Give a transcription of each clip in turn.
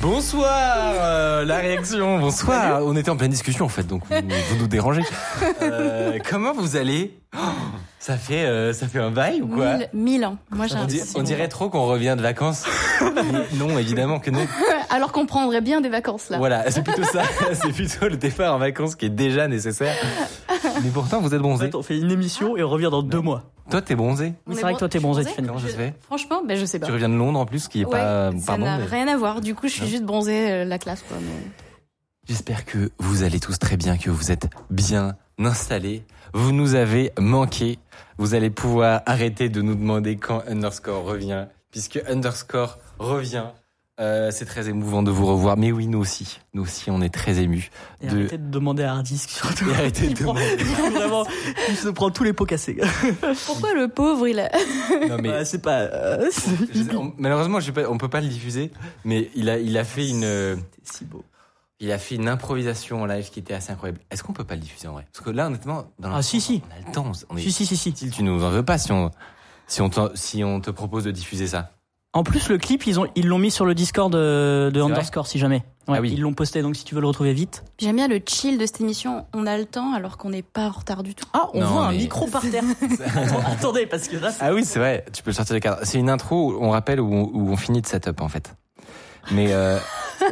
Bonsoir, euh, la réaction. Bonsoir. On était en pleine discussion en fait, donc vous, vous nous dérangez. Euh, comment vous allez? Oh, Ça fait euh, ça fait un bail ou quoi? Mille, mille ans. Moi, j'ai on, di- on dirait trop qu'on revient de vacances. Mais non, évidemment que non. Alors qu'on prendrait bien des vacances là. Voilà, c'est plutôt ça. C'est plutôt le départ en vacances qui est déjà nécessaire. Mais pourtant, vous êtes En bronzé. fait, on fait une émission et on revient dans deux mois. Toi, t'es bronzé. Oui, c'est vrai que toi, t'es bronzé, Tiffany. Comment ça se fait Franchement, ben je sais pas. Tu reviens de Londres en plus, qui est Ouais, pas ça n'a mais- rien à voir. Du coup, je suis Non. juste bronzée euh, la classe quoi. mais- J'espère que vous allez tous très bien, que vous êtes bien installés. Vous nous avez manqué. Vous allez pouvoir arrêter de nous demander quand Underscore revient, puisque Underscore revient. Euh, c'est très émouvant de vous revoir, mais oui, nous aussi, nous aussi, on est très émus. Et De- arrêtez de demander à Hardisk surtout. Et arrêtez il de prend- demander. Vraiment, il se prend tous les pots cassés. Pourquoi le pauvre il a. Non mais Bah, c'est pas. euh, sais- on- malheureusement, je sais pas, on peut pas le diffuser, mais il a, il a fait une, euh, si beau. il a fait une improvisation en live qui était assez incroyable. Est-ce qu'on peut pas le diffuser en vrai? Parce que là, honnêtement, dans Ah, si, si. on a le temps. On est, Si, si, si, si. Style, tu nous en veux pas si on, si on, t'en- si on te propose de diffuser ça. En plus, le clip, ils ont, ils l'ont mis sur le Discord de, de Underscore, si jamais. Ouais, Ah oui. Ils l'ont posté, donc si tu veux le retrouver vite. J'aime bien le chill de cette émission. On a le temps alors qu'on n'est pas en retard du tout. Ah, on Non, voit un micro par terre. Attends, attendez, parce que là, Ah oui, c'est vrai, tu peux le sortir de cadre. C'est une intro, où on rappelle, où on, où on finit de setup en fait. Mais euh,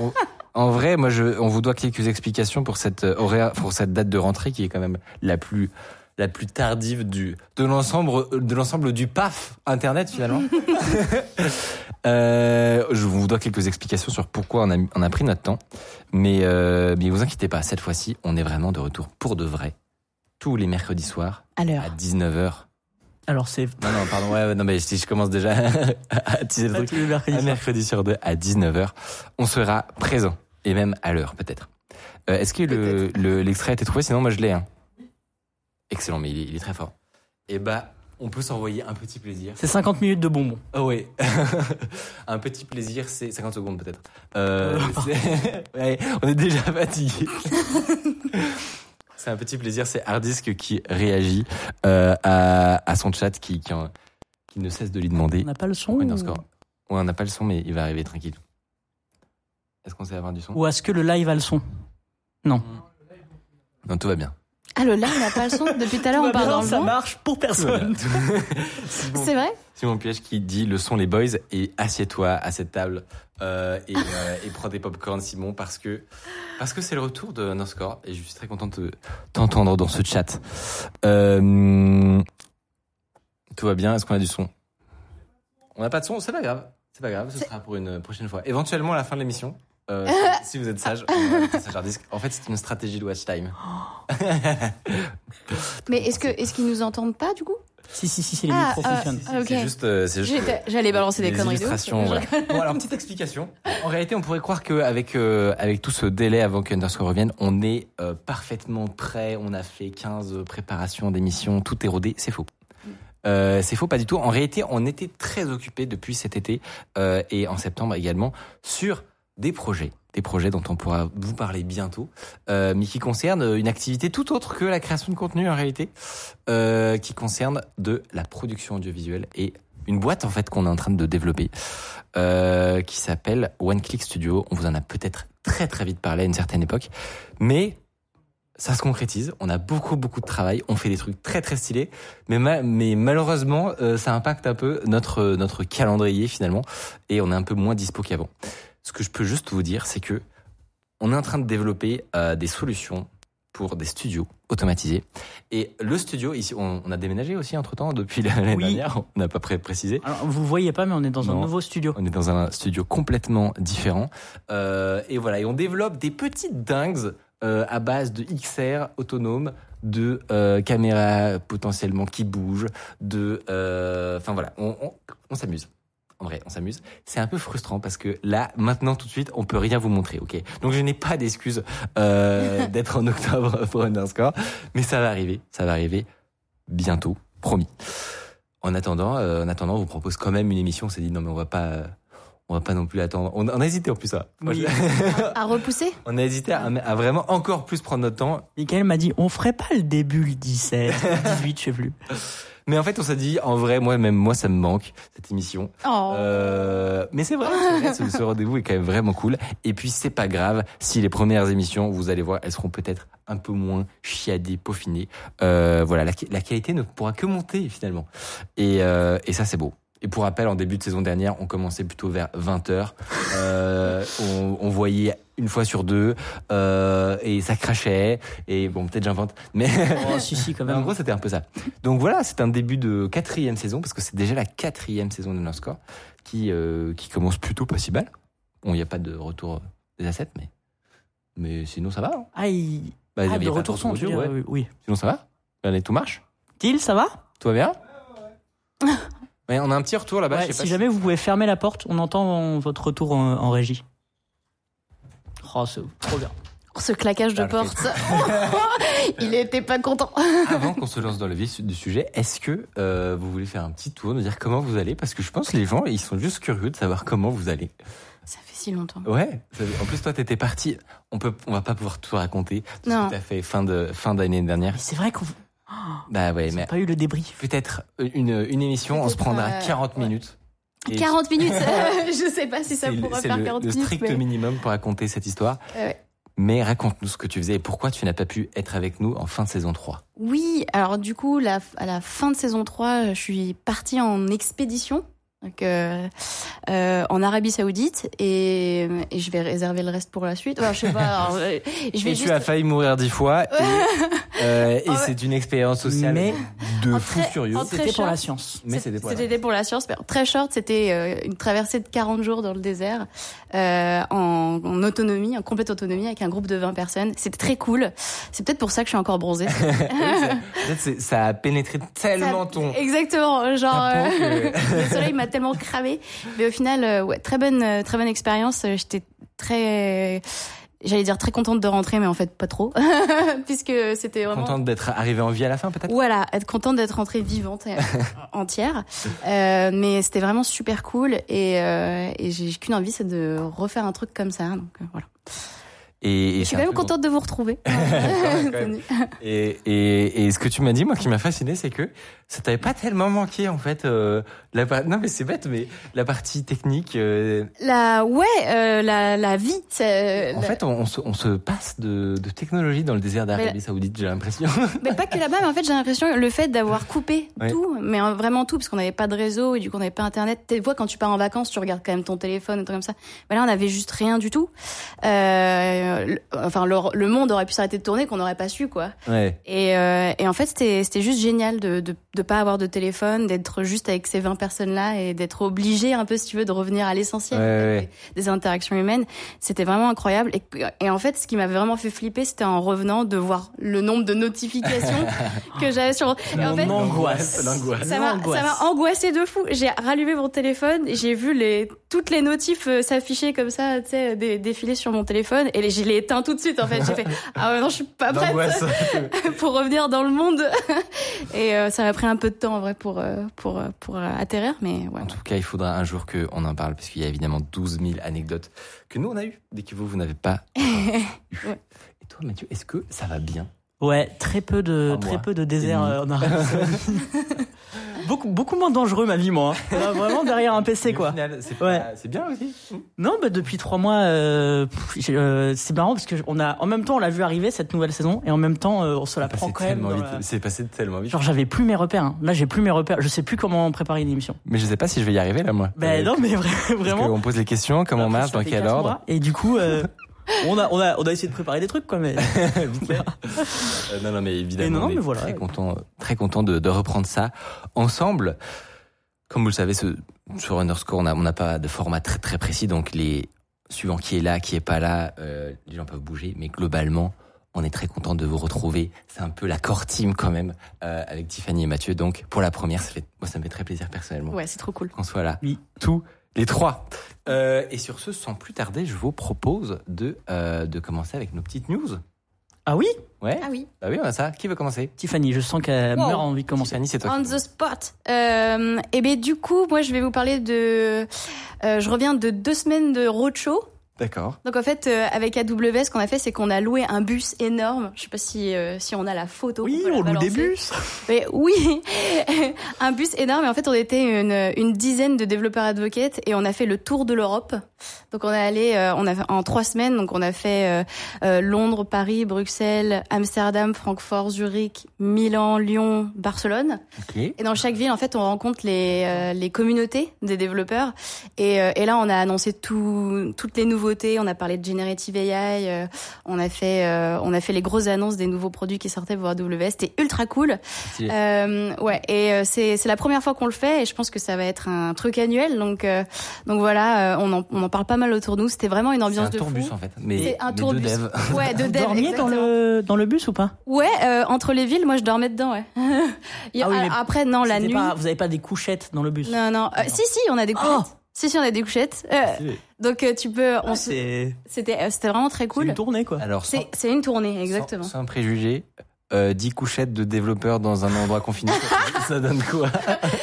on- en vrai, moi, je, on vous doit quelques explications pour cette euh, horaire, pour cette date de rentrée qui est quand même la plus la plus tardive du de l'ensemble de l'ensemble du PAF internet finalement. euh, je vous dois quelques explications sur pourquoi on a, on a pris notre temps, mais euh, mais vous inquiétez pas, cette fois-ci, on est vraiment de retour pour de vrai tous les mercredis soirs À à l'heure. 19h. Alors, c'est Non, non, pardon, ouais, non, mais si je commence déjà à teaser le truc. tous les mercredis. Un mercredi sur deux à 19h, on sera présent. Et même à l'heure, peut-être. Euh, Est-ce que le- le- l'extrait a été trouvé? Sinon, moi, je l'ai. Hein. Excellent, mais il est, il est très fort. Et bah, on peut s'envoyer un petit plaisir. C'est 50 minutes de bonbons. Ah ouais. un petit plaisir, c'est 50 secondes peut-être. Euh, ouais, on est déjà fatigué. c'est un petit plaisir, c'est Hardisk qui réagit euh, à, à son chat qui, qui, en- qui ne cesse de lui demander. On n'a pas le son Ouais, ou... Underscore. Ouais, on n'a pas le son, mais il va arriver tranquille. Est-ce qu'on sait avoir du son? Ou est-ce que le live a le son? Non, tout va bien. Ah le là, on n'a pas le son. Depuis tout à l'heure, on va parle bien, dans le ça vent. marche pour personne. Simon, C'est vrai Simon Piège qui dit le son les boys et assieds-toi à cette table euh, et, euh, et prends tes popcorn Simon parce que parce que c'est le retour de Underscore et je suis très content de t'entendre dans ce chat. Euh, tout va bien Est-ce qu'on a du son? On n'a pas de son C'est pas grave. C'est pas grave. Ce sera pour une prochaine fois. Éventuellement à la fin de l'émission. Euh, si vous êtes sage. En fait, c'est une stratégie de watch time. Mais est-ce que est-ce qu'ils nous entendent pas du coup? Si, si, si, si, les Ah, micros euh, fonctionnent. ah. C'est juste, euh, c'est juste J'allais balancer des, conneries de ouf. illustrations. Rigole. Bon, alors, petite explication. En réalité, on pourrait croire qu'avec euh, avec tout ce délai avant que Underscore revienne, on est euh, parfaitement prêt. On a fait 15 préparations d'émissions, tout est rodé. C'est faux. Euh, c'est faux, pas du tout. En réalité, on était très occupés depuis cet été euh, et en septembre également sur des projets, des projets dont on pourra vous parler bientôt, euh, mais qui concernent une activité tout autre que la création de contenu en réalité, euh, qui concerne de la production audiovisuelle et une boîte en fait qu'on est en train de développer, euh, qui s'appelle One Click Studio. On vous en a peut-être très très vite parlé à une certaine époque, mais ça se concrétise. On a beaucoup beaucoup de travail. On fait des trucs très très stylés, mais ma- mais malheureusement euh, ça impacte un peu notre notre calendrier finalement, et on est un peu moins dispo qu'avant. Ce que je peux juste vous dire, c'est que on est en train de développer euh, des solutions pour des studios automatisés. Et le studio, ici, on, on a déménagé aussi entre temps depuis l'année Oui. dernière. On n'a pas pré- précisé. Alors, vous voyez pas, mais on est dans un nouveau studio. On est dans un studio complètement différent. Euh, et voilà, et on développe des petites dingues euh, à base de XR autonome, de euh, caméras potentiellement qui bougent, de, enfin voilà, on, on, on s'amuse. En vrai, on s'amuse. C'est un peu frustrant parce que là, maintenant, tout de suite, on peut rien vous montrer, ok? Donc, je n'ai pas d'excuse euh, d'être en octobre pour Underscore, mais ça va arriver, ça va arriver bientôt, promis. En attendant, euh, en attendant, on vous propose quand même une émission. On s'est dit non, mais on va pas, euh, on va pas non plus attendre. On, on a hésité en plus ça. Moi, Oui. je- À repousser? On a hésité à, à vraiment encore plus prendre notre temps. Michael m'a dit, on ferait pas le début le 17, le 18, je sais plus. Mais en fait, on s'est dit, en vrai, moi, même moi, ça me manque cette émission. Oh. Euh, mais c'est vrai, ce, ce rendez-vous est quand même vraiment cool. Et puis c'est pas grave si les premières émissions, vous allez voir, elles seront peut-être un peu moins chiadées, peaufinées. Euh, voilà, la, la qualité ne pourra que monter finalement. Et, euh, et ça c'est beau. Et pour rappel, en début de saison dernière, on commençait plutôt vers 20h. Euh, on, on voyait une fois sur deux euh, et ça crachait. Et bon, peut-être j'invente, mais Oh, si, si, quand mais en même. gros, c'était un peu ça. Donc voilà, c'est un début de quatrième saison, parce que c'est déjà la quatrième saison de Score qui, euh, qui commence plutôt pas si mal. Bon, il n'y a pas de retour des assets, mais, mais sinon ça va. hein. Ah, il... Bah, ah, il y a de retour son, ouais. oui, oui. Sinon ça va? Allez, tout marche? Til, ça va? Tout va bien? Ouais, on a un petit retour là-bas. Ouais, je sais Si pas si- jamais vous pouvez fermer la porte, on entend votre retour en, en régie. Oh, c'est trop bien. Ce claquage de Ah, porte. Il était pas content. Avant qu'on se lance dans le vif du sujet, est-ce que euh, vous voulez faire un petit tour, nous dire comment vous allez? Parce que je pense que les gens, ils sont juste curieux de savoir comment vous allez. Ça fait si longtemps. Ouais. En plus, toi, t'étais parti. On peut, on va pas pouvoir tout raconter. Tout Non. ce que t'as fait fin de fin d'année dernière. C'est vrai qu'on Bah ouais, n'a mais pas eu le débrief. peut-être une, une émission, on se prendra euh, 40 ouais. minutes. Et 40 minutes. je sais pas si ça c'est le- pourra c'est faire le, 40 le minutes. strict mais- minimum pour raconter cette histoire. Ouais. Mais raconte-nous ce que tu faisais et pourquoi tu n'as pas pu être avec nous en fin de saison 3. Oui, alors du coup, la- à la fin de saison 3, je suis partie en expédition. Donc, euh, euh, en Arabie Saoudite et, et je vais réserver le reste pour la suite. Enfin, je sais pas. alors, euh, je vais et juste... tu as failli mourir dix fois. Et, euh, c'est une expérience sociale Mais- de En fou très- furieux. C'était pour la science. Mais c'était pour la- C'était pour la science. mais Très short, c'était euh, une traversée de 40 jours dans le désert euh, en, en autonomie, en complète autonomie avec un groupe de 20 personnes. C'était très cool. C'est peut-être pour ça que je suis encore bronzée. Oui, ça- ça a pénétré tellement Ça- ton. Exactement, genre euh, le soleil m'a tellement cramé. Mais au final, euh, ouais, très bonne, euh, très bonne expérience. Euh, J'étais très, j'allais dire très contente de rentrer, mais en fait pas trop, puisque c'était vraiment. Contente d'être arrivé en vie à la fin, peut-être? Voilà, être contente d'être rentrée vivante et entière. Euh, mais c'était vraiment super cool et, euh, et j'ai qu'une envie, c'est de refaire un truc comme ça. Donc euh, voilà. Et, et Je suis quand même contente de vous retrouver. même, quand même. Et, et, et ce que tu m'as dit, moi, qui m'a fasciné, c'est que ça t'avait pas tellement manqué, en fait. Euh, la, non, mais c'est bête, mais la partie technique. euh, La ouais, euh, la, la vie. c'est- en la- fait, on, on se, on se passe de, de technologie dans le désert d'Arabie Saoudite, j'ai l'impression. Mais pas que là-bas, mais en fait, j'ai l'impression le fait d'avoir coupé Ouais. tout, mais euh, vraiment tout, parce qu'on n'avait pas de réseau et du coup on n'avait pas internet. Tu vois, quand tu pars en vacances, tu regardes quand même ton téléphone, un truc comme ça. Mais là, on avait juste rien du tout. Euh, le- enfin, le, le monde aurait pu s'arrêter de tourner, qu'on n'aurait pas su, quoi. ouais. Et, euh, et en fait, c'était c'était juste génial de, de de pas avoir de téléphone, d'être juste avec ces 20 personnes-là et d'être obligé un peu, si tu veux, de revenir à l'essentiel Ouais. Des, des interactions humaines. C'était vraiment incroyable. Et, et en fait, ce qui m'avait vraiment fait flipper, c'était en revenant de voir le nombre de notifications que j'avais sur. Et en fait, Mon angoisse. L'angoisse. ça m'a L'angoisse. ça m'a angoissé de fou. J'ai rallumé mon téléphone, j'ai vu les toutes les notifs euh, s'afficher comme ça, tu sais, dé- défiler sur mon téléphone et les- je l'ai éteint tout de suite en fait. J'ai fait ah ouais, non, je suis pas prête pour revenir dans le monde. Et euh, ça m'a pris un peu de temps en vrai pour euh, pour euh, pour atterrir, mais ouais. En tout cas, il faudra un jour qu'on en parle, parce qu'il y a évidemment 12 000 anecdotes que nous, on a eues, dès que vous, vous n'avez pas eu. Ouais. Et toi, Mathieu, est-ce que ça va bien? Ouais, très peu de, très peu de désert en Arabie. Beaucoup, beaucoup moins dangereux ma vie, moi. hein. Là, vraiment derrière un PC, quoi. C'est Ouais. pas- c'est bien aussi. Non, bah depuis trois mois, euh, euh, c'est marrant parce que on a, en même temps, on l'a vu arriver cette nouvelle saison, et en même temps, euh, on se la prend quand même. la- C'est passé tellement vite. Genre, j'avais plus mes repères. hein. Là, j'ai plus mes repères. Je sais plus comment préparer une émission. Mais je sais pas si je vais y arriver là, moi. Ben non, mais vra- Parce vraiment. qu'on pose les questions, comment on marche, dans quel ordre. mois, Et du coup, euh, on a, on a, on a essayé de préparer des trucs, quoi, mais. Euh, non, non, mais évidemment, Mais non, non, on est mais voilà. très content, très content de, de reprendre ça ensemble. Comme vous le savez, ce, sur Underscore, on n'a on n'a pas de format très très précis, donc les suivant qui est là, qui est pas là, euh, les gens peuvent bouger, mais globalement, On est très content de vous retrouver. C'est un peu la core team quand même euh, avec Tiffany et Mathieu. Donc pour la première, ça fait, moi ça me fait très plaisir personnellement Ouais, c'est trop cool. qu'on soit là. Oui. Tous les trois. Euh, et sur ce, sans plus tarder, je vous propose de euh, de commencer avec nos petites news. Ah oui? Ouais. Ah oui. Bah oui, on a ça. Qui veut commencer? Tiffany, je sens qu'elle Wow. meurt envie de commencer. Tiffany, c'est toi. On the spot. Euh, et bien du coup, moi je vais vous parler de. euh, je reviens de deux semaines de roadshow. D'accord. Donc en fait, euh, avec AWS, ce qu'on a fait, c'est qu'on a loué un bus énorme. Je sais pas si euh, si on a la photo. Oui, la on loue des bus. Mais oui, un bus énorme. Et en fait, on était une, une dizaine de développeurs advocates et on a fait le tour de l'Europe. Donc on est allé, euh, on a en trois semaines. Donc on a fait Londres, Paris, Bruxelles, Amsterdam, Francfort, Zurich, Milan, Lyon, Barcelone. Et dans chaque ville, en fait, on rencontre les, les communautés des développeurs. Et, et là, on a annoncé tout, toutes les nouveautés. On a parlé de Generative AI. euh, on a fait, euh, on a fait les grosses annonces des nouveaux produits qui sortaient pour AWS. C'était ultra cool. Euh, ouais. Et euh, c'est, c'est la première fois qu'on le fait. Et je pense que ça va être un truc annuel. Donc, euh, donc voilà, on en, on en parle pas mal autour de nous. C'était vraiment une ambiance un de tourbus fou. en fait. Mais, C'est un mais tourbus. de dev. Ouais, de Vous dev. dormiez dans le, dans le bus ou pas? Ouais, euh, entre les villes, moi je dormais dedans. Ouais. Ah oui, Après, non, la nuit. pas- vous avez pas des couchettes dans le bus Non, non. Euh, si, si, on a des couchettes. Oh Si, si, on a des couchettes. Euh, donc euh, tu peux. On Ah, se- C'est C'était, euh, c'était vraiment très c'est cool. une tournée quoi. Alors, sans, C'est, c'est une tournée, exactement. sans, sans préjugés, euh, 10 couchettes de développeurs dans un endroit confiné, ça donne quoi?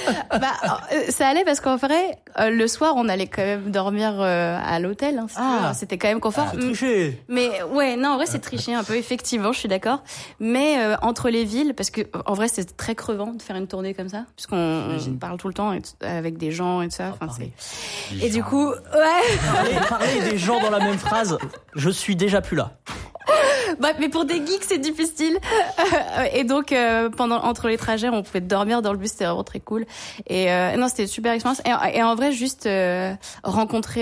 bah, euh, ça allait parce qu'en vrai, euh, le soir, on allait quand même dormir euh, à l'hôtel. hein, tu Ah. C'était quand même confort. Ah, Mm, Triché. Mais ouais, non, en vrai, c'est tricher un peu, effectivement, je suis d'accord. Mais euh, entre les villes, parce que en vrai, c'est très crevant de faire une tournée comme ça, puisqu'on parle tout le temps avec des gens et tout ça. C'est... Et du coup, ouais. Parler, parler des gens dans la même phrase, je suis déjà plus là. Bah, mais pour des geeks, c'est difficile. Et donc, euh, pendant entre les trajets, on pouvait dormir dans le bus, c'était vraiment très cool. Et euh, non, c'était une super expérience. Et, en vrai, juste euh, rencontrer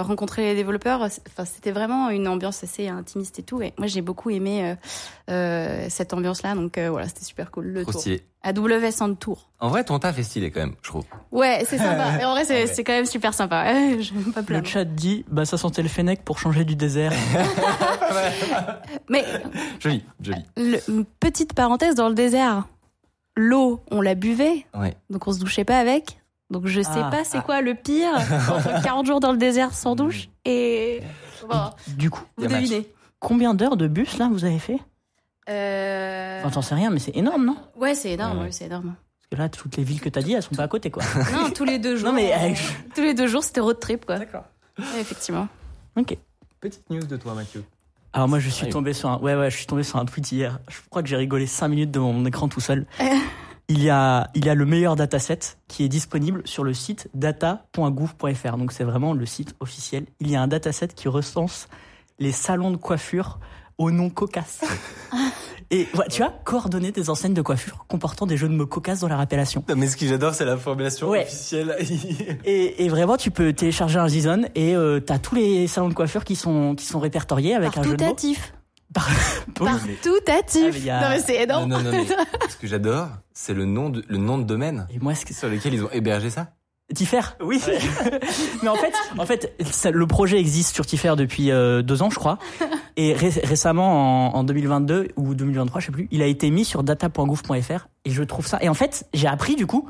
rencontrer les développeurs, enfin, c'était vraiment une ambiance assez intimiste et tout. Et moi, j'ai beaucoup aimé euh, cette ambiance-là. Donc euh, voilà, c'était super cool. Le Trop tour. stylé. AWS en tour. En vrai, ton taf est stylé quand même, je trouve. Ouais, c'est sympa. Et en vrai, c'est Ouais. c'est quand même super sympa. Pas Le chat dit, bah ça sentait le fennec pour changer du désert. Mais Joli, joli. le, petite parenthèse dans le désert. L'eau, on la buvait. Ouais. Donc on se douchait pas avec. Donc je sais Ah. pas c'est quoi le pire entre 40 jours dans le désert sans douche et bon, Du coup, vous devinez. combien d'heures de bus là vous avez fait? Euh... Enfin, t'en sais rien, mais c'est énorme, non? Ouais, c'est énorme, Ouais. c'est énorme. Parce que là, toutes les villes que t'as dit, elles sont pas à côté, quoi. Non, tous les deux jours. Non, mais, euh, tous les deux jours, c'était road trip quoi. D'accord. Ouais, effectivement. ok. Petite news de toi, Mathieu. Alors moi, je suis tombé sur un, ouais, ouais, je suis tombé sur un tweet hier. Je crois que j'ai rigolé 5 minutes devant mon écran tout seul. Il y a, il y a le meilleur dataset qui est disponible sur le site data.gouv.fr. Donc c'est vraiment le site officiel. Il y a un dataset qui recense les salons de coiffure au nom cocasse. Et ouais, tu as coordonné des enseignes de coiffure comportant des jeux de mots cocasses dans leur appellation. Non, mais ce que j'adore, c'est la formulation Ouais. officielle. Et, et vraiment, tu peux télécharger un JSON et euh, t'as tous les salons de coiffure qui sont qui sont répertoriés avec Par un jeu tout de mots. Par- Par mais- tout Ah, a- Non mais c'est non, énorme. non, non, mais ce que j'adore, c'est le nom de, le nom de domaine Et moi, ce que sur lequel ils ont hébergé ça. Tiffer Oui. Mais en fait, en fait, ça- le projet existe sur Tiffer depuis euh, deux ans, je crois. Et ré- récemment, en, en 2022 ou 2023, je sais plus, il a été mis sur data.gouv.fr. Et je trouve ça. Et en fait, j'ai appris du coup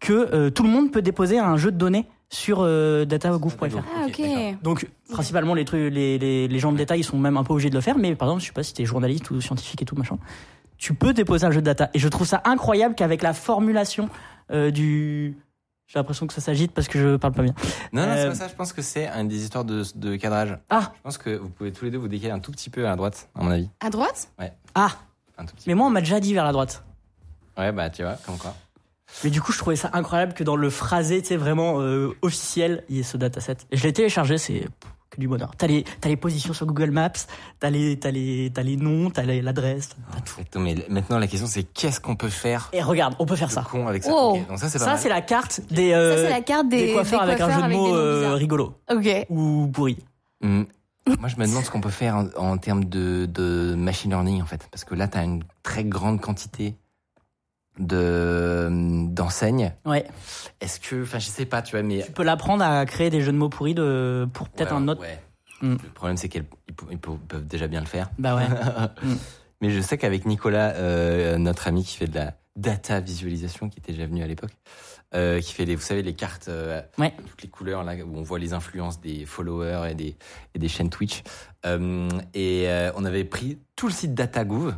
que euh, tout le monde peut déposer un jeu de données sur euh, data.gouv.fr. Ah ok. d'accord. Donc, principalement, les, trucs, les, les, les gens de détail, ils sont même un peu obligés de le faire. Mais par exemple, je sais pas si t'es journaliste ou scientifique et tout, machin. Tu peux déposer un jeu de data. Et je trouve ça incroyable qu'avec la formulation euh, du. J'ai l'impression que ça s'agite parce que je parle pas bien. Non, non, c'est Euh, pas ça. Je pense que c'est une des histoires de, de cadrage. Ah, Je pense que vous pouvez tous les deux vous décaler un tout petit peu à droite, à mon avis. À droite? Ah. Un tout petit Mais moi, on m'a déjà dit vers la droite. Ouais, bah, tu vois, comme quoi. Mais du coup, je trouvais ça incroyable que dans le phrasé, tu sais, vraiment euh, officiel, il y ait ce dataset. Et je l'ai téléchargé, c'est que du bonheur. T'as les, t'as les positions sur Google Maps, t'as les, t'as les, t'as les noms, t'as les- l'adresse, t'as tout. Attends, mais maintenant, la question, c'est qu'est-ce qu'on peut faire Et regarde, on peut faire ça. con avec ça Oh. Donc ça, c'est pas Ça, la carte des, euh, Ça c'est la carte des, des coiffeurs avec un jeu de des mots euh, rigolo Ok. ou pourri. Hmm. Moi, je me demande ce qu'on peut faire en, en termes de, de machine learning, en fait. Parce que là, tu as une très grande quantité de d'enseignes. Ouais. Est-ce que, enfin, je sais pas, tu vois, mais Tu peux l'apprendre à créer des jeux de mots pourris de, pour peut-être Ouais, un autre. ouais. Mm. Le problème, c'est qu'ils peuvent déjà bien le faire. Bah ouais. Mm. Mais je sais qu'avec Nicolas, euh, notre ami qui fait de la data visualisation, qui était déjà venu à l'époque, euh, qui fait les, vous savez, les cartes, euh, Ouais. toutes les couleurs là où on voit les influences des followers et des, et des chaînes Twitch. Euh, et euh, on avait pris tout le site DataGouv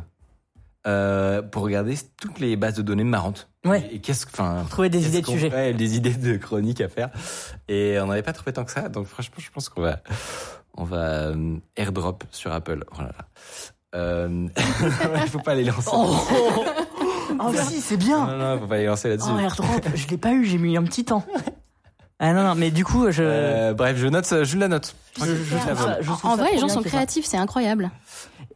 euh, pour regarder toutes les bases de données marrantes. Ouais. Et, qu'est-ce que, enfin, Trouver des idées de sujets. ouais, des idées de chroniques à faire. Et on n'avait pas trouvé tant que ça. Donc franchement, je pense qu'on va, on va euh, airdrop sur Apple. Oh là là. Euh, il faut pas les lancer. Oh, oh si, c'est bien. Non, non, faut pas les lancer là-dessus. Oh, airdrop, je l'ai pas eu, j'ai mis un petit temps. Ah non, non, mais du coup, je. Euh, bref, je note, je la note. je, je ça- En vrai, les gens sont créatifs, c'est incroyable.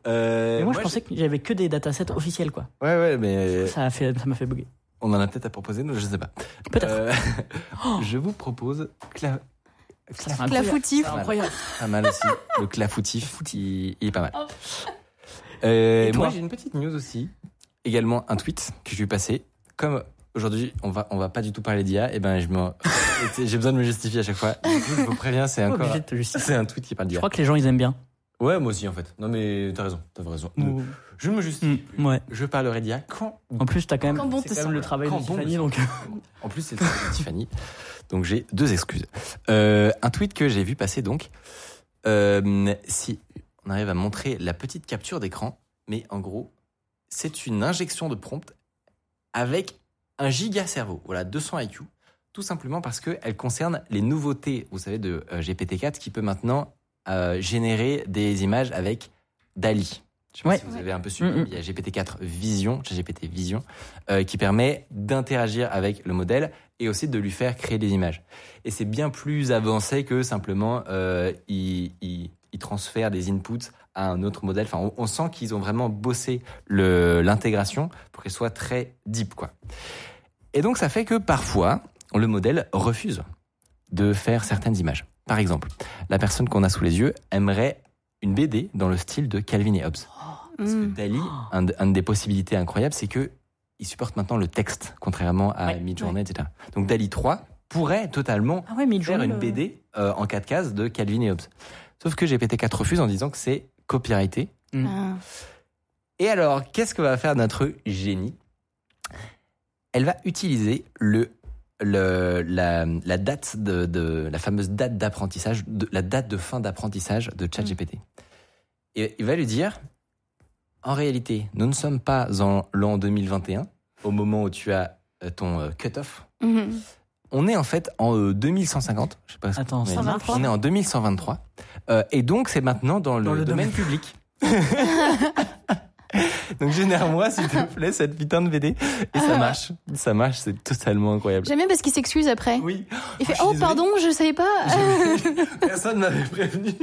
Euh, Mais moi, je pensais qu'il y avait que des datasets officiels, quoi. Ouais, ouais, mais Ça a fait, ça m'a fait bugger. on en a peut-être à proposer, nous, je sais pas. Peut-être. Euh, je vous propose cla... Clafoutif. Incroyable. pas mal aussi. Le clafoutif, il, il est pas mal. Euh, Et toi moi, j'ai une petite news aussi. Également un tweet que je lui ai passé. Comme aujourd'hui, on va, on va pas du tout parler d'IA, et ben, je me, j'ai besoin de me justifier à chaque fois. Du coup, je vous préviens, c'est encore, c'est un tweet qui parle Je d'IA. crois que les gens, ils aiment bien. Ouais, moi aussi, en fait. Non, mais t'as raison, t'as raison. Je me justifie. Mm, ouais. Je parlerai d'IA quand En plus, t'as quand même, Quand bon quand même le travail Quand de bon Tiffany, donc. En plus, c'est le travail de Tiffany. Donc, j'ai deux excuses. Euh, un tweet que j'ai vu passer, donc. Euh, si on arrive à montrer la petite capture d'écran, mais en gros, c'est une injection de prompt avec un giga cerveau. Voilà, 200 IQ. Tout simplement parce qu'elle concerne les nouveautés, vous savez, de euh, GPT-4 qui peut maintenant euh, générer des images avec DALI. Je sais pas Ouais. si vous avez un peu suivi. Il y a GPT-4 Vision, GPT Vision, euh, qui permet d'interagir avec le modèle et aussi de lui faire créer des images. Et c'est bien plus avancé que simplement euh, il, il- il transfère des inputs à un autre modèle. Enfin, on, on sent qu'ils ont vraiment bossé l'intégration pour qu'elle soit très deep, quoi. Et donc, ça fait que parfois, le modèle refuse de faire certaines images. Par exemple, la personne qu'on a sous les yeux aimerait une BD dans le style de Calvin et Hobbes. Parce que Mm. Dali, un, de- une des possibilités incroyables, c'est que il supporte maintenant le texte, contrairement à Ouais, Midjourney, etc. Donc Dali 3 pourrait totalement Ah ouais, faire une BD euh, en 4 cases de Calvin et Hobbes. Sauf que GPT-4 refuse en disant que c'est copyrighté. Ah. Et alors, qu'est-ce que va faire notre génie? Elle va utiliser le, le, la, la date de, de- la fameuse date d'apprentissage, la date de fin d'apprentissage de ChatGPT. Et il va lui dire, en réalité, nous ne sommes pas en l'an 2021, au moment où tu as euh, ton euh, cut-off. Mhm. On est en fait en euh, 2150. Je sais pas. ce que Attends, On est en 2123. Euh, et donc, c'est maintenant dans le, Dans le domaine, public. donc, génère-moi, s'il te plaît, cette putain de BD. Et ça marche. Ça marche, c'est totalement incroyable. J'aime bien parce qu'il s'excuse après. Oui. Il fait Oh, pardon, je savais pas. Personne m'avait prévenu.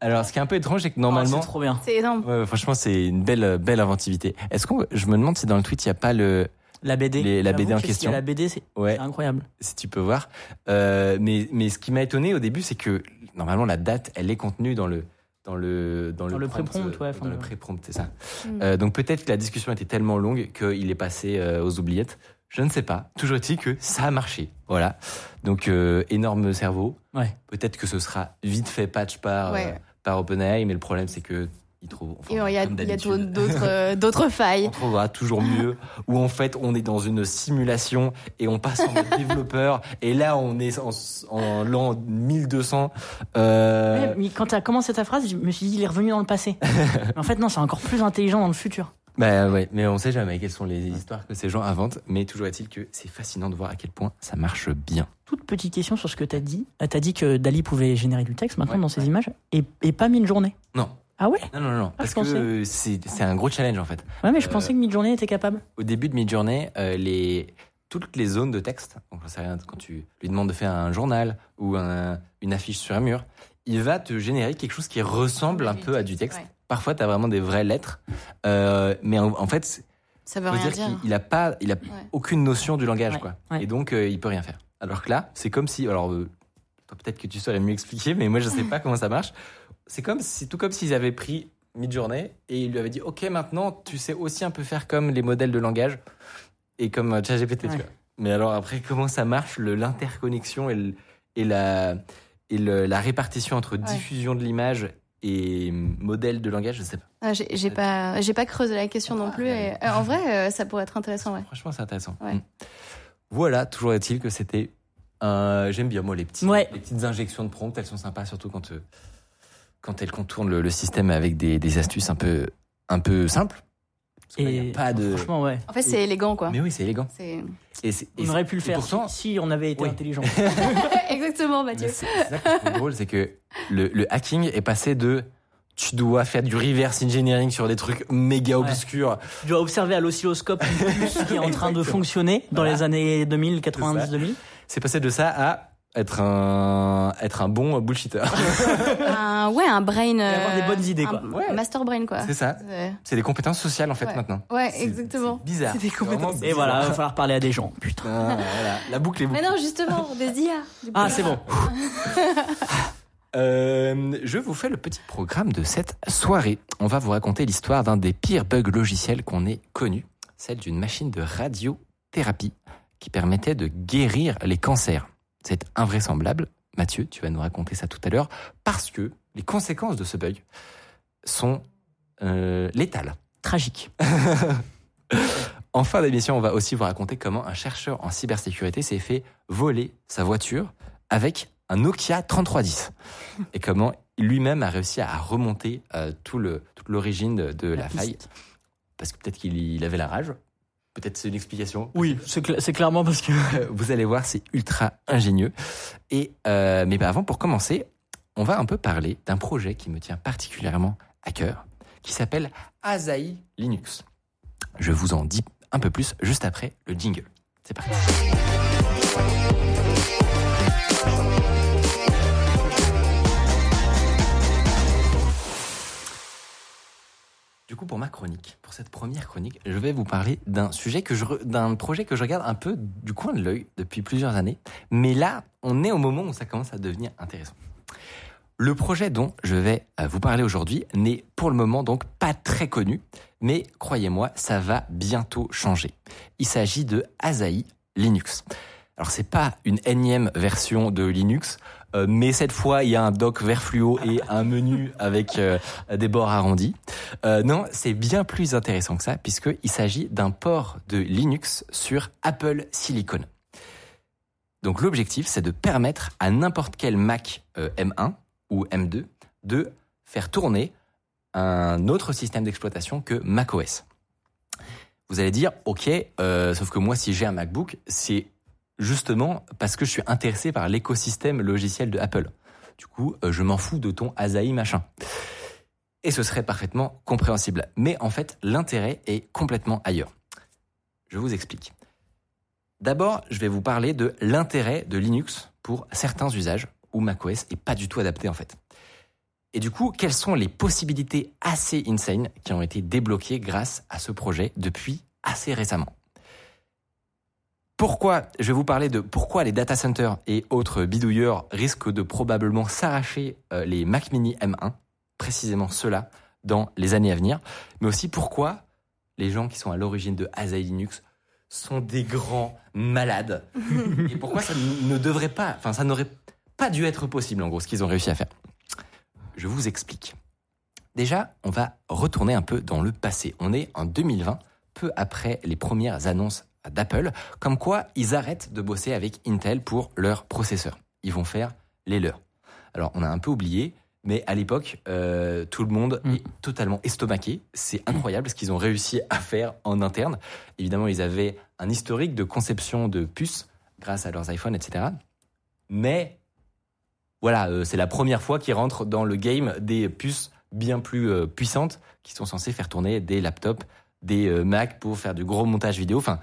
Alors, ce qui est un peu étrange, c'est que Oh, normalement. c'est trop bien. C'est énorme. Ouais, franchement, c'est une belle, belle inventivité. Est-ce qu'on, je me demande si dans le tweet, il n'y a pas le, La BD. Les- la BD en y question. La BD, c'est ouais, c'est incroyable. si tu peux voir. Euh, mais, mais ce qui m'a étonné au début, c'est que normalement la date, elle est contenue dans le dans le dans, Dans le prompt, pré-prompt, euh, ouais, Dans enfin, le le- pré-prompt, c'est ça. Mm. Euh, donc peut-être que la discussion était tellement longue qu'il est passé euh, aux oubliettes. Je ne sais pas. Toujours est-il que ça a marché. Voilà. Donc euh, énorme cerveau. Ouais. Peut-être que ce sera vite fait patch par Ouais. euh, par OpenAI, mais le problème c'est que ils trouvent. enfin, Et il y a, comme il y a d'autres euh, d'autres failles. on trouvera toujours mieux. Ou en fait, on est dans une simulation et on passe en mode développeur. Et là, on est en, en l'an 1200. Euh, Ouais, mais quand tu as commencé ta phrase, je me suis dit, il est revenu dans le passé. mais en fait, non, c'est encore plus intelligent dans le futur. Bah ouais, mais on sait jamais quelles sont les histoires que ces gens inventent. Mais toujours est-il que c'est fascinant de voir à quel point ça marche bien. Toute petite question sur ce que tu as dit. Tu as dit que Dali pouvait générer du texte maintenant Ouais, dans ses ouais. images et, et pas Midjourney. Non. Ah ouais? Non, non, non. parce je que c'est c'est un gros challenge en fait. Ouais, mais je Euh, pensais que Midjourney était capable. Au début de Midjourney, euh, les, toutes les zones de texte, donc j'en sais rien, quand tu lui demandes de faire un journal ou un- une affiche sur un mur, il va te générer quelque chose qui ressemble un Du peu à du texte, ouais. Parfois, tu as vraiment des vraies lettres, euh, mais en, en fait, Ça veut rien dire dire. qu'il il a pas, il a Ouais. aucune notion du langage, Ouais, quoi. ouais. Et donc, euh, il peut rien faire. Alors que là, c'est comme si, alors, euh, peut-être que tu saurais mieux expliquer, mais moi, je sais pas comment ça marche. C'est comme, c'est tout comme s'ils avaient pris Midjourney et ils lui avaient dit, ok, maintenant, tu sais aussi un peu faire comme les modèles de langage et comme euh, ChatGPT, tu Ouais. vois. Mais alors après, comment ça marche, l'interconnexion et, la et le- la répartition entre diffusion de l'image et modèle de langage, je sais pas. Ah, j'ai pas, j'ai pas creusé la question non plus. Et, euh, en vrai, euh, ça pourrait être intéressant, ouais. Franchement, c'est intéressant. Ouais. Mm. Voilà, toujours est-il que c'était. un- J'aime bien, moi, les, petits, Ouais. les petites injections de prompt, elles sont sympas, surtout quand, euh, quand elles contournent le, le système avec des, des astuces un peu, un peu simples. Parce qu'il y a Et pas de. franchement, ouais. En fait, c'est élégant, quoi. Mais oui, c'est élégant. Et On aurait pu le faire pourtant, si, si on avait été Oui. intelligent. exactement, Mathieu. C'est ça drôle, c'est que le, le hacking est passé de tu dois faire du reverse engineering sur des trucs méga Ouais. obscurs. Tu dois observer à l'oscilloscope puce qui est en train de fonctionner dans Voilà. les années 2000, 90, 2000. C'est passé de ça à être un, être un bon bullshitter. Un, ouais, un brain. avoir des euh, bonnes idées, un- quoi. Ouais. un master brain, quoi. c'est ça. C'est- des compétences sociales en fait Ouais. maintenant. Ouais, exactement. c'est bizarre. C'est des compétences. Et voilà, il va falloir parler à des gens. Putain. Ah, voilà. La boucle est Mais bouclée. non, justement, des IA. Ah, c'est bon. Euh, je vous fais le petit programme de cette soirée. On va vous raconter l'histoire d'un des pires bugs logiciels qu'on ait connu, celle d'une machine de radiothérapie qui permettait de guérir les cancers. C'est invraisemblable. Mathieu, tu vas nous raconter ça tout à l'heure, parce que les conséquences de ce bug sont euh, létales. Tragique. En fin d'émission, on va aussi vous raconter comment un chercheur en cybersécurité s'est fait voler sa voiture avec un Nokia 3310 et comment lui-même a réussi à remonter euh, tout le, toute l'origine de, de la, faille parce que peut-être qu'il il avait la rage. Peut-être c'est une explication. Oui, c'est cla- c'est clairement parce que. Vous allez voir, c'est ultra ingénieux. Et euh, mais bah, avant, pour commencer, on va un peu parler d'un projet qui me tient particulièrement à cœur, qui s'appelle Asahi Linux. Je vous en dis un peu plus juste après le jingle. C'est parti. Du coup, pour ma chronique, pour cette première chronique, je vais vous parler d'un sujet que je, d'un projet que je regarde un peu du coin de l'œil depuis plusieurs années. Mais là, on est au moment où ça commence à devenir intéressant. Le projet dont je vais euh, vous parler aujourd'hui n'est pour le moment donc pas très connu, mais croyez-moi, ça va bientôt changer. Il s'agit de Asahi Linux. Alors c'est pas une énième version de Linux, euh, mais cette fois il y a un dock vert fluo et un menu avec euh, des bords arrondis. Euh, non, c'est bien plus intéressant que ça puisqu'il s'agit d'un port de Linux sur Apple Silicon. Donc l'objectif c'est de permettre à n'importe quel Mac euh, M1 ou M2 de faire tourner un autre système d'exploitation que macOS. Vous allez dire, ok, sauf que moi, si j'ai un MacBook, c'est justement parce que je suis intéressé par l'écosystème logiciel de Apple. Du coup, euh, je m'en fous de ton Asahi machin. Et ce serait parfaitement compréhensible. Mais en fait, l'intérêt est complètement ailleurs. Je vous explique. D'abord, je vais vous parler de l'intérêt de Linux pour certains usages où macOS est pas du tout adapté en fait. Et du coup, quelles sont les possibilités assez insane qui ont été débloquées grâce à ce projet depuis assez récemment? Pourquoi Je vais vous parler de pourquoi les data centers et autres bidouilleurs risquent de probablement s'arracher euh, les Mac Mini M1, précisément ceux-là, dans les années à venir, mais aussi pourquoi les gens qui sont à l'origine de Asahi Linux sont des grands malades et pourquoi ça ne devrait pas, enfin ça n'aurait pas dû être possible en gros ce qu'ils ont réussi à faire. Je vous explique. Déjà, on va retourner un peu dans le passé. On est en 2020, peu après les premières annonces d'Apple, comme quoi ils arrêtent de bosser avec Intel pour leurs processeurs. Ils vont faire les leurs. Alors, on a un peu oublié, mais à l'époque, euh, tout le monde Mm. est totalement estomaqué. C'est incroyable ce qu'ils ont réussi à faire en interne. Évidemment, ils avaient un historique de conception de puces grâce à leurs iPhones, etc. Mais voilà, euh, c'est la première fois qu'ils rentrent dans le game des puces bien plus euh, puissantes qui sont censées faire tourner des laptops, des euh, Mac pour faire du gros montage vidéo. Enfin,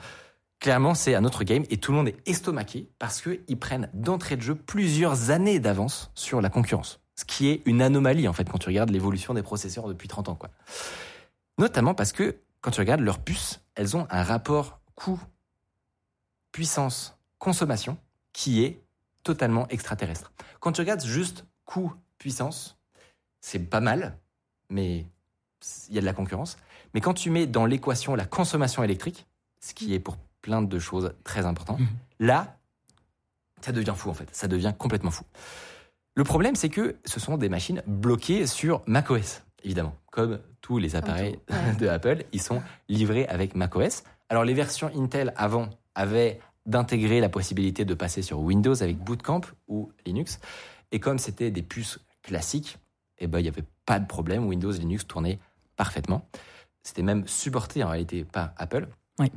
clairement, c'est un autre game et tout le monde est estomaqué parce qu'ils prennent d'entrée de jeu plusieurs années d'avance sur la concurrence. Ce qui est une anomalie en fait quand tu regardes l'évolution des processeurs depuis 30 ans. Quoi. Notamment parce que quand tu regardes leurs puces, elles ont un rapport coût, puissance, consommation qui est totalement extraterrestre. Quand tu regardes juste coût, puissance, c'est pas mal, mais il y a de la concurrence. Mais quand tu mets dans l'équation la consommation électrique, ce qui est pour plein de choses très important, Mhm. là, ça devient fou en fait. Ça devient complètement fou. Le problème, c'est que ce sont des machines bloquées sur macOS, évidemment. Comme tous les appareils ouais. de Apple, ils sont livrés avec macOS. Alors, les versions Intel avant avaient d'intégrer la possibilité de passer sur Windows avec Bootcamp ou Linux. Et comme c'était des puces classiques, eh ben, il n'y avait pas de problème. Windows, Linux tournaient parfaitement. C'était même supporté en réalité par Apple. Oui.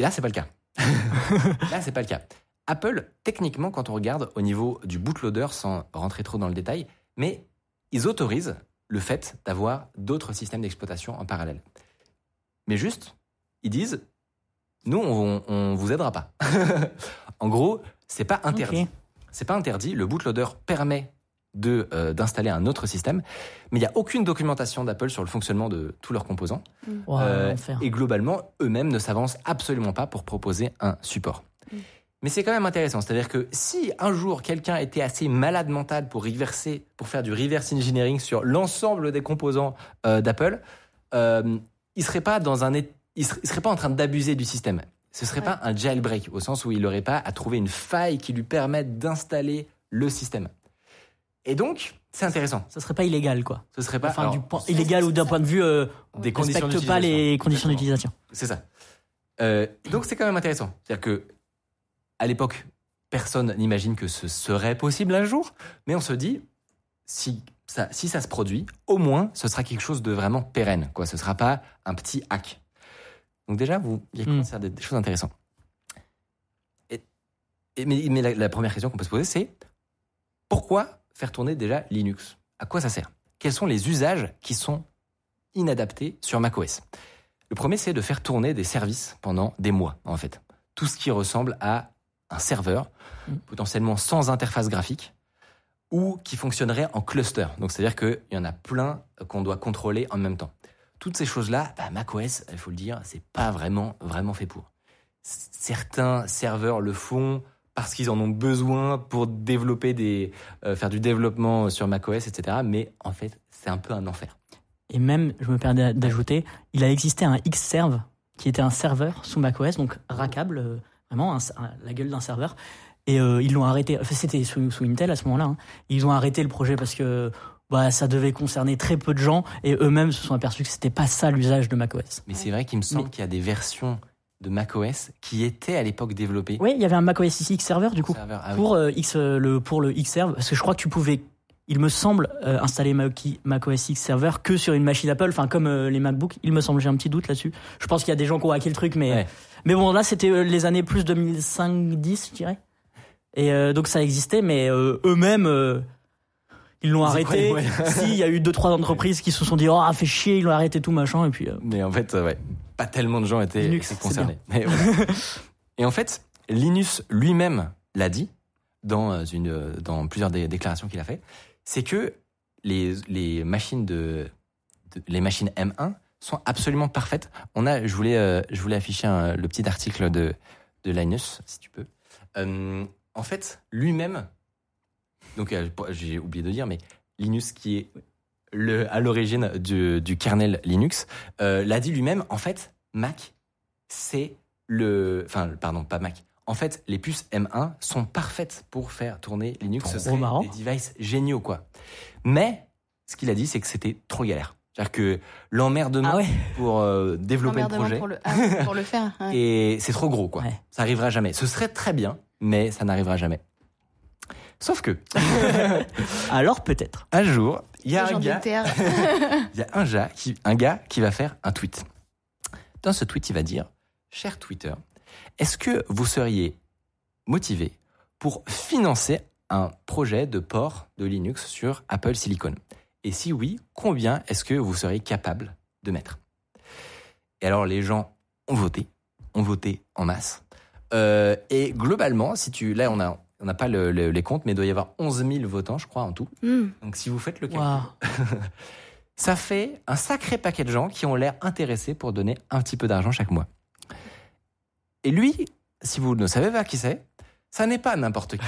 Et là, c'est pas le cas. là, c'est pas le cas. Apple, techniquement, quand on regarde au niveau du bootloader, sans rentrer trop dans le détail, mais ils autorisent le fait d'avoir d'autres systèmes d'exploitation en parallèle. Mais juste, ils disent, nous, on, on vous aidera pas. en gros, c'est pas interdit. Ok. C'est pas interdit. Le bootloader permet de euh, d'installer un autre système, mais il n'y a aucune documentation d'Apple sur le fonctionnement de tous leurs composants. Euh, et globalement, eux-mêmes ne s'avancent absolument pas pour proposer un support. Mais c'est quand même intéressant, c'est-à-dire que si un jour quelqu'un était assez malade mental pour reverser, pour faire du reverse engineering sur l'ensemble des composants euh, d'Apple, euh, il serait pas dans un, il serait, il serait pas en train d'abuser du système. Ce serait Ouais. pas un jailbreak au sens où il n'aurait pas à trouver une faille qui lui permette d'installer le système. Et donc, c'est intéressant. Ça serait pas illégal, quoi. Ce serait pas Enfin, alors, du point illégal ou d'un point de vue euh, des conditions respecte pas les conditions d'utilisation. C'est ça. Euh, donc c'est quand même intéressant. C'est-à-dire que à l'époque, personne n'imagine que ce serait possible un jour, mais on se dit si ça, si ça se produit, au moins ce sera quelque chose de vraiment pérenne. Quoi, ce sera pas un petit hack. Donc déjà, vous, il y a Hmm. commencé à des, des choses intéressantes. Et, et- mais mais la, la première question qu'on peut se poser, c'est pourquoi faire tourner déjà Linux À quoi ça sert? Quels sont les usages qui sont inadaptés sur macOS? Le premier, c'est de faire tourner des services pendant des mois, en fait. Tout ce qui ressemble à un serveur, Mm. potentiellement sans interface graphique, ou qui fonctionnerait en cluster. Donc, c'est-à-dire qu'il y en a plein qu'on doit contrôler en même temps. Toutes ces choses-là, bah, macOS, il faut le dire, c'est pas vraiment, vraiment fait pour. Certains serveurs le font parce qu'ils en ont besoin pour développer des, euh, faire du développement sur macOS, etc. Mais en fait, c'est un peu un enfer. Et même, je me permets d'ajouter, il a existé un Xserve qui était un serveur sous macOS, donc rackable, euh, vraiment un- un- la gueule d'un serveur. Et euh, ils l'ont arrêté. Enfin, c'était sous, sous Intel à ce moment-là. hein. Ils ont arrêté le projet parce que bah, ça devait concerner très peu de gens et eux-mêmes se sont aperçus que c'était pas ça l'usage de macOS. Mais c'est vrai qu'il me semble Mais- qu'il y a des versions de macOS qui étaient à l'époque développées. Oui, il y avait un macOS ici Xserver du coup. Serveur. Ah oui. pour euh, X euh, le pour le Xserve parce que je crois que tu pouvais il me semble euh, installer Mac- macOS X Server que sur une machine Apple enfin comme euh, les MacBooks il me semble j'ai un petit doute là-dessus je pense qu'il y a des gens qui ont hacké le truc mais Ouais. mais bon là c'était les années plus 2005 10 je dirais et donc ça existait mais eux-mêmes ils l'ont arrêté ouais. si il y a eu deux trois entreprises qui se sont dit oh fait chier ils l'ont arrêté tout machin et puis euh, Mais en fait, euh, ouais, pas tellement de gens étaient, Linux, étaient c'est concernés. Mais voilà. Et en fait, Linus lui-même l'a dit dans, euh, une, dans plusieurs des déclarations qu'il a fait, c'est que les, les machines de, de- les machines M1 sont absolument parfaites. On a, je voulais, euh, je voulais afficher un- le petit article de, de Linus, si tu peux. Euh, en fait, lui-même, donc euh, j'ai oublié de dire, mais Linus qui est le, à l'origine du, du kernel Linux, euh, l'a dit lui-même, en fait, Mac, c'est le... Enfin, pardon, pas Mac. En fait, les puces M1 sont parfaites pour faire tourner Linux. Ce Trop serait marrant. des devices géniaux, quoi. Mais, ce qu'il a dit, c'est que c'était trop galère. C'est-à-dire que l'emmerdement ah ouais pour euh, développer le projet, pour le, ah, pour le faire. ouais. et c'est trop gros, quoi. Ouais. Ça arrivera jamais. Ce serait très bien, mais ça n'arrivera jamais. Sauf que, alors peut-être un jour, il y a Ce un genre de gars terre. il y a un gars, qui, un gars qui va faire un tweet. Dans ce tweet, il va dire Cher Twitter, est-ce que vous seriez motivé pour financer un projet de port de Linux sur Apple Silicon? Et si oui, combien est-ce que vous seriez capable de mettre? Et alors, les gens ont voté, ont voté en masse. Euh, et globalement, si tu, là, on a, on n'a pas le- le- les comptes, mais il doit y avoir 11 000 votants, je crois, en tout. Hmm. Donc, si vous faites le calcul, ça fait un sacré paquet de gens qui ont l'air intéressés pour donner un petit peu d'argent chaque mois. Et lui, si vous ne savez pas qui c'est, ça n'est pas n'importe qui.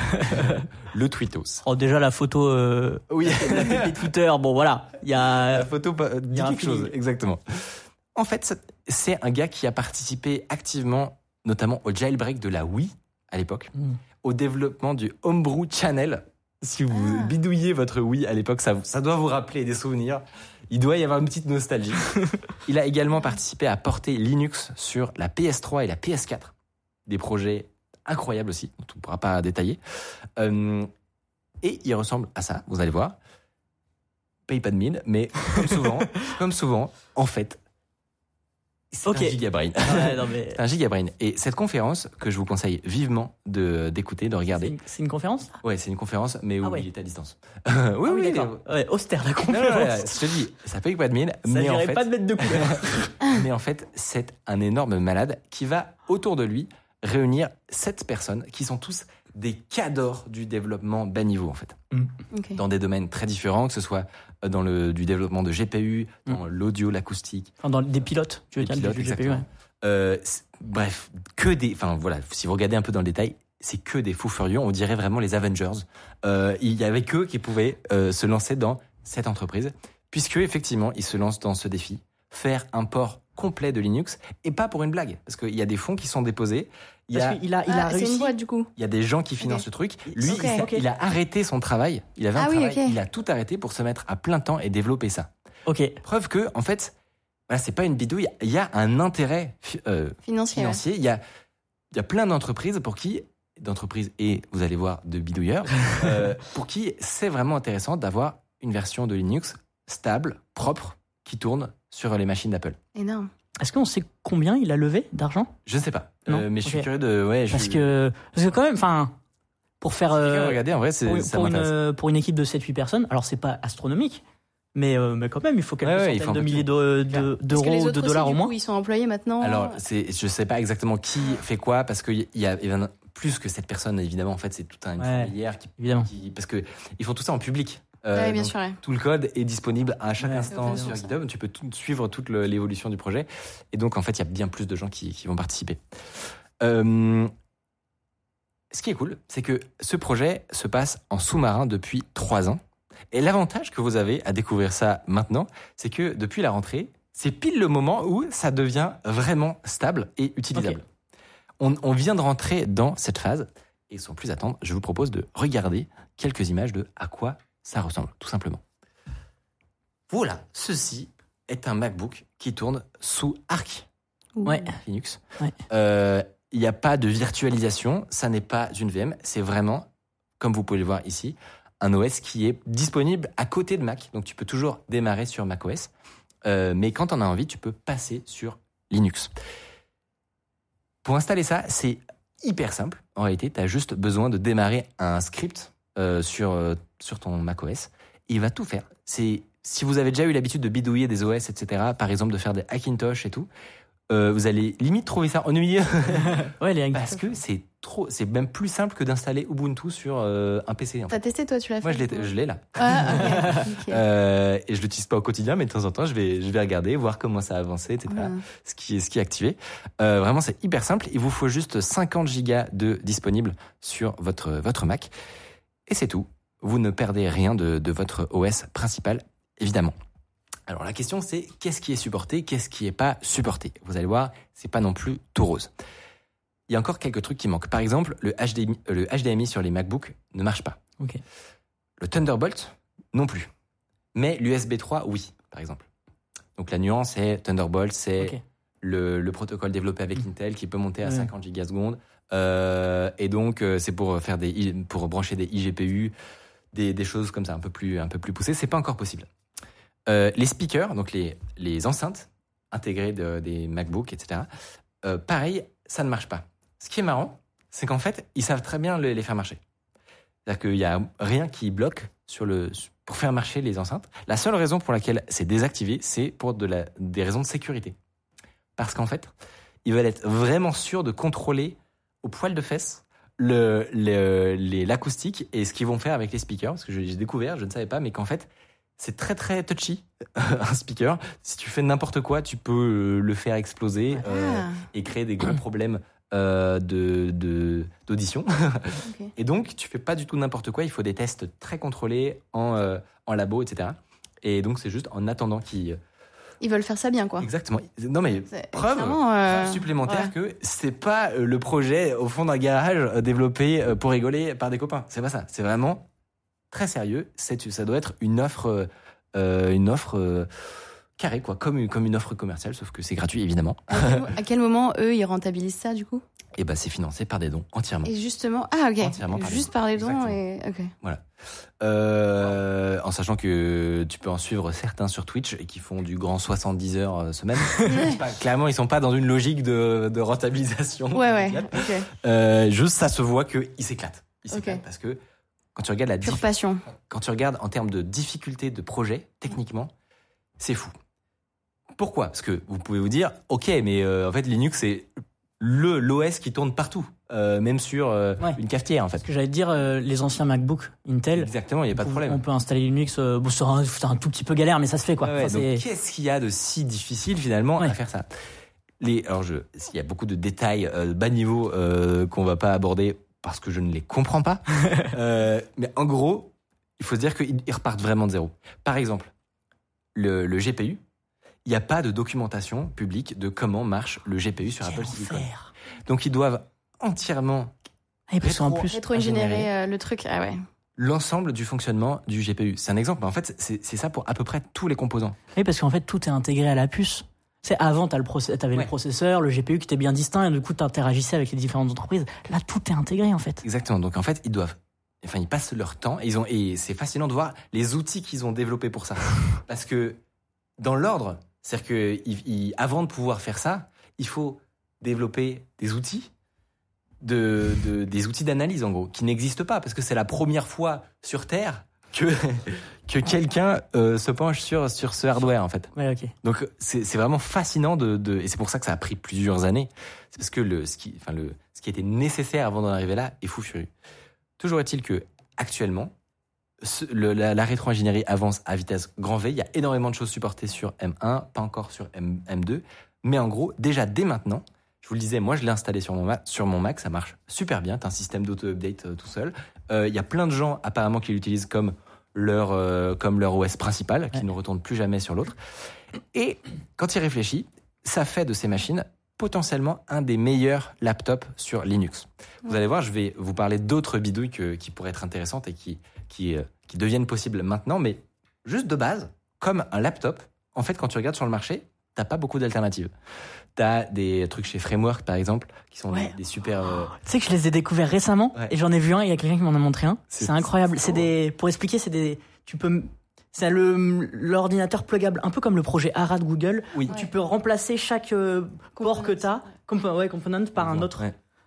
le tweetos. oh déjà la photo euh, Oui, la pépite Twitter bon voilà il y a la photo dit y a un quelque chose, exactement. En fait, c'est- c'est un gars qui a participé activement, notamment au jailbreak de la Wii à l'époque, Mm. Au développement du Homebrew Channel. Si vous Ah. bidouillez votre Wii à l'époque, ça, ça doit vous rappeler des souvenirs. Il doit y avoir une petite nostalgie. Il a également participé à porter Linux sur la PS3 et la PS4. Des projets incroyables aussi, dont on ne pourra pas détailler. Euh, et il ressemble à ça, vous allez voir. Paye pas de mine, mais comme souvent, comme souvent, en fait, c'est un gigabrain. Ouais, non, mais C'est un gigabrain. Et cette conférence, que je vous conseille vivement de d'écouter, de c'est regarder. une, c'est une conférence Ouais, c'est une conférence, mais où Ah ouais. il est à distance. oui, Ah oui, d'accord. Ouais, austère la Non, non, conférence. non, non, je te dis, ça paye pas de mine, Ça mais en, fait, pas de mettre de couleur. mais en fait, c'est un énorme malade qui va autour de lui réunir sept personnes qui sont tous des cadors du développement bas niveau en fait, Ok. dans des domaines très différents, que ce soit dans le du développement de GPU, dans l'audio, l'acoustique, Enfin, dans des pilotes, tu veux les dire, pilotes, du GPU, ouais. Euh, bref, que des. Enfin voilà, si vous regardez un peu dans le détail, c'est que des fous furieux. On dirait vraiment les Avengers. Euh, il y avait qu'eux qui pouvaient euh, se lancer dans cette entreprise, puisque effectivement, ils se lancent dans ce défi, faire un port complet de Linux, et pas pour une blague, parce qu'il y a des fonds qui sont déposés. Il y a, qu'il a, il a Ah, c'est réussi. une boîte du coup. il y a des gens qui financent Ok. ce truc. Lui, il, il a arrêté son travail. Il avait un Ah oui, travail. Il a tout arrêté pour se mettre à plein temps et développer ça. Ok. Preuve que, en fait, voilà, c'est pas une bidouille. Il y a un intérêt euh, Financier. ouais. financier. Il y a, il y a plein d'entreprises pour qui, d'entreprises et vous allez voir de bidouilleurs, euh, pour qui c'est vraiment intéressant d'avoir une version de Linux stable, propre, qui tourne sur les machines d'Apple. Énorme. Est-ce qu'on sait combien il a levé d'argent? Je ne sais pas, Non Euh, mais je suis curieux de. Ouais, je, Parce que, parce que quand même, enfin, pour faire. euh, regardez, en vrai, c'est, pour, ça pour une, pour une équipe de 7-8 personnes, alors c'est pas astronomique, mais, euh, mais quand même, il faut quelques Ouais, ouais, centaines faut un de milliers tout. de- de- d'euros, de dollars du au moins. coup, ils sont employés maintenant. Alors, je sais pas exactement qui fait quoi, parce qu'il y a, il y a plus que cette personne, évidemment, en fait, c'est toute une Ouais. qui, Évidemment. qui- parce que ils font tout ça en public. Euh, Ouais, bien donc, sûr. ouais. Tout le code est disponible à chaque Ouais, instant sur. GitHub. Tu peux tout, suivre toute l'évolution du projet. Et donc, en fait, il y a bien plus de gens qui, qui vont participer. Euh, ce qui est cool, c'est que ce projet se passe en sous-marin depuis trois ans. Et l'avantage que vous avez à découvrir ça maintenant, c'est que depuis la rentrée, c'est pile le moment où ça devient vraiment stable et utilisable. On, on vient de rentrer dans cette phase. Et sans plus attendre, je vous propose de regarder quelques images de à quoi ça ressemble, tout simplement. Voilà, ceci est un MacBook qui tourne sous Arc Ouh. Ouais. Linux. Ouais. Euh, Il n'y a pas de virtualisation, ça n'est pas une VM, c'est vraiment, comme vous pouvez le voir ici, un OS qui est disponible à côté de Mac. Donc tu peux toujours démarrer sur macOS, euh, mais quand on a envie, tu peux passer sur Linux. Pour installer ça, c'est hyper simple. En réalité, tu as juste besoin de démarrer un script euh, sur, euh, sur ton macOS. Il va tout faire. C'est si vous avez déjà eu l'habitude de bidouiller des OS, etc., par exemple de faire des Hackintosh et tout, euh, vous allez limite trouver ça ennuyeux Ouais, les parce que c'est trop, c'est même plus simple que d'installer Ubuntu sur euh, un PC. En fait. T'as testé toi, tu l'as fait Moi, je l'ai, je l'ai là. Ah, ok. ok. Euh, et je l'utilise pas au quotidien, mais de temps en temps, je vais, je vais regarder, voir comment ça a avancé, etc. Ce qui est, ce qui est activé. Euh, vraiment, c'est hyper simple. Il vous faut juste 50 gigas de disponible sur votre, votre Mac. Et c'est tout. Vous ne perdez rien de, de votre OS principal, évidemment. Alors la question c'est qu'est-ce qui est supporté, qu'est-ce qui est pas supporté? Vous allez voir, c'est pas non plus tout rose. Il y a encore quelques trucs qui manquent. Par exemple, le HDMI, le HDMI sur les MacBooks ne marche pas. Ok. Le Thunderbolt non plus. Mais l'USB 3 oui, par exemple. Donc la nuance est Thunderbolt, c'est le, le protocole développé avec Intel qui peut monter à Ouais. 50 gigasecondes. Euh, et donc euh, c'est pour faire des pour brancher des iGPU, des, choses comme ça un peu plus un peu plus poussées. C'est pas encore possible. Euh, les speakers, donc les les enceintes intégrées de- des MacBooks, etc. pareil, ça ne marche pas. Ce qui est marrant, c'est qu'en fait ils savent très bien le- les faire marcher. C'est-à-dire qu'il y a rien qui bloque sur le pour faire marcher les enceintes. La seule raison pour laquelle c'est désactivé, c'est pour des raisons de sécurité. Parce qu'en fait, ils veulent être vraiment sûrs de contrôler au poil de fesses le, le- les- l'acoustique et ce qu'ils vont faire avec les speakers. Parce que j'ai découvert, je ne savais pas, mais qu'en fait, c'est très très touchy un speaker. Si tu fais n'importe quoi, tu peux euh, le faire exploser euh, Ah, et créer des gros problèmes euh, de d'audition. Et donc, tu fais pas du tout n'importe quoi. Il faut des tests très contrôlés en, euh, en labo, etc. Et donc, c'est juste en attendant qu'ils Ils veulent faire ça bien, quoi. Exactement. Non mais preuve, euh, preuve supplémentaire ouais. que c'est pas euh, le projet au fond d'un garage euh, développé euh, pour rigoler par des copains. C'est pas ça. C'est vraiment très sérieux. Ça doit être une offre, euh, une offre euh, carrée quoi, comme une, comme une offre commerciale, sauf que c'est gratuit évidemment. À quel, moment, eux, ils rentabilisent ça, du coup Et bah c'est financé par des dons entièrement. Et justement, ah, ok. Entièrement par Juste par les dons et. Ok. Euh, en sachant que tu peux en suivre certains sur Twitch et qui font du grand 70 heures euh, semaine. Pas- clairement, ils sont pas dans une logique de, de rentabilisation. Ouais, ouais. Euh, juste, ça se voit qu'ils s'éclatent. Ils s'éclatent parce que quand tu regardes la Pure passion. quand tu regardes en termes de difficulté de projet, techniquement, c'est fou. Pourquoi? Parce que vous pouvez vous dire, ok, mais euh, en fait Linux c'est le l'OS qui tourne partout, euh, même sur euh, Ouais. une cafetière en fait. Ce que j'allais dire, euh, les anciens MacBook Intel, Exactement, il n'y a pas de problème. on peut installer Linux. bon, c'est un, un tout petit peu galère, mais ça se fait quoi. Ouais, ouais, Enfin, donc c'est- qu'est-ce qu'il y a de si difficile finalement Ouais. à faire ça? Les, alors je, il y a beaucoup de détails bas niveau qu'on va pas aborder parce que je ne les comprends pas. Mais en gros, il faut se dire qu'ils ils repartent vraiment de zéro. Par exemple, le, le GPU, il n'y a pas de documentation publique de comment marche le GPU sur Quel Apple Silicon. Donc ils doivent entièrement Ah, et Rétro- plus, Rétro-ingénierer euh, le truc. Ah ouais. l'ensemble du fonctionnement du GPU. C'est un exemple, mais en fait, c'est ça pour à peu près tous les composants. oui, parce qu'en fait, tout est intégré à la puce. C'est avant, t'as le process, t'avais Ouais. le processeur, le GPU qui était bien distinct, et du coup, t'interagissais avec les différentes entreprises. Là, tout est intégré en fait. Exactement. Donc en fait, ils doivent, enfin, ils passent leur temps. Et ils ont, et c'est fascinant de voir les outils qu'ils ont développés pour ça. Parce que dans l'ordre, c'est-à-dire que avant de pouvoir faire ça, il faut développer des outils, de, de- des outils d'analyse en gros, qui n'existent pas parce que c'est la première fois sur Terre que que quelqu'un euh, se penche sur sur ce hardware en fait. Ouais, ok. Donc c'est c'est vraiment fascinant de, de et c'est pour ça que ça a pris plusieurs années. C'est parce que le ce qui enfin le ce qui était nécessaire avant d'en arriver là est fou furieux. Toujours est-il que actuellement ce- le- la, la rétro-ingénierie avance à vitesse grand V. Il y a énormément de choses supportées sur M1, pas encore sur M, M2. Mais en gros, déjà dès maintenant, je vous le disais, moi je l'ai installé sur mon, Mac, sur mon Mac, ça marche super bien. T'as un système d'auto-update euh, tout seul. Euh, Il y a plein de gens apparemment qui l'utilisent comme leur, euh, comme leur OS principal, qui Ouais. ne retourne plus jamais sur l'autre. Et quand il réfléchit, ça fait de ces machines potentiellement un des meilleurs laptops sur Linux. Vous allez voir, je vais vous parler d'autres bidouilles que- qui pourraient être intéressantes et qui, qui, euh, qui deviennent possibles maintenant, mais juste de base, comme un laptop, en fait, quand tu regardes sur le marché, t'as pas beaucoup d'alternatives. T'as des trucs chez Framework, par exemple, qui sont Ouais. des, des super... euh, Tu sais que je les ai découverts récemment Ouais. et j'en ai vu un. Il y a quelqu'un qui m'en a montré un. C'est- incroyable. c'est des. Pour expliquer, c'est des. Tu peux. C'est le l'ordinateur pluggable, un peu comme le projet ARA de Google. Oui. où Tu peux remplacer chaque euh, port que t'as, compo- ouais, component par un autre.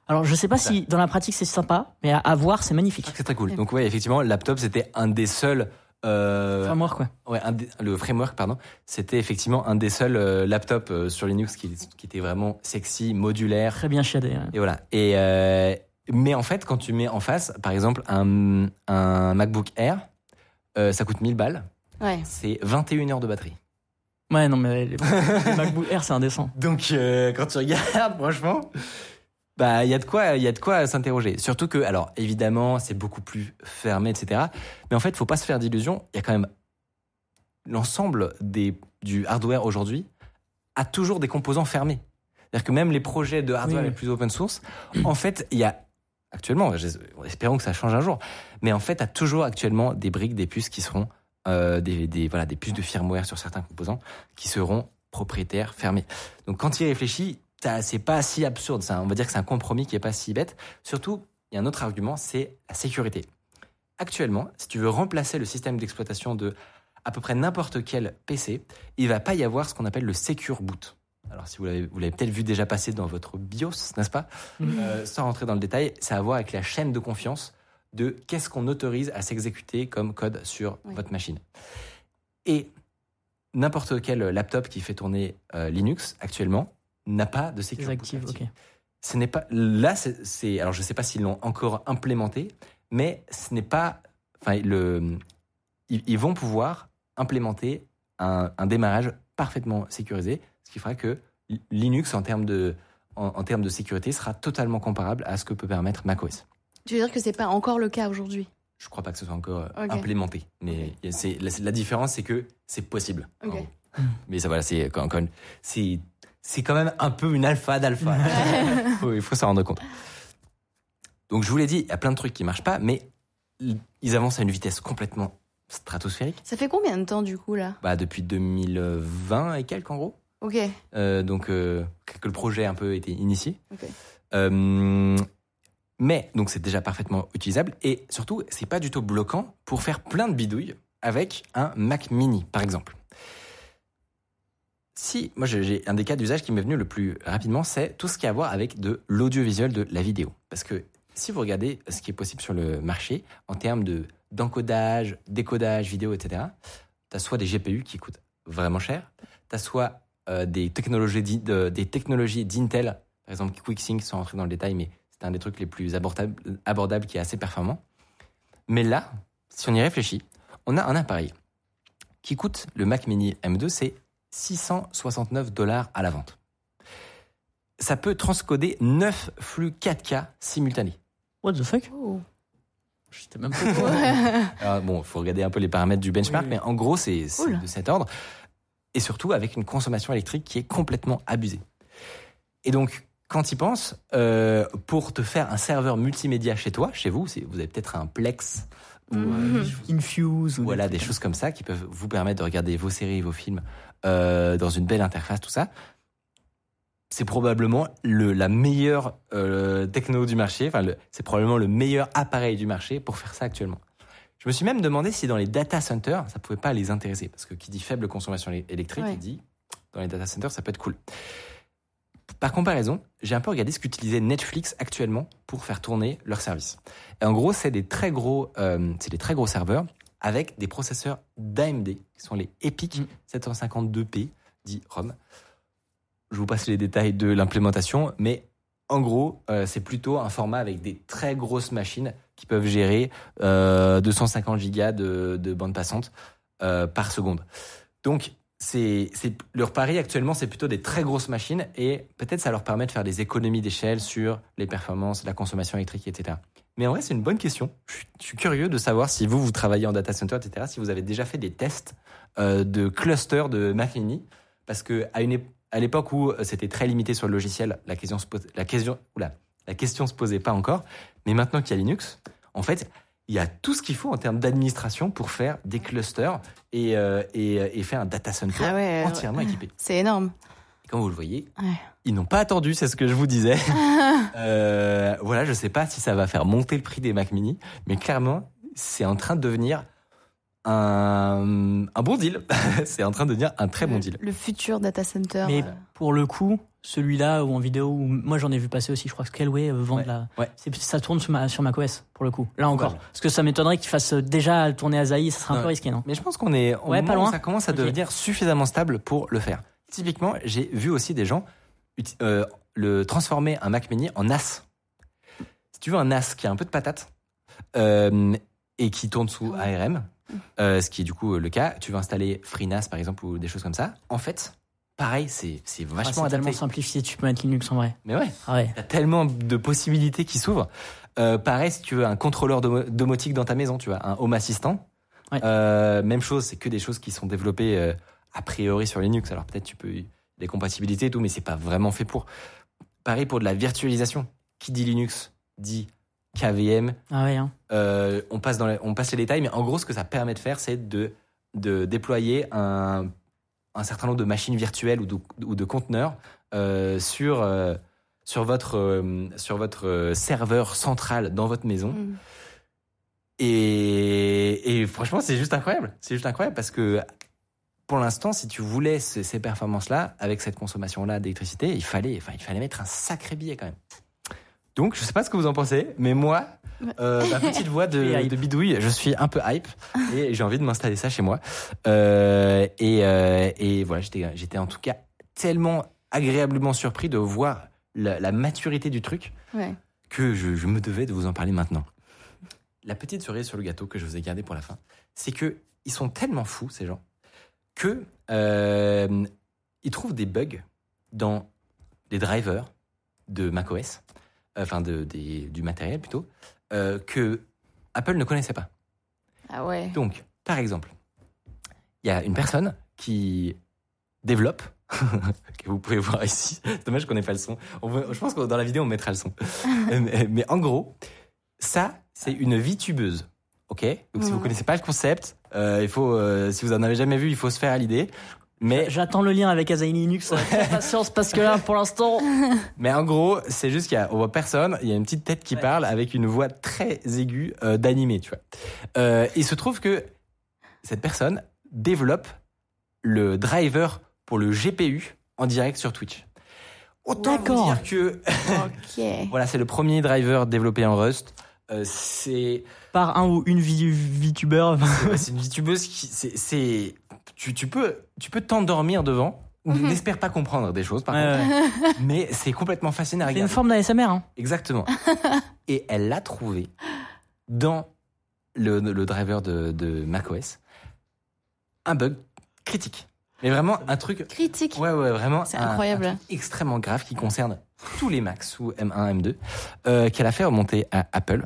Ouais. Alors je sais pas si dans la pratique c'est sympa, mais à, à voir c'est magnifique. C'est très cool. Donc ouais, effectivement, le laptop, c'était un des seuls... euh, Framework quoi. Ouais, un des- le framework, pardon, c'était effectivement un des seuls euh, laptops euh, sur Linux qui, qui était vraiment sexy, modulaire. Très bien chiadé. ouais. Et voilà. Et euh, mais en fait, quand tu mets en face, par exemple, un, un MacBook Air, euh, ça coûte 1000 balles. Ouais. C'est 21 heures de batterie. Ouais non mais les, les MacBook Air c'est indécent. Donc euh, quand tu regardes, franchement, bah il y a de quoi, il y a de quoi s'interroger. Surtout que, alors évidemment, c'est beaucoup plus fermé, etc. Mais en fait, faut pas se faire d'illusions. Il y a quand même l'ensemble des du hardware aujourd'hui a toujours des composants fermés. C'est-à-dire que même les projets de hardware Oui, les plus open source, en fait, il y a actuellement, espérons que ça change un jour, mais en fait, as toujours actuellement des briques, des puces qui seront euh, des, des, voilà, des puces de firmware sur certains composants qui seront propriétaires, fermés. Donc quand il réfléchit, c'est pas si absurde. Ça. On va dire que c'est un compromis qui est pas si bête. Surtout, il y a un autre argument, c'est la sécurité. Actuellement, si tu veux remplacer le système d'exploitation de à peu près n'importe quel PC, il va pas y avoir ce qu'on appelle le Secure Boot. Alors, si vous l'avez, vous l'avez peut-être vu déjà passer dans votre BIOS, n'est-ce pas? Euh, Sans rentrer dans le détail, ça a à voir avec la chaîne de confiance de qu'est-ce qu'on autorise à s'exécuter comme code sur Oui. votre machine. Et n'importe quel laptop qui fait tourner euh, Linux actuellement n'a pas de Secure Boot Désactive, actif. ok. Ce n'est pas là, c'est, alors je sais pas s'ils l'ont encore implémenté, mais ce n'est pas, enfin le, ils, ils vont pouvoir implémenter un, un démarrage parfaitement sécurisé, ce qui fera que Li- Linux en termes de en, en termes de sécurité sera totalement comparable à ce que peut permettre macOS. Tu veux dire que c'est pas encore le cas aujourd'hui? Je crois pas que ce soit encore euh, implémenté, mais c'est la, la différence, c'est que c'est possible. Mais ça, voilà, c'est quand, quand- c'est c'est quand même un peu une alpha d'alpha. Il faut s'en rendre compte. Donc je vous l'ai dit, il y a plein de trucs qui marchent pas, mais ils avancent à une vitesse complètement stratosphérique. Ça fait combien de temps du coup là? Bah, depuis 2020 et quelques en gros. Ok. Euh, donc euh, que le projet a un peu été initié. Ok. Euh, mais donc c'est déjà parfaitement utilisable et surtout c'est pas du tout bloquant pour faire plein de bidouilles avec un Mac Mini par exemple. Si moi j'ai- un des cas d'usage qui m'est venu le plus rapidement, c'est tout ce qui a à voir avec de l'audiovisuel de la vidéo. Parce que si vous regardez ce qui est possible sur le marché en termes de d'encodage, décodage vidéo, etc. T'as soit des GPU qui coûtent vraiment cher, t'as soit euh, des technologies d'Intel, par exemple QuickSync, sans rentrer dans le détail, mais c'est un des trucs les plus abordables, abordables qui est assez performant. Mais là, si on y réfléchit, on a un appareil qui coûte le Mac Mini M2, c'est 669 dollars à la vente. Ça peut transcoder 9 flux 4K simultanés. What the fuck? Oh. J'étais même pas. Alors, bon, il faut regarder un peu les paramètres du benchmark, Oui, mais en gros, c'est Cool. de cet ordre. Et surtout avec une consommation électrique qui est complètement abusée. Et donc, quand tu y penses, euh, pour te faire un serveur multimédia chez toi, chez vous, vous avez peut-être un Plex ou Mhm. euh, Infuse ou voilà, des choses comme ça qui peuvent vous permettre de regarder vos séries, vos films euh, dans une belle interface, tout ça. C'est probablement le, la meilleure euh, techno du marché. Enfin, c'est probablement le meilleur appareil du marché pour faire ça actuellement. Je me suis même demandé si dans les data centers, ça pouvait pas les intéresser, parce que qui dit faible consommation électrique, Ouais. il dit dans les data centers, ça peut être cool. Par comparaison, j'ai un peu regardé ce qu'utilisait Netflix actuellement pour faire tourner leur service. Et en gros, c'est des très gros, euh, c'est des très gros serveurs avec des processeurs d'AMD, qui sont les EPIC Mm. 752P, dit ROM. Je vous passe les détails de l'implémentation, mais en gros, euh, c'est plutôt un format avec des très grosses machines qui peuvent gérer euh, 250 gigas de, de bande passante euh, par seconde. Donc, c'est leur pari actuellement, c'est plutôt des très grosses machines et peut-être ça leur permet de faire des économies d'échelle sur les performances, la consommation électrique, etc. Mais en vrai, c'est une bonne question. Je suis, je suis curieux de savoir si vous, vous travaillez en data center, etc., si vous avez déjà fait des tests euh, de clusters de Mac Mini. Parce que à, une, à l'époque où euh, c'était très limité sur le logiciel, la question se, la question, oula, la question se posait pas encore. Mais maintenant qu'il y a Linux, en fait, il y a tout ce qu'il faut en termes d'administration pour faire des clusters et, euh, et, et faire un data center Ah ouais, entièrement équipé. C'est énorme. Comme vous le voyez, Ouais. ils n'ont pas attendu, c'est ce que je vous disais. Euh, voilà, je sais pas si ça va faire monter le prix des Mac Mini, mais clairement, c'est en train de devenir un, un bon deal. c'est en train de devenir un très bon deal. Le futur data center. Mais euh, pour le coup, celui-là ou en vidéo, ou moi j'en ai vu passer aussi, je crois que Scaleway euh, vend Ouais, de la. ouais. c'est- Ça tourne sur, ma, sur macOS pour le coup. Là encore. Voilà. Parce que ça m'étonnerait qu'il fasse déjà tourner à Zaï, ça serait un peu risqué, non? Mais je pense qu'on est au Ouais, pas loin. ça commence à devenir suffisamment stable pour le faire. Typiquement, j'ai vu aussi des gens euh, le transformer un Mac Mini en NAS. Si tu veux un NAS qui a un peu de patate euh, et qui tourne sous. ARM, euh, ce qui est du coup le cas, tu veux installer FreeNAS par exemple ou des choses comme ça. En fait, pareil, c'est Ah, vachement C'est tellement simplifié, tu peux mettre Linux en vrai. Mais ouais, Ah ouais. T'as tellement de possibilités qui s'ouvrent. Euh, pareil, si tu veux un contrôleur domo- domotique dans ta maison, tu vois, un home assistant. Ouais. Euh, même chose, c'est que des choses qui sont développées a priori sur Linux. Alors peut-être tu peux des compatibilités et tout, mais c'est pas vraiment fait pour. Pareil pour de la virtualisation. Qui dit Linux dit KVM. Ah ouais, hein. Euh, on passe dans les, on passe les détails, mais en gros, ce que ça permet de faire, c'est de de déployer un un certain nombre de machines virtuelles ou de, ou de conteneurs euh, sur euh, sur votre euh, sur votre serveur central dans votre maison. mm. Et, et franchement, c'est juste incroyable. C'est juste incroyable parce que pour l'instant, si tu voulais ce- ces performances-là, avec cette consommation-là d'électricité, il fallait, enfin, il fallait mettre un sacré billet quand même. Donc, je sais pas ce que vous en pensez, mais moi, euh, ma petite voix de, bidouille, je suis un peu hype et j'ai envie de m'installer ça chez moi. Euh, et, euh, et voilà, j'étais, en tout cas tellement agréablement surpris de voir la, la maturité du truc Ouais. que je, je me devais de vous en parler maintenant. La petite cerise sur le gâteau que je vous ai gardé pour la fin, c'est que ils sont tellement fous ces gens que euh, ils trouvent des bugs dans des drivers de macOS, euh, enfin de, des- du matériel plutôt, euh, que Apple ne connaissait pas. Ah ouais. Donc, par exemple, il y a une personne qui développe, que vous pouvez voir ici. C'est dommage qu'on n'ait pas le son. On veut- je pense que dans la vidéo, on mettra le son. mais, mais en gros, ça, c'est une vitubeuse. Ok? Donc si vous Mhm. connaissez pas le concept, il faut, euh, si vous en avez jamais vu, il faut se faire à l'idée. Mais J'attends le lien avec Azaï Linux. avec Patience, parce que là, pour l'instant. Mais en gros, c'est juste qu'il y a, on voit personne, il y a une petite tête qui Ouais. parle avec une voix très aiguë euh, d'animé, tu vois. Euh, il se trouve que cette personne développe le driver pour le GPU en direct sur Twitch. Autant vous dire que Ok. voilà, c'est le premier driver développé en Rust. Euh, c'est Par un ou une VTuber. c'est une VTubeuse qui c'est c'est tu, tu peux tu peux t'endormir devant. Mhm. N'espère pas comprendre des choses, par Ouais, contre. ouais. Mais c'est complètement fascinant à C'est une regarder. forme d'ASMR. Hein. Exactement. Et elle l'a trouvé dans le, le driver de, de macOS. Un bug critique. Mais vraiment un truc. Critique. Ouais, ouais, vraiment. C'est un- incroyable. un truc extrêmement grave qui concerne tous les Macs sous M1, M2, euh, qu'elle a fait remonter à Apple.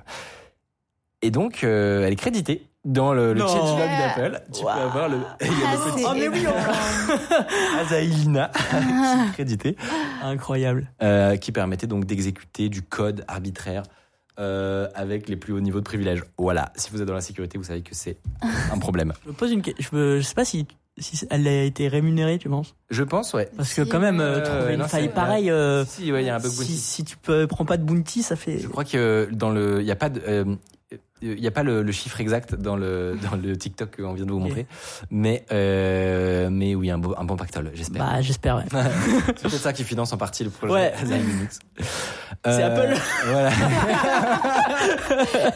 Et donc, euh, elle est créditée dans le, le changelog Yeah. d'Apple. Tu peux avoir le. Il y a Ah, le c'est Oh, mais oui, énorme. Azailina qui est crédité. Incroyable. euh, qui permettait donc d'exécuter du code arbitraire euh, avec les plus hauts niveaux de privilèges. Voilà, si vous êtes dans la sécurité, vous savez que c'est un problème. Je me pose une question. Je, me- je sais pas si, si elle a été rémunérée, tu penses? Je pense, ouais. Parce que Si, quand même, euh, trouver ouais, une non, faille pareille. euh, Si, si, ouais, il y a un bug si, bounty. si tu peux, prends pas de bounty, ça fait. Je crois que dans le, il y a pas de, euh, il y a pas le, le chiffre exact dans le dans le TikTok qu'on vient de vous montrer, mais euh, mais oui un, beau, un bon pactole, j'espère. Bah, j'espère, ouais. c'est peut-être ça qui finance en partie le projet Ouais. C'est Apple. Voilà.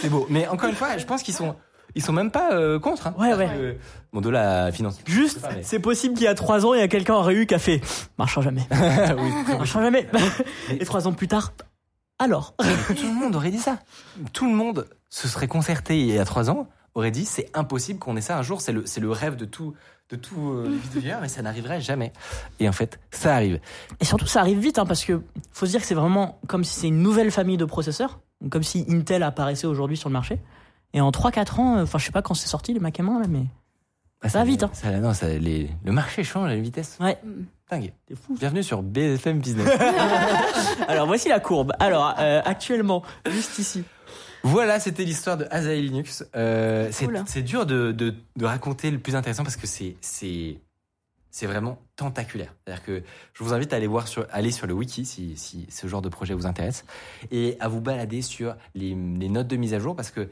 c'est beau. Mais encore une fois, je pense qu'ils sont ils sont même pas euh, contre. Hein. Ouais, ouais. Euh, Bon, de la finance. Juste, mais- c'est possible qu'il y a trois ans, il y a quelqu'un en réu qui a fait marchera jamais. oui. marchera jamais. Et trois ans plus tard, alors. Tout le monde aurait dit ça. Tout le monde se serait concerté il y a trois ans, aurait dit c'est impossible qu'on ait ça un jour. C'est le, c'est le rêve de tout, de tout euh, vidéaire, mais ça n'arriverait jamais. Et en fait, ça arrive. Et surtout, ça arrive vite, hein, parce que faut se dire que c'est vraiment comme si c'est une nouvelle famille de processeurs, comme si Intel apparaissait aujourd'hui sur le marché. Et en 3-4 ans, euh, enfin, je sais pas quand c'est sorti les Mac M1 là, mais Ah, Ça va vite, hein. ça- non, ça- les- le marché change à une vitesse ouais, dingue. fou. Bienvenue sur BFM Business. Alors voici la courbe. Alors euh, actuellement, juste ici. Voilà, c'était l'histoire de Azaï Linux. Euh, c'est Cool. dur de, de, de raconter le plus intéressant parce que c'est c'est c'est vraiment tentaculaire. C'est-à-dire que je vous invite à aller voir sur aller sur le wiki si, si ce genre de projet vous intéresse et à vous balader sur les, les notes de mise à jour parce que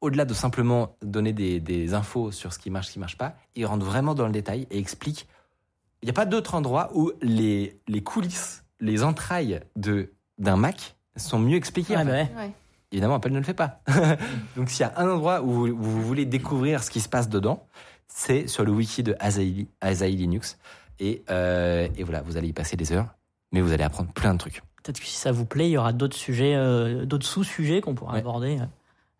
au-delà de simplement donner des, des infos sur ce qui marche, ce qui marche pas, ils rentrent vraiment dans le détail et expliquent. Il n'y a pas d'autre endroit où les, les coulisses, les entrailles de d'un Mac sont mieux expliquées. en fait. bah ouais. Ouais. Évidemment, Apple ne le fait pas. Donc, s'il y a un endroit où vous, où vous voulez découvrir ce qui se passe dedans, c'est sur le wiki de Azaï Linux. Et, euh, et voilà, vous allez y passer des heures, mais vous allez apprendre plein de trucs. Peut-être que si ça vous plaît, il y aura d'autres sujets, euh, d'autres sous-sujets qu'on pourra Ouais. aborder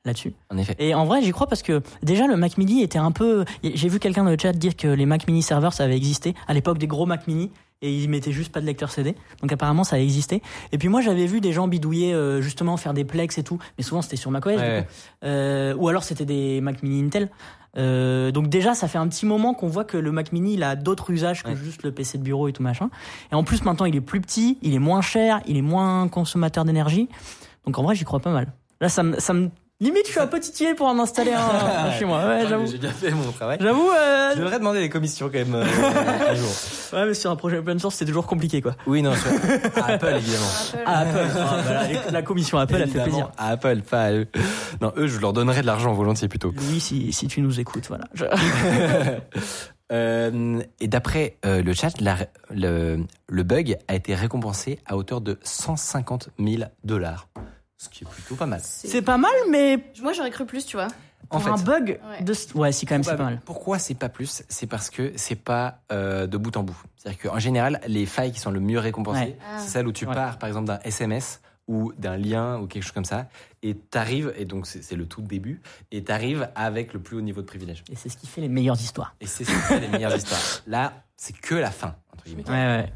là-dessus. En effet. Et en vrai, j'y crois parce que déjà le Mac Mini était un peu. J'ai vu quelqu'un dans le chat dire que les Mac Mini serveurs ça avait existé à l'époque des gros Mac Mini et ils mettaient juste pas de lecteur CD. Donc apparemment ça a existé. Et puis moi j'avais vu des gens bidouiller euh, justement faire des plex et tout, mais souvent c'était sur macOS. Ouais. Euh, ou alors c'était des Mac Mini Intel. Euh, donc déjà ça fait un petit moment qu'on voit que le Mac Mini il a d'autres usages que Ouais. juste le PC de bureau et tout machin. Et en plus maintenant il est plus petit, il est moins cher, il est moins consommateur d'énergie. Donc en vrai j'y crois pas mal. Là ça me ça me limite je suis un peu titillé pour en installer un, chez moi. Ouais, j'avoue. J'ai bien fait mon travail. J'avoue, euh, Je devrais demander des commissions quand même euh, un jour. ouais, mais sur un projet open source, c'est toujours compliqué, quoi. Oui, non, sur à Apple évidemment. Apple. Ah, Apple. Ah, bah, la, commission Apple, elle fait Évidemment, plaisir. À Apple, pas à eux. Non, eux, je leur donnerais de l'argent volontiers plutôt. Louis, si, si tu nous écoutes, voilà. Je- Euh, et d'après euh, le chat, la- le, le bug a été récompensé à hauteur de 150 000 dollars. Ce qui est plutôt pas mal. C'est pas mal, mais Moi, j'aurais cru plus, tu vois. En fait, un bug Ouais. de. Ouais, si, quand même, c'est pas mal. Pourquoi c'est pas plus C'est parce que c'est pas euh, de bout en bout. C'est-à-dire qu'en général, les failles qui sont le mieux récompensées, Ouais. Ah. c'est celles où tu Ouais. pars, par exemple, d'un SMS ou d'un lien ou quelque chose comme ça, et t'arrives, et donc c'est c'est le tout début, et t'arrives avec le plus haut niveau de privilège. Et c'est ce qui fait les meilleures histoires. Et c'est ce qui fait les meilleures histoires. Là, c'est que la fin, entre guillemets. Ouais, ouais.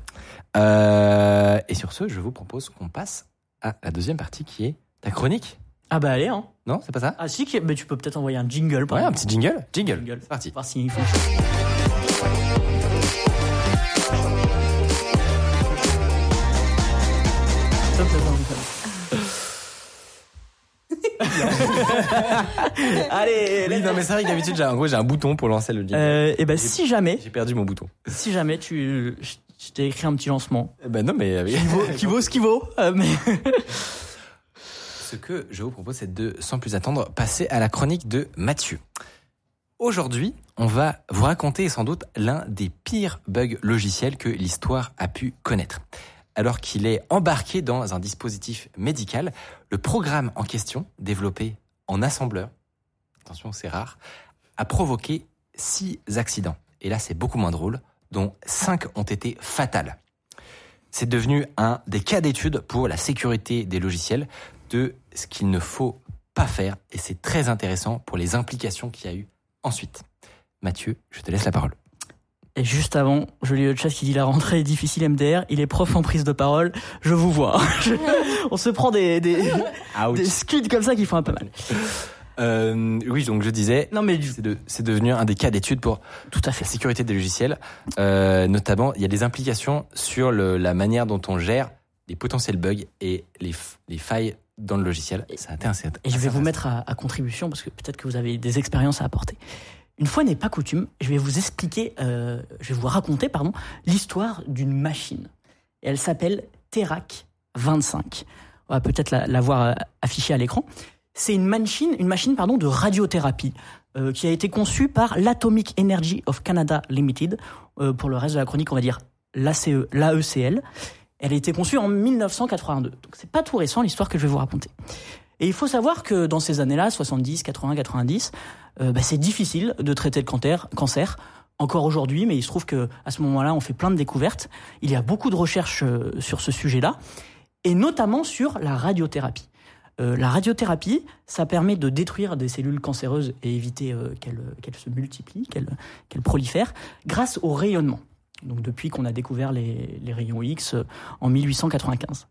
Euh, et sur ce, je vous propose qu'on passe à la deuxième partie qui est ta chronique. Ah bah allez, hein. Non, c'est pas ça Ah si, mais tu peux peut-être envoyer un jingle. Ouais, un petit jingle. Jingle. jingle. C'est parti. Voir s'il faut. Allez, oui, non mais c'est vrai que d'habitude j'ai un gros j'ai un bouton pour lancer le jingle. Euh, et ben si jamais. J'ai perdu mon bouton. Si jamais tu t'ai écrit un petit lancement Eh Ben non, mais euh, qui vaut, qui vaut ce qu'il vaut, euh, mais Ce que je vous propose, c'est de, sans plus attendre, passer à la chronique de Mathieu. Aujourd'hui, on va vous raconter sans doute l'un des pires bugs logiciels que l'histoire a pu connaître. Alors qu'il est embarqué dans un dispositif médical, le programme en question, développé en assembleur, attention c'est rare, a provoqué six accidents. Et là c'est beaucoup moins drôle, dont cinq ont été fatales. C'est devenu un des cas d'étude pour la sécurité des logiciels de ce qu'il ne faut pas faire et c'est très intéressant pour les implications qu'il y a eu ensuite. Mathieu, je te laisse la parole. Et juste avant, je lis le chat qui dit la rentrée est difficile MDR, il est prof en prise de parole, je vous vois. On se prend des, des, des scuds comme ça qui font un peu mal. Euh, oui, donc je disais, Non mais c'est de- c'est devenu un des cas d'étude pour tout à fait. la sécurité des logiciels. Euh, notamment, il y a des implications sur le- la manière dont on gère les potentiels bugs et les, failles dans le logiciel. C'est assez- Et je vais vous mettre à, à contribution parce que peut-être que vous avez des expériences à apporter. Une fois n'est pas coutume, je vais vous expliquer, euh, je vais vous raconter, pardon, l'histoire d'une machine. Et elle s'appelle Terac 25. On va peut-être la, la voir affichée à l'écran. C'est une machine, une machine pardon, de radiothérapie euh, qui a été conçue par l'Atomic Energy of Canada Limited. Euh, pour le reste de la chronique, on va dire l'ACE, l'AECL. Elle a été conçue en 1982. Donc c'est pas tout récent l'histoire que je vais vous raconter. Et il faut savoir que dans ces années-là, 70, 80, 90, euh, bah, c'est difficile de traiter le cancer, cancer encore aujourd'hui, mais il se trouve que à ce moment-là, on fait plein de découvertes. Il y a beaucoup de recherches euh, sur ce sujet-là, et notamment sur la radiothérapie. Euh, la radiothérapie, ça permet de détruire des cellules cancéreuses et éviter euh, qu'elles qu'elles se multiplient, qu'elles prolifèrent, grâce au rayonnement. Donc depuis qu'on a découvert les, les rayons X euh, en 1895.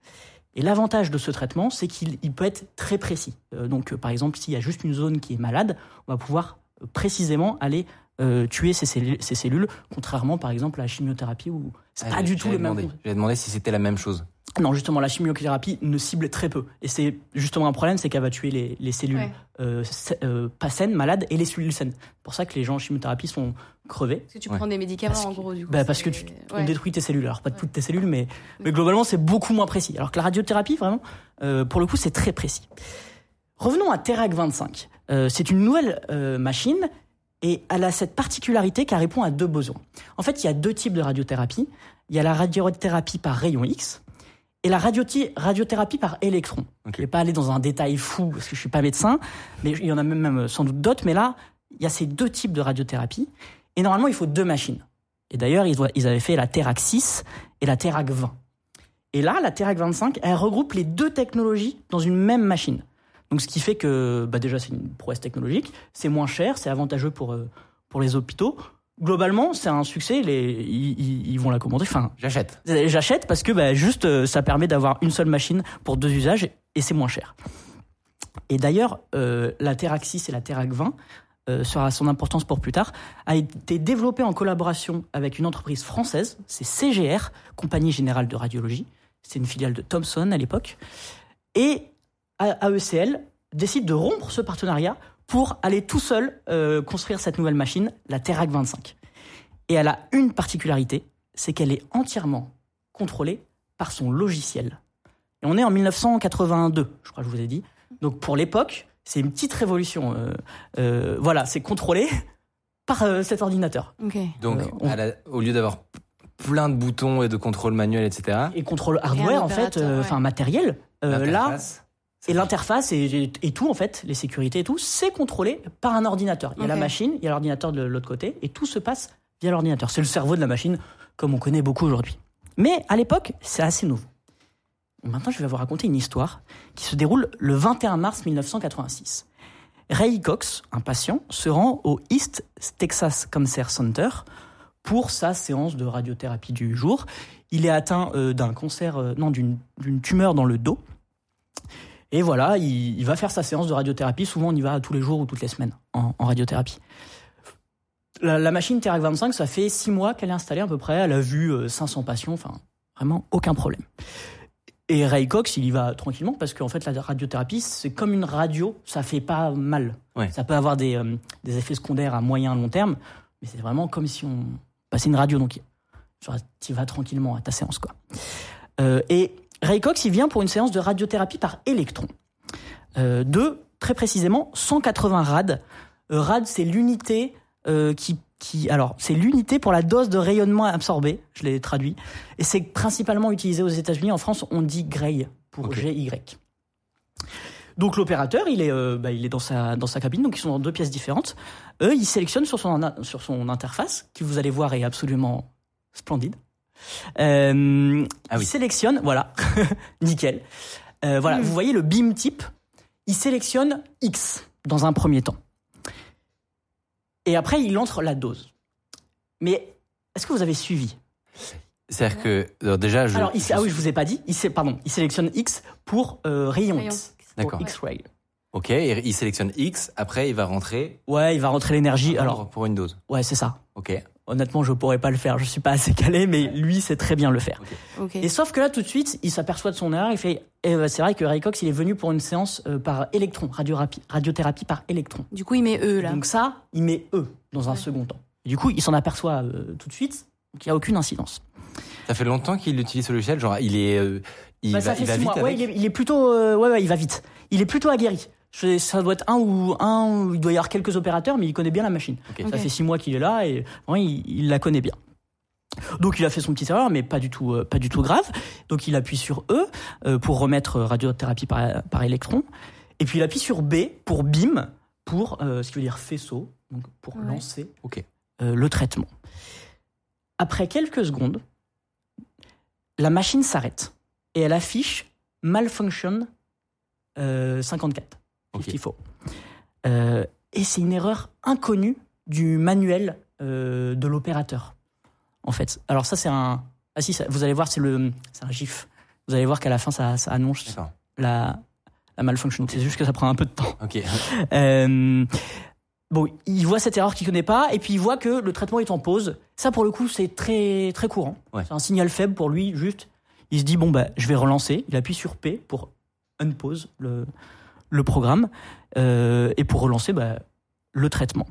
Et l'avantage de ce traitement, c'est qu'il il peut être très précis. Euh, donc, euh, par exemple, s'il y a juste une zone qui est malade, on va pouvoir euh, précisément aller euh, tuer ces, cellules, ces cellules, contrairement, par exemple, à la chimiothérapie où c'est Ah, pas du tout le même. J'allais demandé si c'était la même chose. Non, justement, la chimiothérapie ne cible très peu. Et c'est justement un problème, c'est qu'elle va tuer les, les cellules Ouais. euh, euh, pas saines, malades, et les cellules saines. C'est pour ça que les gens en chimiothérapie sont crevés. Parce que tu Ouais. prends des médicaments Parce en gros du coup. Bah, parce que tu on ouais. détruit tes cellules. Alors pas Ouais. toutes tes cellules, mais, mais globalement c'est beaucoup moins précis. Alors que la radiothérapie, vraiment, euh, pour le coup, c'est très précis. Revenons à Terac 25. Euh, c'est une nouvelle euh, machine et elle a cette particularité qu'elle répond à deux besoins. En fait, il y a deux types de radiothérapie. Il y a la radiothérapie par rayon X et la radiothérapie par électron. Ok. Je vais pas aller dans un détail fou parce que je suis pas médecin, mais il y en a même, même sans doute d'autres. Mais là, il y a ces deux types de radiothérapie et normalement, il faut deux machines. Et d'ailleurs, ils avaient fait la Terac 6 et la Terac 20. Et là, la Terac 25, elle regroupe les deux technologies dans une même machine. Donc, ce qui fait que, bah déjà, c'est une prouesse technologique, c'est moins cher, c'est avantageux pour, euh, pour les hôpitaux. Globalement, c'est un succès, les, ils, vont la commander. Enfin, J'achète. J'achète parce que bah, juste euh, ça permet d'avoir une seule machine pour deux usages et c'est moins cher. Et d'ailleurs, euh, la Terac 6 et la Terac 20 euh, sera son importance pour plus tard, a été développée en collaboration avec une entreprise française, c'est CGR, Compagnie Générale de Radiologie. C'est une filiale de Thomson à l'époque. Et AECL décide de rompre ce partenariat pour aller tout seul euh, construire cette nouvelle machine, la Terac 25. Et elle a une particularité, c'est qu'elle est entièrement contrôlée par son logiciel. Et on est en 1982, je crois que je vous ai dit. Donc pour l'époque, c'est une petite révolution. Euh, euh, voilà, c'est contrôlé par euh, cet ordinateur. Donc, Euh, on- à la- au lieu d'avoir plein de boutons et de contrôle manuel, etc., Et contrôle hardware, en fait, euh, ouais. enfin matériel. Euh, là, et l'interface et, et tout, en fait, les sécurités et tout, c'est contrôlé par un ordinateur. Il y a la machine, il y a l'ordinateur de l'autre côté, et tout se passe via l'ordinateur. C'est le cerveau de la machine, comme on connaît beaucoup aujourd'hui. Mais à l'époque, c'est assez nouveau. Maintenant, je vais vous raconter une histoire qui se déroule le 21 mars 1986. Ray Cox, un patient, se rend au East Texas Cancer Center pour sa séance de radiothérapie du jour. Il est atteint euh, d'un cancer, euh, non, d'une tumeur dans le dos. Et voilà, il, il va faire sa séance de radiothérapie. Souvent, on y va tous les jours ou toutes les semaines en, en radiothérapie. La, la machine Terac 25, ça fait six mois qu'elle est installée à peu près. Elle a vu euh, 500 patients, enfin, vraiment aucun problème. Et Ray Cox, il y va tranquillement parce qu'en fait, la radiothérapie, c'est comme une radio, ça fait pas mal. Ouais. Ça peut avoir des, euh, des effets secondaires à moyen long terme, mais c'est vraiment comme si on passait une radio. Donc, tu vas tranquillement à ta séance, quoi. Euh, et Ray Cox, il vient pour une séance de radiothérapie par électron. Euh, de, très précisément, 180 rad. Euh, rad, c'est l'unité euh, qui qui, alors, c'est l'unité pour la dose de rayonnement absorbée, je l'ai traduit, et c'est principalement utilisé aux États-Unis. En France, on dit Gray pour. GY. Donc l'opérateur, il est, euh, bah, il est dans sa dans sa cabine, donc ils sont dans deux pièces différentes. Eux, ils sélectionnent sur son sur son interface, qui vous allez voir est absolument splendide. Euh, Ah oui. Ils sélectionnent, voilà, nickel. Euh, voilà, Mm. vous voyez le beam type. Il sélectionne X dans un premier temps. Et après, il entre la dose. Mais est-ce que vous avez suivi? C'est-à-dire que, alors déjà, je. Alors, il, ah oui, je vous ai pas dit. Il, pardon, il sélectionne X pour euh, rayon Rayon. X. D'accord. X-ray. Ok, il sélectionne X, après il va rentrer Ouais, il va rentrer l'énergie. Alors, pour une dose. ouais, c'est ça. Ok. Honnêtement, je pourrais pas le faire. Je suis pas assez calé, mais lui, sait très bien le faire. Et sauf que là, tout de suite, il s'aperçoit de son erreur. Il fait, eh, euh, c'est vrai que Ray Cox, il est venu pour une séance euh, par électron, radiothérapie, radiothérapie par électron. Du coup, il met eux là. Donc ça, il met E dans un Ouais. second temps. Et du coup, il s'en aperçoit euh, tout de suite. Donc il n'y a aucune incidence. Ça fait longtemps qu'il utilise ce logiciel, genre il est. euh, il, Bah, va, ça fait il va six vite mois. avec. Ouais, il, est, il est plutôt, euh, ouais, ouais, il va vite. Il est plutôt aguerri. Ça doit être un ou un, il doit y avoir quelques opérateurs, mais il connaît bien la machine. Ça fait six mois qu'il est là et il, la connaît bien. Donc il a fait son petit erreur, mais pas du tout, euh, pas du tout grave. Donc il appuie sur E euh, pour remettre euh, radiothérapie par, par, électron, et puis il appuie sur B pour BIM pour ce qui veut dire faisceau, pour lancer le traitement. Après quelques secondes, la machine s'arrête et elle affiche malfunction 54 okay. qu'il faut. Euh, et c'est une erreur inconnue du manuel euh, de l'opérateur, en fait. Alors ça, c'est un... Ah si, vous allez voir, c'est le... Un gif. Vous allez voir qu'à la fin, ça, annonce la, la malfunction. C'est juste que ça prend un peu de temps. Ok. Euh, bon, il voit cette erreur qu'il ne connaît pas, et puis il voit que le traitement est en pause. Ça, pour le coup, c'est très, très courant. C'est un signal faible pour lui, juste. Il se dit, bon, bah, je vais relancer. Il appuie sur P pour unpause le, le programme euh, et pour relancer bah, le traitement.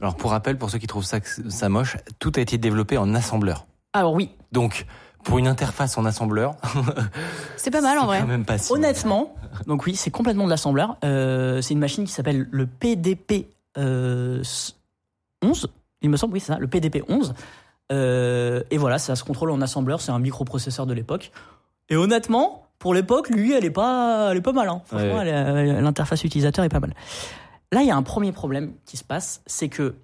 Alors pour rappel, pour ceux qui trouvent ça, ça moche, tout a été développé en assembleur. Alors oui, Donc, pour une interface en assembleur, C'est pas mal en vrai. même pas si honnêtement, donc oui, c'est complètement de l'assembleur. Euh, c'est une machine qui s'appelle le PDP euh, 11, il me semble, oui, c'est ça, le PDP 11. Euh, et voilà, ça se contrôle en assembleur, c'est un microprocesseur de l'époque. Et honnêtement, pour l'époque, lui, elle est pas, elle est pas mal. hein. Franchement, Ouais. est- l'interface utilisateur est pas mal. Là, il y a un premier problème qui se passe, c'est que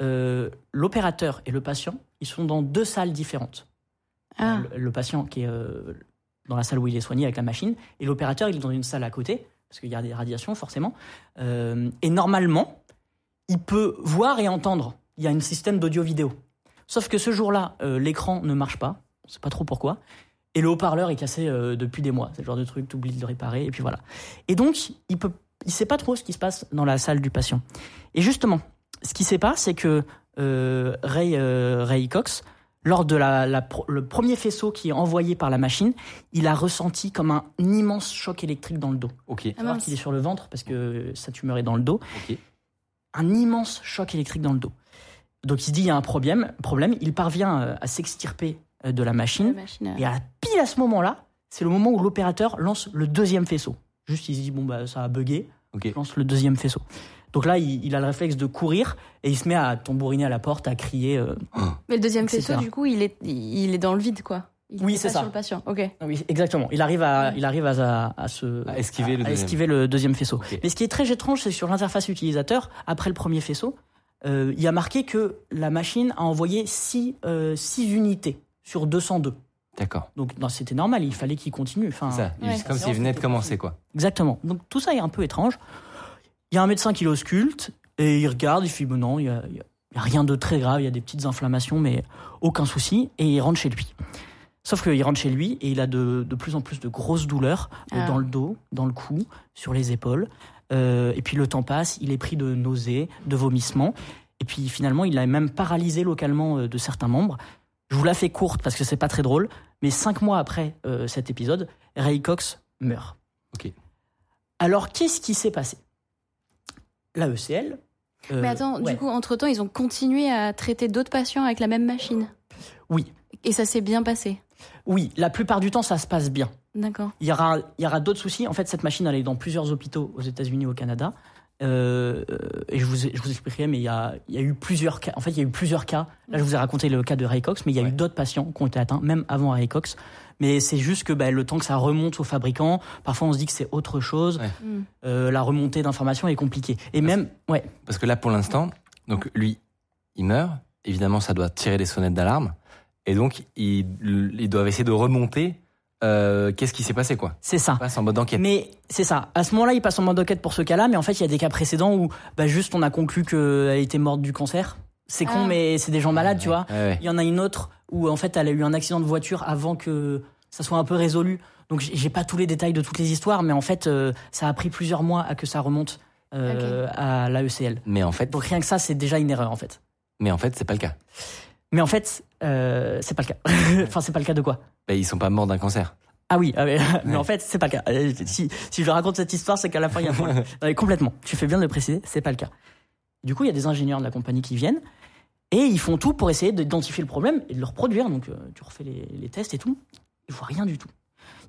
euh, l'opérateur et le patient, ils sont dans deux salles différentes. Ah. Le, le patient qui est euh, dans la salle où il est soigné avec la machine, et l'opérateur, il est dans une salle à côté, parce qu'il y a des radiations forcément. Euh, et normalement, il peut voir et entendre. Il y a un système d'audio-vidéo. Sauf que ce jour-là, euh, l'écran ne marche pas, on sait pas trop pourquoi, et le haut-parleur est cassé euh, depuis des mois. C'est le genre de truc, tu oublies de le réparer, et puis voilà. Et donc, il peut, il sait pas trop ce qui se passe dans la salle du patient. Et justement, ce qui sait pas, c'est que euh, Ray, euh, Ray Cox, lors de la, le premier faisceau qui est envoyé par la machine, il a ressenti comme un immense choc électrique dans le dos. Ok. Ah Alors qu'il est sur le ventre parce que sa tumeur est dans le dos. Ok. Un immense choc électrique dans le dos. Donc il se dit il y a un problème. problème. Il parvient à s'extirper de la La machine. euh, Et à pile à ce moment-là, c'est le moment où l'opérateur lance le deuxième faisceau. Juste il se dit bon bah ça a bugué, je lance le deuxième faisceau. Donc là il, il a le réflexe de courir et il se met à tambouriner à la porte, à crier. euh, Mais le deuxième etc. faisceau, du coup, il est, il est dans le vide, quoi. Il Oui, est c'est ça. Sur le patient. Ok. Ah Oui, exactement. Il arrive à, il arrive à, à se, À esquiver le à deuxième. esquiver le deuxième faisceau. Mais ce qui est très étrange, c'est que sur l'interface utilisateur, après le premier faisceau, euh, il y a marqué que la machine a envoyé 6 unités sur 202. D'accord. Donc non, c'était normal, il fallait qu'il continue. Enfin, C'est ça. Ouais. C'est comme s'il venait de commencer, quoi. Exactement. Donc tout ça est un peu étrange. Il y a un médecin qui l'ausculte et il regarde, il fait bon non, il y a, il y a- il y a rien de très grave, il y a des petites inflammations, mais aucun souci, et il rentre chez lui. Sauf qu'il rentre chez lui et il a de, de plus en plus de grosses douleurs euh, Ah. dans le dos, dans le cou, sur les épaules. Euh, et puis le temps passe, il est pris de nausées, de vomissements. Et puis finalement, il a même paralysé localement euh, de certains membres Je vous la fais courte parce que c'est pas très drôle, mais cinq mois après euh, cet épisode, Ray Cox meurt. Ok. Alors, qu'est-ce qui s'est passé? La ECL. euh, Mais attends, ouais. du coup, entre-temps, ils ont continué à traiter d'autres patients avec la même machine. Oui. Et ça s'est bien passé. Oui, la plupart du temps, ça se passe bien. D'accord. Il y aura, il y aura d'autres soucis. En fait, cette machine, elle est dans plusieurs hôpitaux aux États-Unis, au Canada. Euh, et je vous, je vous expliquerai, mais il y, a, il y a eu plusieurs cas. En fait, il y a eu plusieurs cas. Là, je vous ai raconté le cas de Ray Cox, mais il y a Ouais. eu d'autres patients qui ont été atteints, même avant Ray Cox. Mais c'est juste que bah, le temps que ça remonte au fabricant, parfois on se dit que c'est autre chose. Ouais. Hmm. Euh, la remontée d'informations est compliquée. Et même, ouais, Parce que là, pour l'instant, donc lui, il meurt. Évidemment, ça doit tirer des sonnettes d'alarme. Et donc, ils, ils doivent essayer de remonter. Euh, Qu'est-ce qui s'est passé, quoi c'est ça. On passe en mode enquête. Mais c'est ça. À ce moment-là, il passe en mode enquête pour ce cas-là, mais en fait, il y a des cas précédents où bah, juste on a conclu qu'elle était morte du cancer. C'est con, Ah. mais c'est des gens malades, tu vois. Ouais, ouais. Il y en a une autre où en fait elle a eu un accident de voiture avant que ça soit un peu résolu. Donc j'ai pas tous les détails de toutes les histoires, mais en fait euh, ça a pris plusieurs mois à que ça remonte euh, à l'AECL. Mais en fait, Donc rien que ça c'est déjà une erreur en fait. mais en fait, c'est pas le cas. Mais en fait euh, c'est pas le cas. enfin c'est pas le cas de quoi? Bah, ils sont pas morts d'un cancer. Ah oui, ah mais Ouais. en fait c'est pas le cas. Euh, Si, si je raconte cette histoire c'est qu'à la fin il y a un problème. Non, mais complètement. Tu fais bien de le préciser, c'est pas le cas. Du coup il y a des ingénieurs de la compagnie qui viennent. Et ils font tout pour essayer d'identifier le problème et de le reproduire. Donc, euh, tu refais les, les tests et tout. Ils voient rien du tout.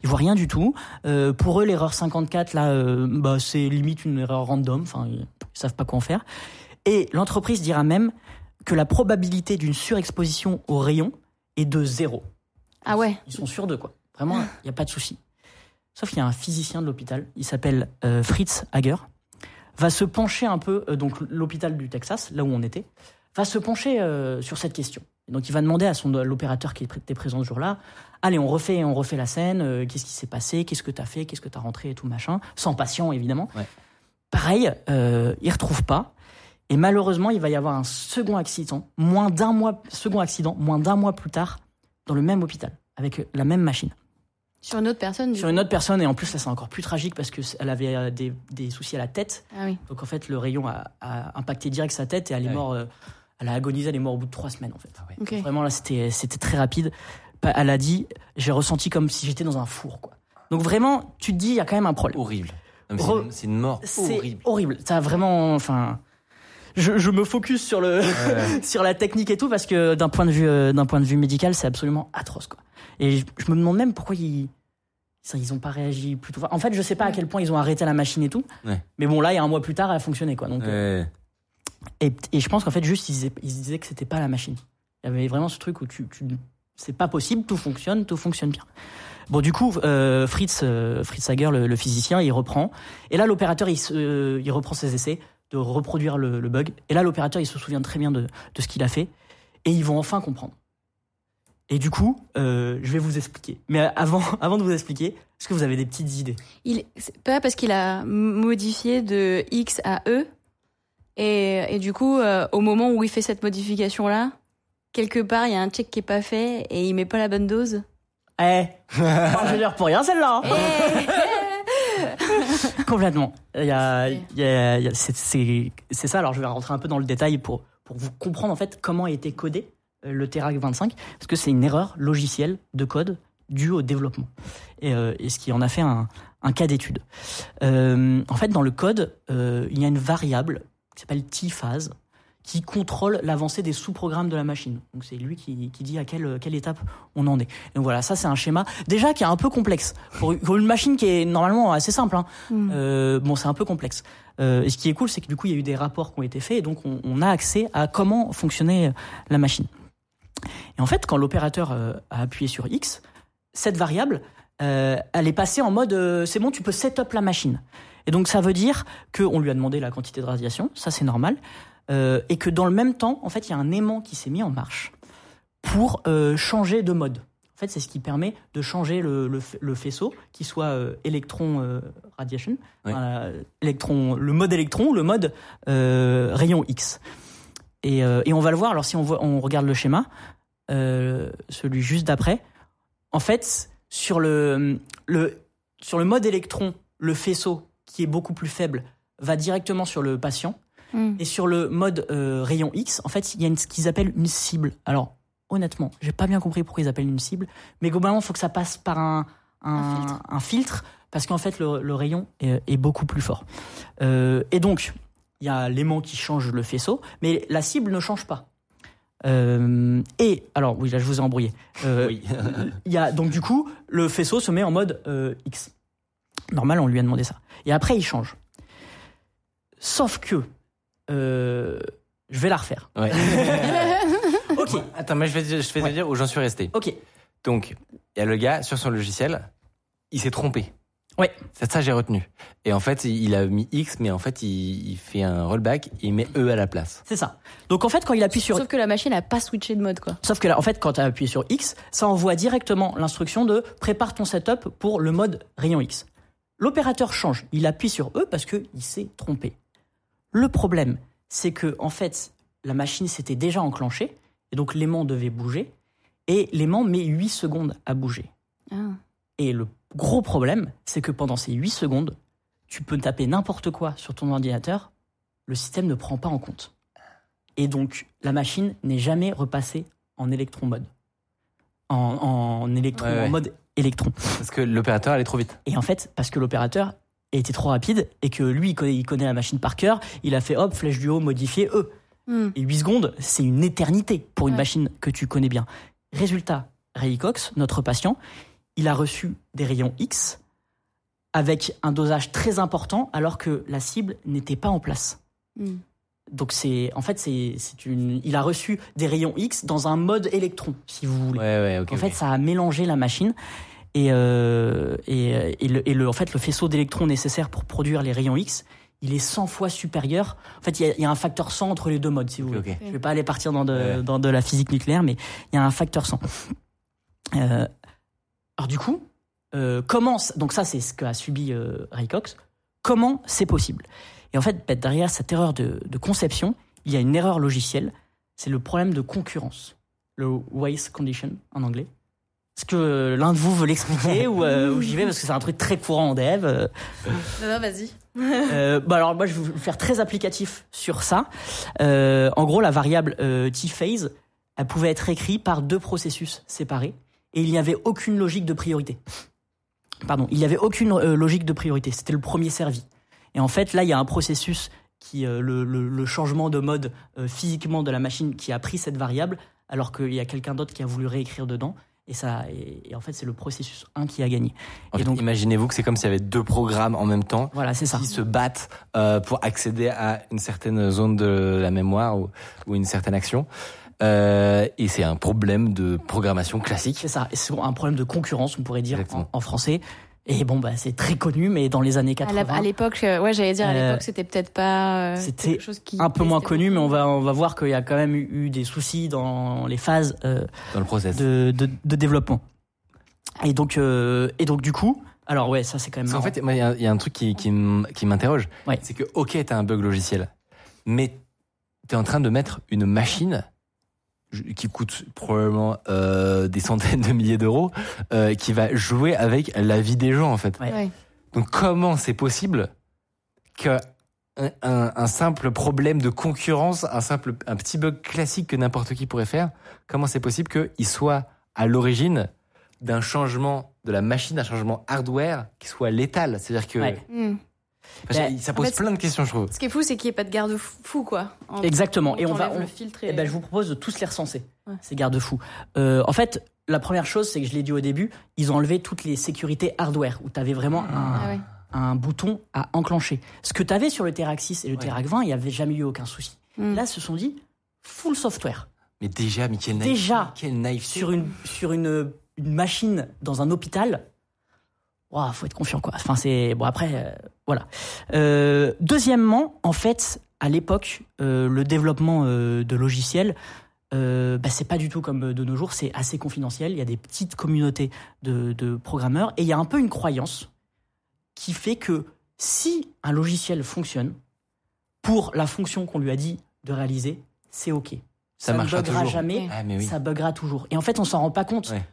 Ils voient rien du tout. Euh, pour eux, l'erreur 54, là, euh, bah, c'est limite une erreur random. Enfin, ils, ils savent pas quoi en faire. Et l'entreprise dira même que la probabilité d'une surexposition au rayon est de zéro. Ah ouais. Ils sont sûrs de quoi. Vraiment, il n'y a pas de souci. Sauf qu'il y a un physicien de l'hôpital, il s'appelle euh, Fritz Hager, va se pencher un peu, euh, donc l'hôpital du Texas, là où on était, va se pencher euh, sur cette question. Et donc il va demander à son l'opérateur qui était présent ce jour-là, allez, on refait, on refait la scène, euh, qu'est-ce qui s'est passé, qu'est-ce que t'as fait, qu'est-ce que t'as rentré et tout machin, sans patient évidemment. Ouais. Pareil, euh, il retrouve pas. Et malheureusement, il va y avoir un second accident, moins d'un mois, second accident, moins d'un mois plus tard, dans le même hôpital, avec la même machine Sur une autre personne, du sur une autre personne et en plus là c'est encore plus tragique parce que c- elle avait euh, des, des soucis à la tête Ah oui. donc en fait le rayon a, a impacté direct sa tête et elle est Ouais. morte euh, elle a agonisé elle est morte au bout de trois semaines en fait Ah ouais. Ok. vraiment là c'était c'était très rapide elle a dit j'ai ressenti comme si j'étais dans un four quoi donc vraiment tu te dis il y a quand même un problème Horrible. C'est une- c'est une mort c'est horrible. horrible ça a vraiment enfin je, je me focus sur le Ouais. sur la technique et tout parce que d'un point de vue euh, d'un point de vue médical c'est absolument atroce quoi. Et je, je me demande même pourquoi ils ça, ils ont pas réagi plus tôt. En fait je sais pas à quel point ils ont arrêté la machine et tout Ouais. mais bon là il y a un mois plus tard elle a fonctionné quoi. Donc euh, et, et je pense qu'en fait juste ils disaient, ils disaient que c'était pas la machine. Il y avait vraiment ce truc où tu, tu c'est pas possible tout fonctionne tout fonctionne bien. Bon, du coup, euh, Fritz, euh, Fritz Hager, le, le physicien, il reprend. Et là, l'opérateur, il, se- il reprend ses essais de reproduire le, le bug. Et là, l'opérateur, il se souvient très bien de, de ce qu'il a fait. Et ils vont enfin comprendre. Et du coup, euh, je vais vous expliquer. Mais avant, avant de vous expliquer, est-ce que vous avez des petites idées? Il, pas parce qu'il a modifié de X à E. Et, et du coup, euh, au moment où il fait cette modification-là, quelque part, il y a un check qui est pas fait et il met pas la bonne dose. Eh non, Je veux dire pour rien celle-là hein. Eh Complètement. C'est, ça. Alors, je vais rentrer un peu dans le détail pour, pour vous comprendre en fait comment a été codé euh, le Terac 25, parce que c'est une erreur logicielle de code due au développement. Et, euh, ce qui en a fait un, cas d'étude. Euh, en fait, dans le code, il y a une variable qui s'appelle T-phase qui contrôle l'avancée des sous-programmes de la machine. Donc c'est lui qui, qui dit à quelle, quelle étape on en est. Donc voilà, ça c'est un schéma déjà qui est un peu complexe. Pour, pour une machine qui est normalement assez simple, hein, Hmm. euh, bon, c'est un peu complexe. Euh, et ce qui est cool, c'est que du coup, il y a eu des rapports qui ont été faits, et donc on, on a accès à comment fonctionnait euh, la machine. Et en fait, quand l'opérateur a appuyé sur X, cette variable, euh, elle est passée en mode euh, c'est bon, tu peux set up la machine. Et donc ça veut dire qu'on lui a demandé la quantité de radiation, ça c'est normal, euh, et que dans le même temps, en fait, il y a un aimant qui s'est mis en marche pour euh, changer de mode. En fait, c'est ce qui permet de changer le, le, fa- le faisceau, qui soit euh, électron radiation, Oui. enfin, électron, le mode électron ou le mode rayon X. Et, et on va le voir. Alors si on, voit, on regarde le schéma, celui juste d'après, en fait, sur le, le, sur le mode électron, le faisceau qui est beaucoup plus faible va directement sur le patient. Hmm. Et sur le mode euh, rayon X, en fait, il y a une- ce qu'ils appellent une cible. Alors, honnêtement, j'ai pas bien compris pourquoi ils appellent une cible, mais globalement, il faut que ça passe par un, un, Un filtre. un filtre, parce qu'en fait, le, le rayon est, est beaucoup plus fort. Euh, et donc, il y a l'aimant qui change le faisceau, mais la cible ne change pas. Euh, et alors, oui, là, je vous ai embrouillé. Euh, Oui. il y a donc du coup le faisceau se met en mode euh, X. Normal, on lui a demandé ça. Et après, il change. Sauf que euh, je vais la refaire. Ouais. Ok, Attends, mais je vais, te- je vais te Ouais. dire où j'en suis resté. ok. Donc, il y a le gars sur son logiciel, il s'est trompé. Ouais. C'est ça que j'ai retenu. Et en fait, il a mis X, mais en fait, il, il fait un rollback et il met E à la place. C'est ça. Donc en fait, quand il appuie sur Sauf que la machine n'a pas switché de mode, quoi. Sauf que là, en fait, quand tu as appuyé sur X, ça envoie directement l'instruction de prépare ton setup pour le mode rayon X. L'opérateur change, il appuie sur E parce qu'il s'est trompé. Le problème, c'est que en fait, la machine s'était déjà enclenchée et donc l'aimant devait bouger et l'aimant met 8 secondes à bouger. Ah. Et le gros problème, c'est que pendant ces 8 secondes, tu peux taper n'importe quoi sur ton ordinateur, le système ne prend pas en compte. Et donc, la machine n'est jamais repassée en électron mode. En, en électron, Ouais, ouais. en mode électron. Parce que l'opérateur allait trop vite. Et en fait, parce que l'opérateur était trop rapide et que lui, il connaît, il connaît la machine par cœur, il a fait hop, flèche du haut, modifié E. Hmm. Et 8 secondes, c'est une éternité pour une Ouais. machine que tu connais bien. Résultat, Ray Cox, notre patient, il a reçu des rayons X avec un dosage très important alors que la cible n'était pas en place. Hmm. Donc c'est en fait c'est c'est une il a reçu des rayons X dans un mode électron si vous voulez. Ouais, en fait ça a mélangé la machine et euh, et, et le, et le- en fait le faisceau d'électrons nécessaire pour produire les rayons X il est 100 fois supérieur. En fait il y a, il y a un facteur 100 entre les deux modes si vous voulez. Je vais pas aller partir dans de, Ouais. dans de la physique nucléaire, mais il y a un facteur 100. Euh, alors du coup, euh, comment donc ça c'est ce qu'a subi euh, Ray Cox. Comment c'est possible? Et en fait, bah, derrière cette erreur de, de conception, il y a une erreur logicielle. C'est le problème de concurrence, le waste condition en anglais. Est-ce que l'un de vous veut l'expliquer ou, euh, ou j'y vais parce que c'est un truc très courant en dev. euh. Non, non, vas-y. Euh, bah alors moi je vais vous faire très applicatif sur ça. Euh, en gros la variable euh, t-phase, elle pouvait être écrite par deux processus séparés et il n'y avait aucune logique de priorité. Pardon, il n'y avait aucune euh, logique de priorité. C'était le premier servi. Et en fait là il y a un processus qui euh, le, le- le changement de mode euh, physiquement de la machine qui a pris cette variable alors qu'il y a quelqu'un d'autre qui a voulu réécrire dedans. Et, ça, et, et en fait, c'est le processus 1 qui a gagné. En et fait, donc- imaginez-vous que c'est comme s'il y avait deux programmes en même temps Voilà, c'est ça. qui se battent euh, pour accéder à une certaine zone de la mémoire ou, ou une certaine action. Euh, et c'est un problème de programmation classique. C'est ça. Et C'est un problème de concurrence, on pourrait dire en français. Et bon, bah, c'est très connu, mais dans les années À la- 80, À l'époque, euh, ouais, j'allais dire, à Euh, l'époque, c'était peut-être pas. euh, c'était quelque chose qui un peu moins connu, mais on va, on va voir qu'il y a quand même eu, eu des soucis dans les phases euh, dans le process. de, de, de développement. Et donc, euh, et donc, du coup, alors ouais, ça c'est quand même. Marrant. fait, moi, il y, y a un truc qui, qui m'interroge. Ouais. C'est que, ok, t'as un bug logiciel, mais t'es en train de mettre une machine qui coûte probablement euh, des centaines de milliers d'euros, euh, qui va jouer avec la vie des gens, en fait. Ouais. Ouais. Donc, comment c'est possible que un, un- un simple problème de concurrence, un simple, un petit bug classique que n'importe qui pourrait faire, comment c'est possible qu'il soit à l'origine d'un changement de la machine, d'un changement hardware qui soit létal? C'est-à-dire que Ouais. Que Ben, ça en pose fait, plein de questions, je trouve. Ce qui est fou, c'est qu'il n'y ait pas de garde-fou, quoi. En- Exactement. Et on va, on- le filtre. Eh Et... ben, je vous propose de tous les recenser, Ouais. ces garde-fous. Euh, en fait, la première chose, c'est que je l'ai dit au début, ils ont enlevé toutes les sécurités hardware, où tu avais vraiment un, Ah ouais. un bouton à enclencher. Ce que tu avais sur le Terac 6 et le Ouais. Terac 20, il n'y avait jamais eu aucun souci. Hmm. Là, se sont dit full software. Mais déjà, mais naïveté. Déjà, quelle naïveté. Sur une, sur une, une machine dans un hôpital, il faut être confiant. Quoi. Enfin, c'est, bon, après, euh, voilà. Euh, deuxièmement, en fait, à l'époque, euh, le développement euh, de logiciels, euh, bah, c'est pas du tout comme de nos jours, c'est assez confidentiel. Il y a des petites communautés de, de programmeurs et il y a un peu une croyance qui fait que si un logiciel fonctionne pour la fonction qu'on lui a dit de réaliser, c'est OK. Ça ne marchera buggera toujours. jamais, Ah, oui. ça buggera toujours. Et en fait, on s'en rend pas compte. Ouais.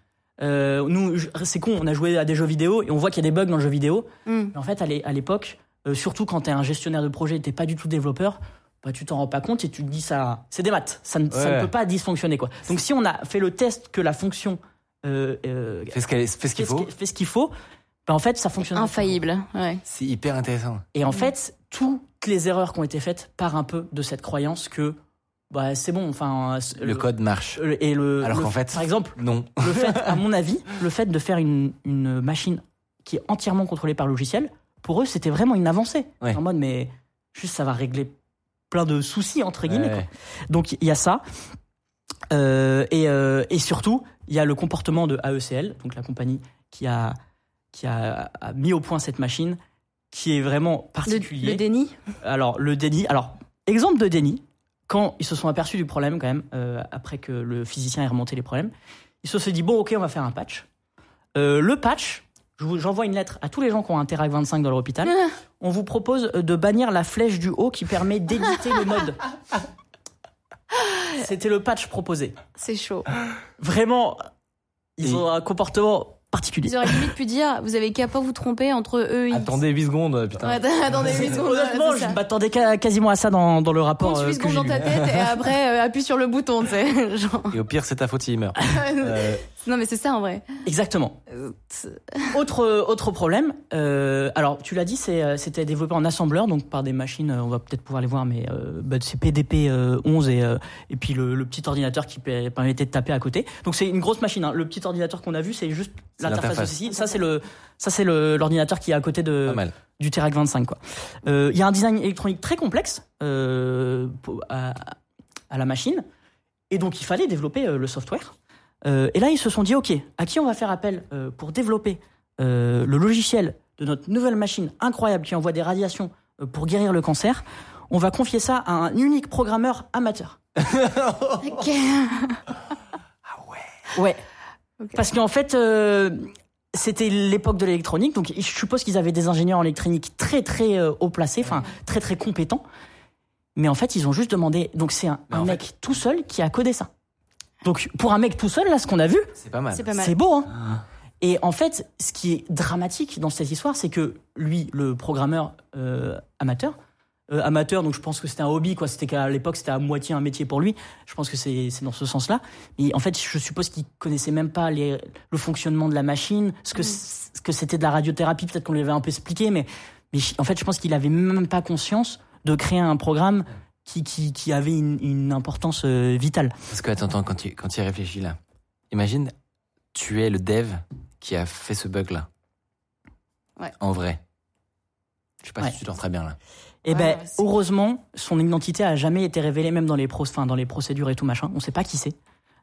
Euh, nous, c'est con, on a joué à des jeux vidéo et on voit qu'il y a des bugs dans le jeu vidéo. Hmm. Mais en fait, à l'é- à l'époque, euh, surtout quand tu es un gestionnaire de projet et t'es pas du tout développeur, bah, tu t'en rends pas compte et tu te dis ça, c'est des maths, ça ne, ça ne Ouais. peut pas dysfonctionner quoi. Donc si on a fait le test que la fonction euh, euh, Fais ce qu'il fait faut. fait ce qu'il faut, bah, en fait ça fonctionne. Infaillible, ouais. C'est hyper intéressant. Et en fait, toutes les erreurs qui ont été faites partent un peu de cette croyance que bah, c'est bon. Enfin, Le code marche. le- et le, Alors le- qu'en fait- par exemple, Non. le fait, à mon avis, le fait de faire une, une machine qui est entièrement contrôlée par le logiciel, pour eux, c'était vraiment une avancée. Ouais. En mode, mais juste ça va régler plein de soucis entre guillemets. Ouais. quoi. Donc il y a ça. Euh, et, euh, et surtout, il y a le comportement de AECL, donc la compagnie qui a, qui a, a mis au point cette machine, qui est vraiment Le, particulier. le déni? Alors, le déni. Alors, exemple de déni, quand ils se sont aperçus du problème, quand même, euh, après que le physicien ait remonté les problèmes, ils se sont dit bon, ok, on va faire un patch. Euh, le patch, je vous- j'envoie une lettre à tous les gens qui ont un Terac 25 dans leur hôpital. On vous propose de bannir la flèche du haut qui permet d'éditer le mode. C'était le patch proposé. C'est chaud. Vraiment, ils Et- ont un comportement particulier. Ils auraient limite pu dire, vous avez qu'à pas vous tromper entre eux et. Attendez 8 secondes, putain. Ouais, attendez 8 secondes. Honnêtement, je m'attendais quasiment à ça dans, dans le rapport. Compte euh, 8 que secondes dans ta tête et après euh, appuie sur le bouton, tu sais. Genre... Et au pire, c'est ta faute s'il meurt. Euh, Non mais c'est ça en vrai. Exactement. Euh, Autre, autre problème, euh, alors tu l'as dit, euh, c'était développé en assembleur, donc par des machines, euh, on va peut-être pouvoir les voir, mais euh, bah, c'est PDP euh, 11 et, euh, et puis le, le petit ordinateur qui per- permettait de taper à côté. Donc c'est une grosse machine. hein. Le petit ordinateur qu'on a vu, c'est juste l'interface aussi. Ça c'est le, ça c'est le, l'ordinateur qui est à côté de, du Terac 25 quoi. Euh, Il y a un design électronique très complexe euh, à, à la machine et donc il fallait développer euh, le software. Euh, et là ils se sont dit ok à qui on va faire appel euh, pour développer euh, le logiciel de notre nouvelle machine incroyable qui envoie des radiations euh, pour guérir le cancer. On va confier ça à un unique programmeur amateur. Ok. Ouais. Ok. Parce qu'en fait, euh, c'était l'époque de l'électronique, donc je suppose qu'ils avaient des ingénieurs en électronique très très euh, haut placés, enfin très très compétents. Mais en fait, ils ont juste demandé. Donc c'est un, en mec tout seul qui a codé ça. Donc pour un mec tout seul, là, ce qu'on a vu, C'est pas mal. C'est pas mal. c'est beau. Hein Ah. Et en fait, ce qui est dramatique dans cette histoire, c'est que lui, le programmeur euh, amateur, euh, amateur, donc je pense que c'était un hobby, quoi. C'était qu'à l'époque, c'était à moitié un métier pour lui. Je pense que c'est c'est dans ce sens-là. Et en fait, je suppose qu'il connaissait même pas les, le fonctionnement de la machine, ce que Mm. ce que c'était de la radiothérapie. Peut-être qu'on lui avait un peu expliqué, mais mais en fait, je pense qu'il avait même pas conscience de créer un programme qui qui, qui avait une, une importance euh, vitale. Parce que attends, attends, quand tu, quand tu y réfléchis là, imagine, tu es le dev qui a fait ce bug là. Ouais. En vrai. Je sais pas Ouais. si tu dors très bien là. Et Ouais, ben, ouais, c'est- heureusement, son identité a jamais été révélée, même dans les, pro enfin, dans les procédures et tout machin. On sait pas qui c'est.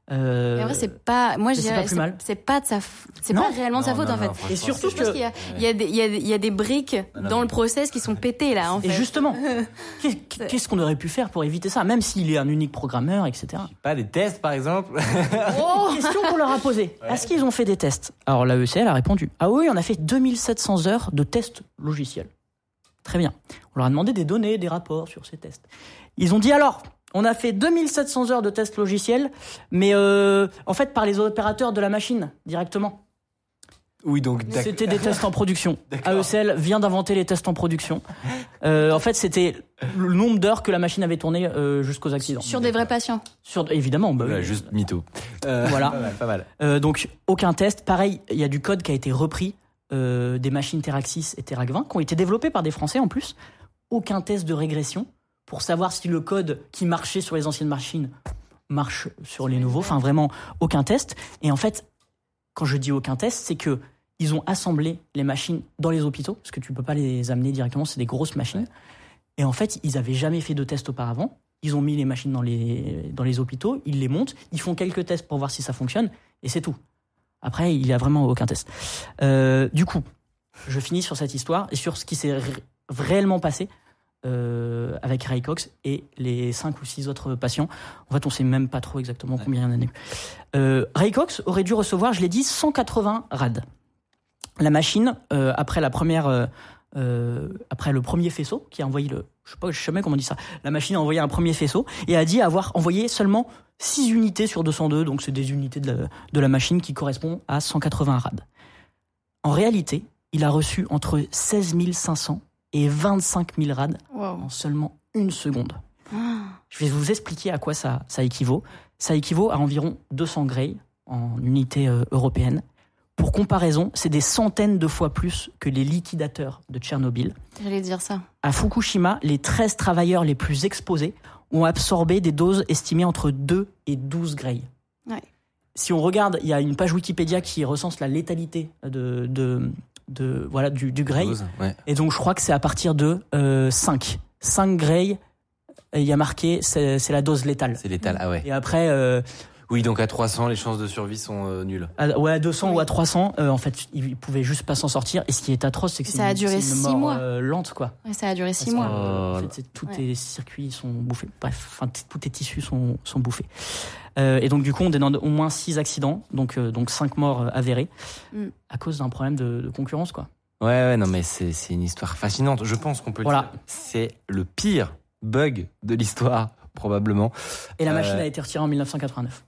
Euh, Mais en vrai, c'est pas. Moi, je dirais, pas plus c'est mal. c'est pas de sa. f- C'est pas réellement de sa Non, faute non, en non, fait. Et surtout Je pense que- qu'il y a, il y, a des- il y, a, il y a des briques dans le process qui sont pétées là en fait. Et justement, qu'est- qu'est-ce qu'on aurait pu faire pour éviter ça, même s'il est un unique programmeur, etc. Pas des tests par exemple Oh Question qu'on leur a posée. Est-ce qu'ils ont fait des tests? Alors l'AECL a répondu Ah oui, on a fait 2700 heures de tests logiciels. Très bien. On leur a demandé des données, des rapports sur ces tests. Ils ont dit alors, on a fait 2700 heures de tests logiciels, mais euh, en fait par les opérateurs de la machine directement. Oui, donc d'accord. C'était des tests en production. AECL vient d'inventer les tests en production. Euh, en fait, c'était le nombre d'heures que la machine avait tourné euh, jusqu'aux accidents. Sur des vrais patients. Sur, évidemment, bah oui. juste mytho. Euh, Voilà. Pas mal, pas mal. Euh, donc aucun test. Pareil, il y a du code qui a été repris euh, des machines Terac 6 et Terac 20 qui ont été développés par des Français en plus. Aucun test de régression pour savoir si le code qui marchait sur les anciennes machines marche sur les nouveaux. Enfin, vraiment aucun test. Et en fait, quand je dis aucun test, c'est que ils ont assemblé les machines dans les hôpitaux parce que tu peux pas les amener directement, c'est des grosses machines. Et en fait, ils avaient jamais fait de test auparavant. Ils ont mis les machines dans les, dans les hôpitaux, ils les montent, ils font quelques tests pour voir si ça fonctionne, et c'est tout. Après, il n'y a vraiment aucun test. Euh, du coup, je finis sur cette histoire et sur ce qui s'est ré- réellement passé euh, avec Ray Cox et les cinq ou six autres patients. En fait, on sait même pas trop exactement combien il y en a eu. Euh, Ray Cox aurait dû recevoir, je l'ai dit, 180 rad. La machine, euh, après la première, euh, après le premier faisceau, qui a envoyé le, je sais pas, je sais jamais comment on dit ça. La machine a envoyé un premier faisceau et a dit avoir envoyé seulement 6 unités sur 202, donc c'est des unités de la, de la machine qui correspondent à 180 rad. En réalité, il a reçu entre 16 500 et 25 000 rad Wow. en seulement une seconde. Je vais vous expliquer à quoi ça, ça équivaut. Ça équivaut à environ 200 Gray en unité euh, européenne. Pour comparaison, c'est des centaines de fois plus que les liquidateurs de Tchernobyl. J'allais dire ça. À Fukushima, les 13 travailleurs les plus exposés ont absorbé des doses estimées entre 2 et 12 Gray. Ouais. Si on regarde, il y a une page Wikipédia qui recense la létalité de, de, de voilà du, du Gray. Dose, ouais. Et donc je crois que c'est à partir de euh, 5. 5 Gray, et il y a marqué c'est la dose létale. C'est létal. Ah ouais. Et après, euh, Oui, donc à 300, les chances de survie sont euh, nulles. à, ouais, à 200 ou à 300, euh, en fait, ils pouvaient juste pas s'en sortir. Et ce qui est atroce, c'est que Ça c'est a une- duré une six mort, mois. euh, lente, quoi. Ouais, ça a duré six Parce mois. que, en Oh. fait, tous Ouais. tes circuits sont bouffés. Bref, enfin, tous tes tissus sont, sont bouffés. Euh, et donc, du coup, on dénombre au moins 6 accidents, donc, euh, donc 5 morts euh, avérés, Mm. à cause d'un problème de, de concurrence, quoi. Ouais, ouais, non, mais c'est c'est une histoire fascinante. Je pense qu'on peut le Voilà. dire. C'est le pire bug de l'histoire, probablement. Et la Euh. machine a été retirée en 1989.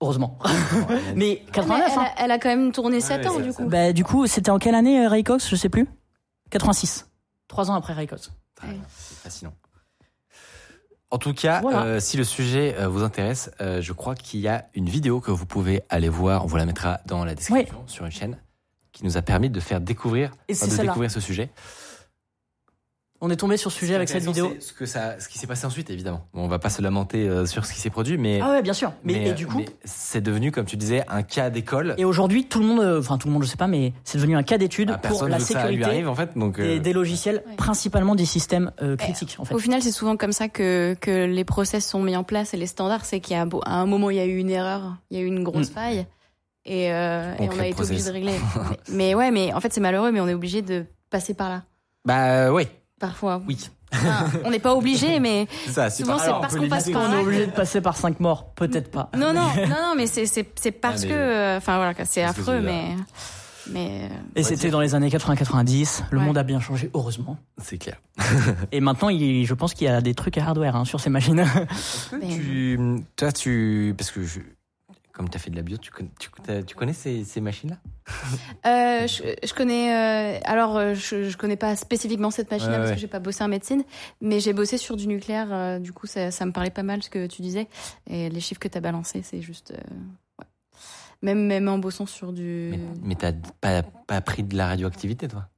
Heureusement. Mais Mais 89, elle, hein. a, elle a quand même tourné 7 ouais, ans, du coup. Bah, du coup, c'était en quelle année, euh, Ray Cox? Je sais plus. 86. Trois ans après Ray Cox. Ouais. C'est fascinant. En tout cas, Voilà. euh, si le sujet euh, vous intéresse, euh, je crois qu'il y a une vidéo que vous pouvez aller voir. On vous la mettra dans la description sur une chaîne qui nous a permis de faire découvrir, Et enfin, c'est de découvrir ce sujet. On est tombé sur ce sujet avec cette vidéo. Ce que ça, ce qui s'est passé ensuite, évidemment. Bon, on va pas se lamenter euh, sur ce qui s'est produit, mais Ah ouais, bien sûr. Mais, et du coup, c'est devenu, comme tu disais, un cas d'école. et aujourd'hui, tout le monde, euh, enfin tout le monde, je sais pas, mais c'est devenu un cas d'étude Ah, pour la que ça lui sécurité arrive en fait. Donc, des, euh, des logiciels, Ouais. principalement des systèmes euh, critiques, en fait. Au final, c'est souvent comme ça que, que les process sont mis en place et les standards, c'est qu'à un moment, il y a eu une erreur, il y a eu une grosse Mm. faille et, euh, On et on crée a été obligé de régler. mais, mais ouais, mais en fait, c'est malheureux, mais on est obligé de passer par là. bah oui, Parfois. oui. Enfin, on n'est pas obligé, mais C'est ça. c'est Souvent, parce qu'on passe par On est obligé de passer par 5 morts, peut-être pas. non, non, non, non, mais c'est parce Ah, mais- que, euh, enfin voilà, c'est Parce affreux, mais mais euh, Et c'était dans les années 80-90. Le Ouais. monde a bien changé, heureusement. C'est clair. Et maintenant, il, je pense qu'il y a des trucs à hardware hein, sur ces machines. Que Mais- tu, toi, tu, parce que je, comme tu as fait de la bio, tu, connais- tu, t'as- tu connais ces, ces machines-là? Euh, je, je connais. euh, alors, euh, je, je connais pas spécifiquement cette machine Ouais, parce ouais. que j'ai pas bossé en médecine, mais j'ai bossé sur du nucléaire. euh, du coup, ça, ça me parlait pas mal ce que tu disais et les chiffres que tu as balancés, c'est juste. ouais. Même même en bossant sur du. Mais, mais t'as pas, pas pris de la radioactivité, toi?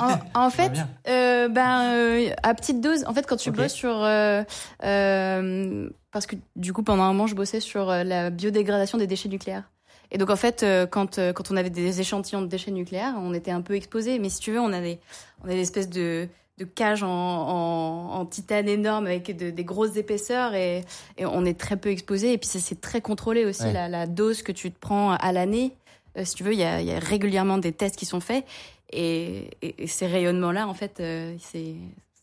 En, en fait, euh, ben euh, à petite dose. En fait, quand tu Ok. bosses sur, euh, euh, parce que du coup pendant un moment je bossais sur euh, la biodégradation des déchets nucléaires. Et donc en fait, euh, quand quand on avait des échantillons de déchets nucléaires, on était un peu exposé. Mais si tu veux, on a des on a des espèces de de cages en, en, en titane énorme avec de- des grosses épaisseurs et, et on est très peu exposé. Et puis c'est- très contrôlé aussi Ouais. la, la dose que tu te prends à l'année. Euh, si tu veux, il y y a régulièrement des tests qui sont faits et, et- et ces rayonnements-là, en fait, euh, c'est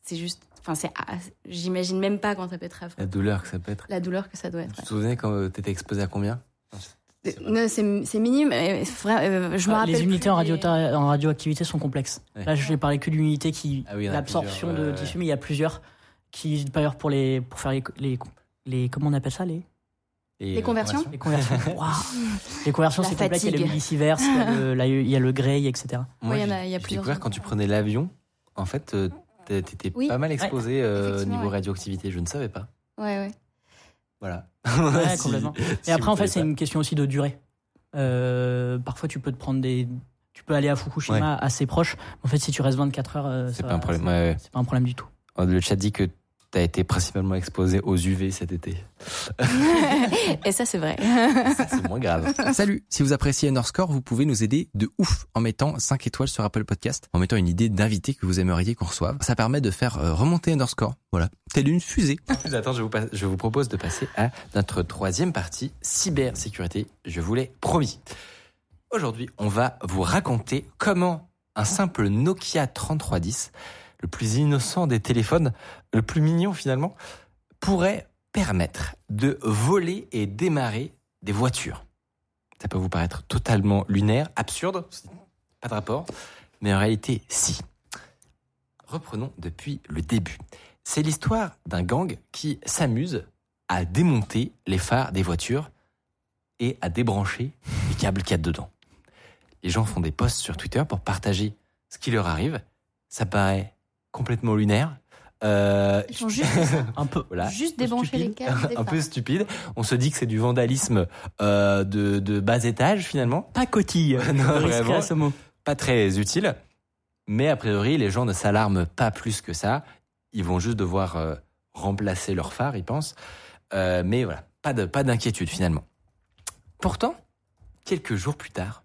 c'est juste. Enfin, c'est. ah, J'imagine même pas quand ça peut être affreux. La douleur que ça peut être. La douleur que ça doit être. Tu te souvenais quand euh, t'étais exposé à combien? Ouais. Non, c'est c'est minime. euh, je me Ah, rappelle. les unités en, radio des- en radioactivité sont complexes. Ouais. Là, je vais parler que d'une unité qui Ah oui, l'absorption de ouais. tissu, mais il y a plusieurs qui, d'ailleurs, pour les pour faire les, les les comment on appelle ça les Et, Les euh, conversions les conversions. Waouh. les conversions, c'est complexe. Il y a le fatigue. millisievert, il y a le, là, il y a le gray, etc. Moi, Ouais, il y y a j'ai plusieurs découvert quand tu prenais l'avion, en fait, euh, t'é- t'étais Oui. pas mal exposé euh, au Effectivement, niveau ouais. radioactivité. Je ne savais pas. Ouais, ouais. Voilà. Ouais, Si- complètement. si Et après, en fait, c'est une question aussi de durée. Euh, parfois, tu peux te prendre des. Tu peux aller à Fukushima assez proche. En fait, si tu restes 24 heures, euh, C'est pas un problème. ouais, ouais. C'est pas un problème du tout. Oh, Le chat dit que t'as été principalement exposé aux UV cet été. Et ça, c'est vrai. Ça, c'est moins grave. Salut Si vous appréciez Underscore, vous pouvez nous aider de ouf en mettant 5 étoiles sur Apple Podcast, en mettant une idée d'invité que vous aimeriez qu'on reçoive. Ça permet de faire euh, remonter Underscore. Voilà. Telle une fusée. Plus attends, je vous, passe- je vous propose de passer à notre troisième partie, cybersécurité. Je vous l'ai promis. Aujourd'hui, on va vous raconter comment un simple Nokia 3310, le plus innocent des téléphones, le plus mignon finalement, pourrait permettre de voler et démarrer des voitures. Ça peut vous paraître totalement lunaire, absurde, pas de rapport, mais en réalité, si. Reprenons depuis le début. C'est l'histoire d'un gang qui s'amuse à démonter les phares des voitures et à débrancher les câbles qu'il y a dedans. Les gens font des posts sur Twitter pour partager ce qui leur arrive. Ça paraît complètement lunaire. Euh, Ils sont juste, Un peu. voilà. juste débrancher les stupide. câbles. un peu stupide. On se dit que c'est du vandalisme euh, de, de bas étage finalement. Pas cotille. Non, Je risquerai vraiment. à ce mot. Pas très utile. Mais a priori, les gens ne s'alarment pas plus que ça. Ils vont juste devoir euh, remplacer leur phare, ils pensent. Euh, mais voilà, pas de pas d'inquiétude finalement. Pourtant, quelques jours plus tard,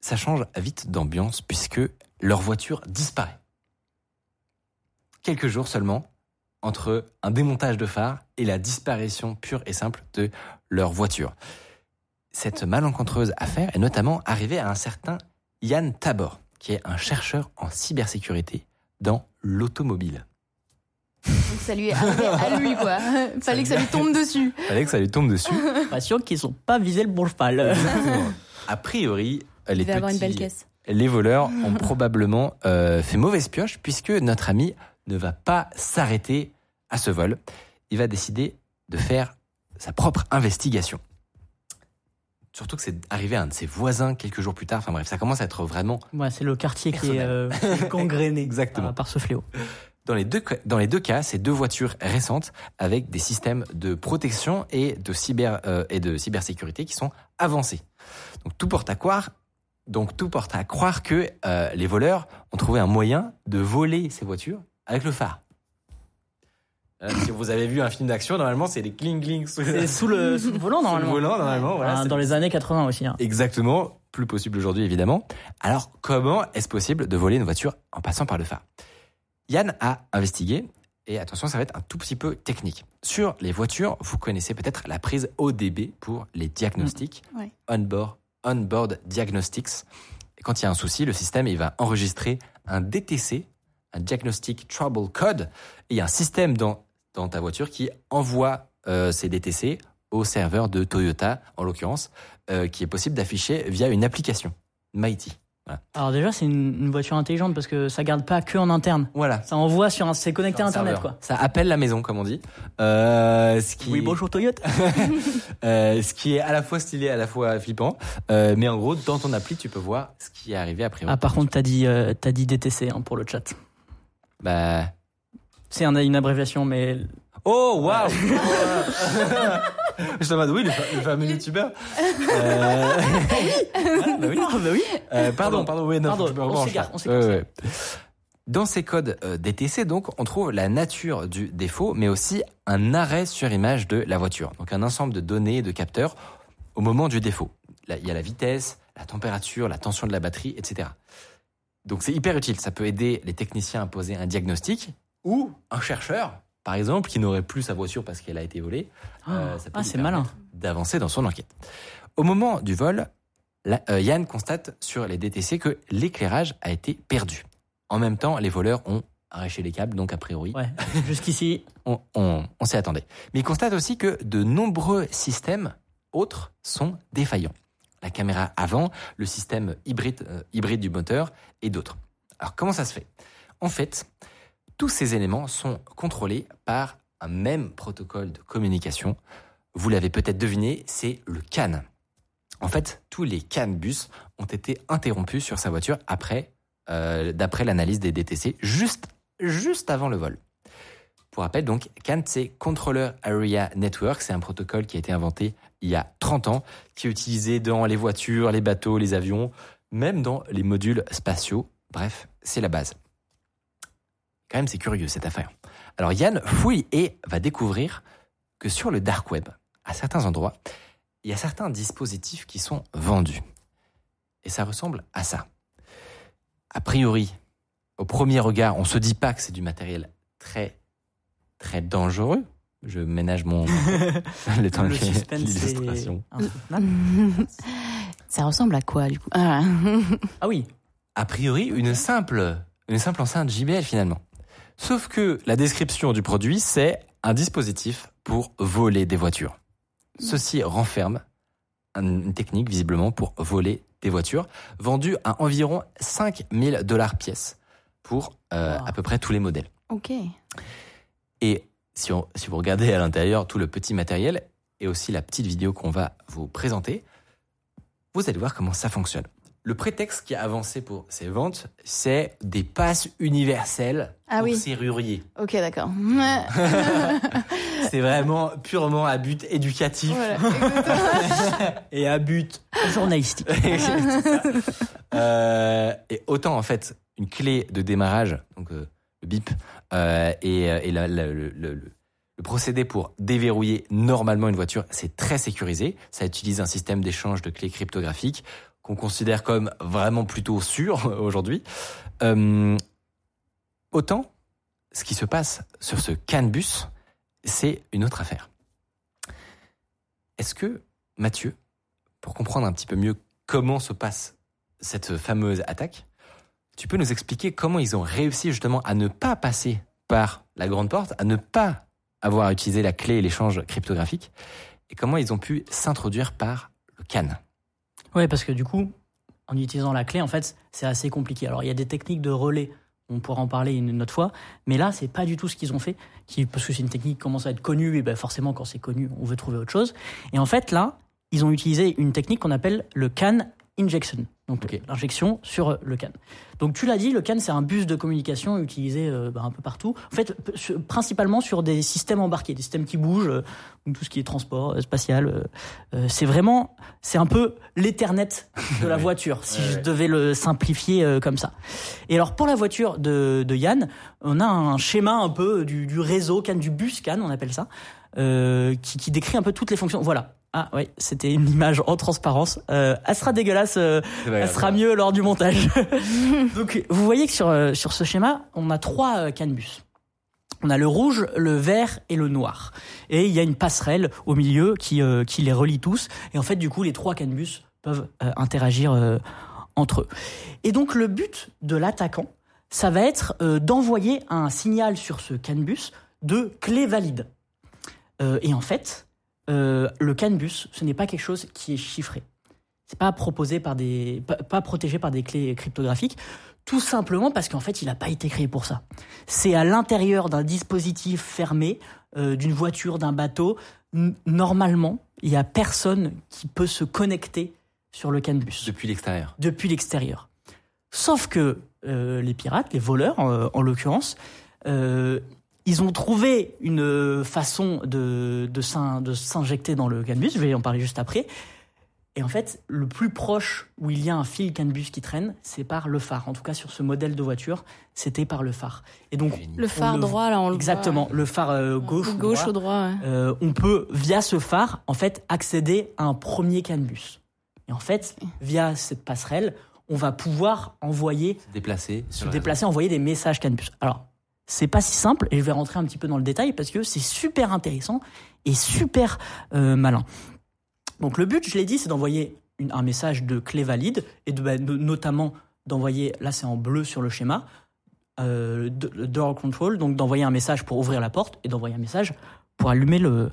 ça change vite d'ambiance puisque leur voiture disparaît. Quelques jours seulement entre un démontage de phare et la disparition pure et simple de leur voiture. Cette malencontreuse affaire est notamment arrivée à un certain Yann Tabor, qui est un chercheur en cybersécurité dans l'automobile. Donc ça lui est arrivé à lui, quoi. Fallait que ça lui tombe dessus. Fallait que ça lui tombe dessus. Pas sûr qu'ils sont pas visé le bon cheval. A priori, les, Il va avoir une petits- belle caisse. les voleurs ont probablement euh, fait mauvaise pioche puisque notre ami ne va pas s'arrêter à ce vol. Il va décider de faire sa propre investigation. Surtout que c'est arrivé à un de ses voisins quelques jours plus tard. Enfin bref, ça commence à être vraiment Ouais, c'est le quartier qui est euh, gangréné Exactement. par, ce fléau. Dans les deux, dans les deux cas, c'est deux voitures récentes avec des systèmes de protection et de, cyber, euh, et de cybersécurité qui sont avancés. Donc tout porte à croire, donc tout porte à croire que euh, les voleurs ont trouvé un moyen de voler ces voitures avec le phare. Euh, si vous avez vu un film d'action, normalement c'est les cling cling sous, C'est sous le, sous le volant, sous le normalement. volant, normalement. Voilà, Ah, c'est- dans les années 80 aussi. hein. Exactement, plus possible aujourd'hui évidemment. Alors comment est-ce possible de voler une voiture en passant par le phare? Yann a investigué et attention, ça va être un tout petit peu technique. Sur les voitures, vous connaissez peut-être la prise ODB pour les diagnostics, Mm, ouais. on-board, on-board diagnostics. Et quand il y a un souci, le système il va enregistrer un DTC, un Diagnostic Trouble Code, et il y a un système dans, dans ta voiture qui envoie euh, ces DTC au serveur de Toyota, en l'occurrence, euh, qui est possible d'afficher via une application, Mighty. Alors déjà, c'est une, une voiture intelligente parce que ça garde pas que en interne. Voilà. Ça envoie sur un, c'est connecté à Un Internet, serveur. quoi. Ça appelle la maison, comme on dit. Euh, ce qui, Oui, bonjour Toyota. euh, ce qui est à la fois stylé, à la fois flippant. Euh, mais en gros, dans ton appli, tu peux voir ce qui est arrivé après. Ah, par contre, t'as dit, euh, t'as dit DTC hein, pour le chat. Bah. C'est un- une abréviation, mais Oh, waouh! Je te demande, oui, le, fa- le fameux youtubeur. Euh... ah, bah oui. Ah, bah oui. Euh, pardon, pardon, oui, non, Pardon, on s'égare, on s'égare. Ouais, ouais. Dans ces codes euh, DTC, donc, on trouve la nature du défaut, mais aussi un arrêt sur image de la voiture. Donc, un ensemble de données et de capteurs au moment du défaut. Là, il y a la vitesse, la température, la tension de la batterie, etc. Donc, c'est hyper utile. Ça peut aider les techniciens à poser un diagnostic ou un chercheur, par exemple, qui n'aurait plus sa voiture parce qu'elle a été volée. euh, ça peut Ah, c'est malin. D'avancer dans son enquête. Au moment du vol, la- euh, Yann constate sur les DTC que l'éclairage a été perdu. En même temps, les voleurs ont arraché les câbles, donc a priori, Ouais. Jusqu'ici, on, on- on s'y attendait. Mais il constate aussi que de nombreux systèmes autres sont défaillants. La caméra avant, le système hybride, euh, hybride du moteur et d'autres. Alors comment ça se fait? En fait, tous ces éléments sont contrôlés par un même protocole de communication. Vous l'avez peut-être deviné, c'est le CAN. En fait, tous les CAN bus ont été interrompus sur sa voiture après, euh, d'après l'analyse des DTC, juste, juste avant le vol. Pour rappel, donc, CAN, c'est Controller Area Network. C'est un protocole qui a été inventé il y a 30 ans, qui est utilisé dans les voitures, les bateaux, les avions, même dans les modules spatiaux. Bref, c'est la base. Quand même, c'est curieux cette affaire. Alors Yann fouille et va découvrir que sur le dark web, à certains endroits, il y a certains dispositifs qui sont vendus. Et ça ressemble à ça. A priori, au premier regard, on se dit pas que c'est du matériel très très dangereux. Je ménage mon le temps le que l'illustration. Ça ressemble à quoi, du coup? Ah, Ah oui. A priori, une simple une simple enceinte JBL finalement. Sauf que la description du produit, c'est un dispositif pour voler des voitures. Ceci renferme une technique visiblement pour voler des voitures, vendue à environ 5000 dollars pièce pour euh, Wow. à peu près tous les modèles. ok. Et si, on- si vous regardez à l'intérieur tout le petit matériel et aussi la petite vidéo qu'on va vous présenter, vous allez voir comment ça fonctionne. Le prétexte qui a avancé pour ces ventes, c'est des passes universelles Ah pour oui. Ok, d'accord. C'est vraiment purement à but éducatif. Voilà. Et à but journalistique. Euh, et autant en fait une clé de démarrage, donc euh, bip, euh, et, euh, le procédé pour déverrouiller normalement une voiture, c'est très sécurisé. Ça utilise un système d'échange de clés cryptographiques qu'on considère comme vraiment plutôt sûr aujourd'hui. Euh, autant ce qui se passe sur ce CAN-bus, c'est une autre affaire. Est-ce que, Mathieu, pour comprendre un petit peu mieux comment se passe cette fameuse attaque, tu peux nous expliquer comment ils ont réussi justement à ne pas passer par la grande porte, à ne pas avoir utilisé la clé et l'échange cryptographique, et comment ils ont pu s'introduire par le CAN Ouais, parce que du coup, en utilisant la clé, en fait, c'est assez compliqué. Alors, il y a des techniques de relais, on pourra en parler une autre fois, mais là, c'est pas du tout ce qu'ils ont fait, parce que c'est une technique qui commence à être connue, et ben forcément, quand c'est connu, on veut trouver autre chose. Et en fait, là, ils ont utilisé une technique qu'on appelle le CAN injection, donc l'injection sur le CAN. Donc, tu l'as dit, le CAN, c'est un bus de communication utilisé euh, bah, un peu partout. En fait, principalement sur des systèmes embarqués, des systèmes qui bougent, euh, donc tout ce qui est transport euh, spatial. euh, euh, c'est vraiment, c'est un peu l'Ethernet de la voiture, si Ouais, je devais le simplifier euh, comme ça. Et alors pour la voiture de, de Yann, on a un schéma un peu du, du réseau CAN, du bus CAN, on appelle ça, euh, qui, qui décrit un peu toutes les fonctions. Voilà. Ah ouais, c'était une image en transparence. Euh, elle sera dégueulasse, euh, elle sera mieux lors du montage. Donc vous voyez que sur, euh, sur ce schéma, on a trois euh, CAN bus. On a le rouge, le vert et le noir. Et il y a une passerelle au milieu qui, euh, qui les relie tous. Et en fait, du coup, les trois canbus peuvent euh, interagir euh, entre eux. Et donc, le but de l'attaquant, ça va être euh, d'envoyer un signal sur ce canbus de clé valide. Euh, et en fait, euh, le canbus, ce n'est pas quelque chose qui est chiffré. C'est pas proposé par des, pas, pas protégé par des clés cryptographiques, tout simplement parce qu'en fait, il n'a pas été créé pour ça. C'est à l'intérieur d'un dispositif fermé, euh, d'une voiture, d'un bateau. Normalement, il y a personne qui peut se connecter sur le canbus Depuis l'extérieur. depuis l'extérieur. Sauf que euh, les pirates, les voleurs en l'occurrence, euh, ils ont trouvé une façon de, de s'in- de s'injecter dans le canbus, je vais en parler juste après. Et en fait, le plus proche où il y a un fil canbus qui traîne, c'est par le phare. En tout cas, sur ce modèle de voiture, c'était par le phare. Et donc. Le phare le- droit, là, on le exactement, voit. le phare euh, gauche, ou Gauche droit, ou droit. ouais. euh, on peut, via ce phare, en fait, accéder à un premier canbus. Et en fait, via cette passerelle, on va pouvoir envoyer, Se déplacer. se déplacer, envoyer des messages canbus. Alors, c'est pas si simple, et je vais rentrer un petit peu dans le détail parce que c'est super intéressant et super euh, malin. Donc, le but, je l'ai dit, c'est d'envoyer un message de clé valide et bah, notamment d'envoyer, là c'est en bleu sur le schéma, euh, le door control, donc d'envoyer un message pour ouvrir la porte et d'envoyer un message pour allumer le,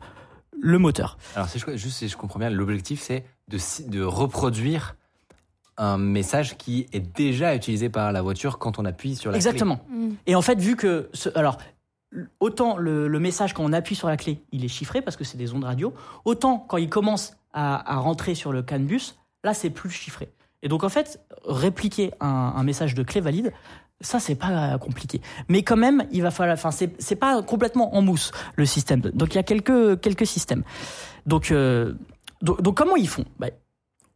moteur. Alors, je, juste si je comprends bien, l'objectif, c'est de reproduire un message qui est déjà utilisé par la voiture quand on appuie sur la clé. Exactement. Mm. Et en fait, vu que. ce- alors, autant le, le message, quand on appuie sur la clé, il est chiffré parce que c'est des ondes radio, autant quand il commence à, à rentrer sur le canbus, là, c'est plus chiffré. Et donc, en fait, répliquer un, un message de clé valide, ça, c'est pas compliqué. Mais quand même, il va falloir. Enfin, c'est c'est pas complètement en mousse, le système. Donc, il y a quelques, quelques systèmes. Donc, euh, donc, donc, comment ils font? Bah,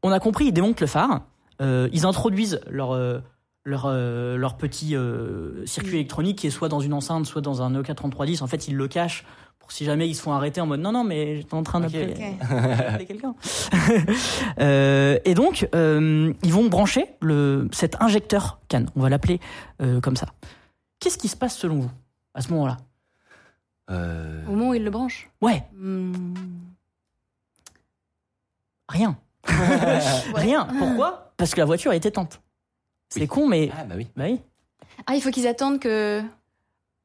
On a compris, ils démontent le phare, euh, ils introduisent leur. euh, leur, euh, leur petit euh, circuit électronique qui est soit dans une enceinte, soit dans un E Nokia 3310. En fait, ils le cachent pour si jamais ils se font arrêter en mode non, non, mais j'étais en train d'appeler Ok. d'appeler quelqu'un. Euh, et donc, euh, ils vont brancher le, cet injecteur CAN. On va l'appeler euh, comme ça. Qu'est-ce qui se passe selon vous à ce moment-là? Euh, Au moment où il le branche. Ouais, Hmm. rien. Rien. Pourquoi? Parce que la voiture est éteinte. C'est Oui. con, mais. Ah, bah oui. Bah oui. Ah, il faut qu'ils attendent que.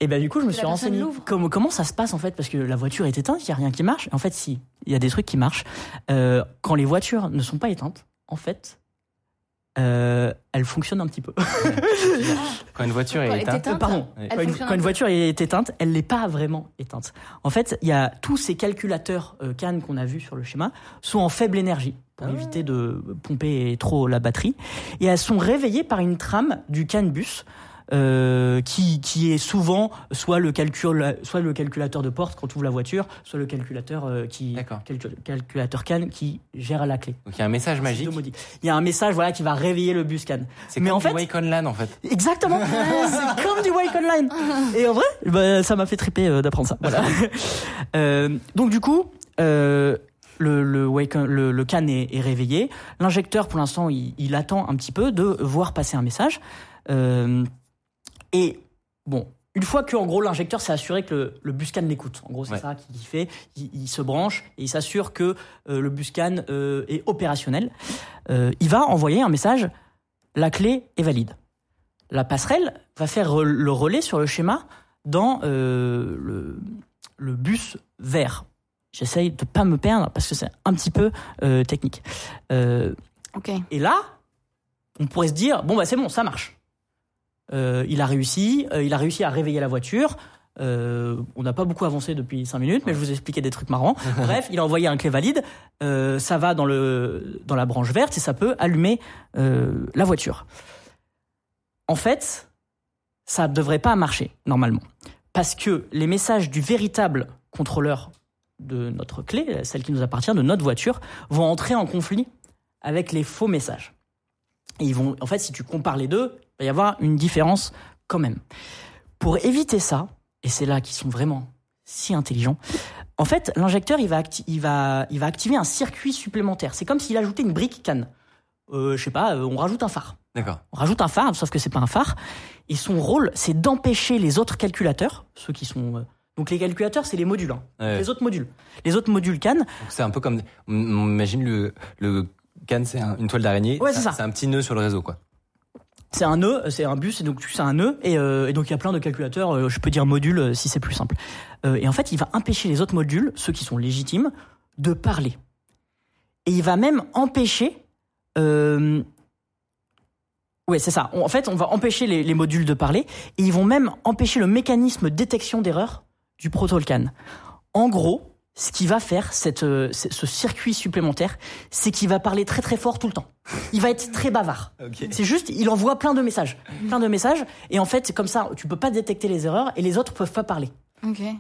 Et ben du coup, je me suis la personne renseigné. Comment, comment ça se passe en fait? Parce que la voiture est éteinte, il n'y a rien qui marche. En fait, si, il y a des trucs qui marchent. Euh, quand les voitures ne sont pas éteintes, en fait, euh, elles fonctionnent un petit peu. Quand une voiture est elle éteinte, éteinte, Pardon. Ouais. Elle Quand une, fonctionne quand voiture est éteinte, elle n'est pas vraiment éteinte. En fait, il y a tous ces calculateurs euh, CAN qu'on a vus sur le schéma sont en faible énergie pour Ah. éviter de pomper trop la batterie et elles sont réveillées par une trame du CAN bus euh, qui, qui est souvent soit le, calcul, soit le calculateur de porte quand tu ouvres la voiture, soit le calculateur euh, qui calcul- calculateur CAN qui gère la clé. Donc il y a un message magique. Il y a un message voilà qui va réveiller le bus CAN. C'est comme en du fait- Wake on LAN en fait. Exactement. c'est comme du Wake Online. Et en vrai, bah, ça m'a fait triper euh, d'apprendre ça. Voilà. Euh, donc du coup, euh, le, le, Wake, le, le can est, est réveillé. L'injecteur, pour l'instant, il, il attend un petit peu de voir passer un message. Euh, et bon, une fois que en gros l'injecteur s'est assuré que le, le buscan l'écoute, en gros c'est Ouais. ça qu'il fait, il, il se branche et il s'assure que euh, le buscan euh, est opérationnel. Euh, il va envoyer un message la clé est valide. La passerelle va faire re- le relais sur le schéma dans euh, le, le bus vert. J'essaye de pas me perdre parce que c'est un petit peu euh, technique. Euh, Ok. et là, on pourrait se dire bon bah c'est bon, ça marche. Euh, il a réussi, euh, il a réussi à réveiller la voiture. Euh, on n'a pas beaucoup avancé depuis 5 minutes, mais je vous ai expliqué des trucs marrants. Bref, il a envoyé un clé valide. Ça va dans le dans la branche verte et ça peut allumer la voiture. En fait, ça ne devrait pas marcher normalement, parce que les messages du véritable contrôleur de notre clé, celle qui nous appartient, de notre voiture, vont entrer en conflit avec les faux messages. Et ils vont, en fait, si tu compares les deux, va y avoir une différence quand même. Pour éviter ça, et c'est là qu'ils sont vraiment si intelligents, en fait, l'injecteur, il va, acti- il, va, il va activer un circuit supplémentaire. C'est comme s'il ajoutait une brique canne. Euh, je sais pas, euh, on rajoute un phare. D'accord. On rajoute un phare, sauf que c'est pas un phare. Et son rôle, c'est d'empêcher les autres calculateurs, ceux qui sont... euh, donc les calculateurs, c'est les modules. hein. Ouais. Les autres modules. Les autres modules CAN, c'est un peu comme. On imagine le, le CAN, c'est un- une toile d'araignée. Ouais, c'est ça. C'est un petit nœud sur le réseau, quoi. C'est un nœud, c'est un bus, et donc c'est un nœud, et, euh, et donc il y a plein de calculateurs, euh, je peux dire modules euh, si c'est plus simple. Euh, et en fait, il va empêcher les autres modules, ceux qui sont légitimes, de parler. Et il va même empêcher... Ouais, c'est ça. En fait, on va empêcher les, les modules de parler, et ils vont même empêcher le mécanisme détection d'erreur du protocole CAN. En gros, ce qui va faire cette, euh, ce circuit supplémentaire, c'est qu'il va parler très très fort tout le temps. Il va être très bavard. C'est juste, il envoie plein de messages. Plein de messages. Et en fait, comme ça, tu peux pas détecter les erreurs et les autres peuvent pas parler.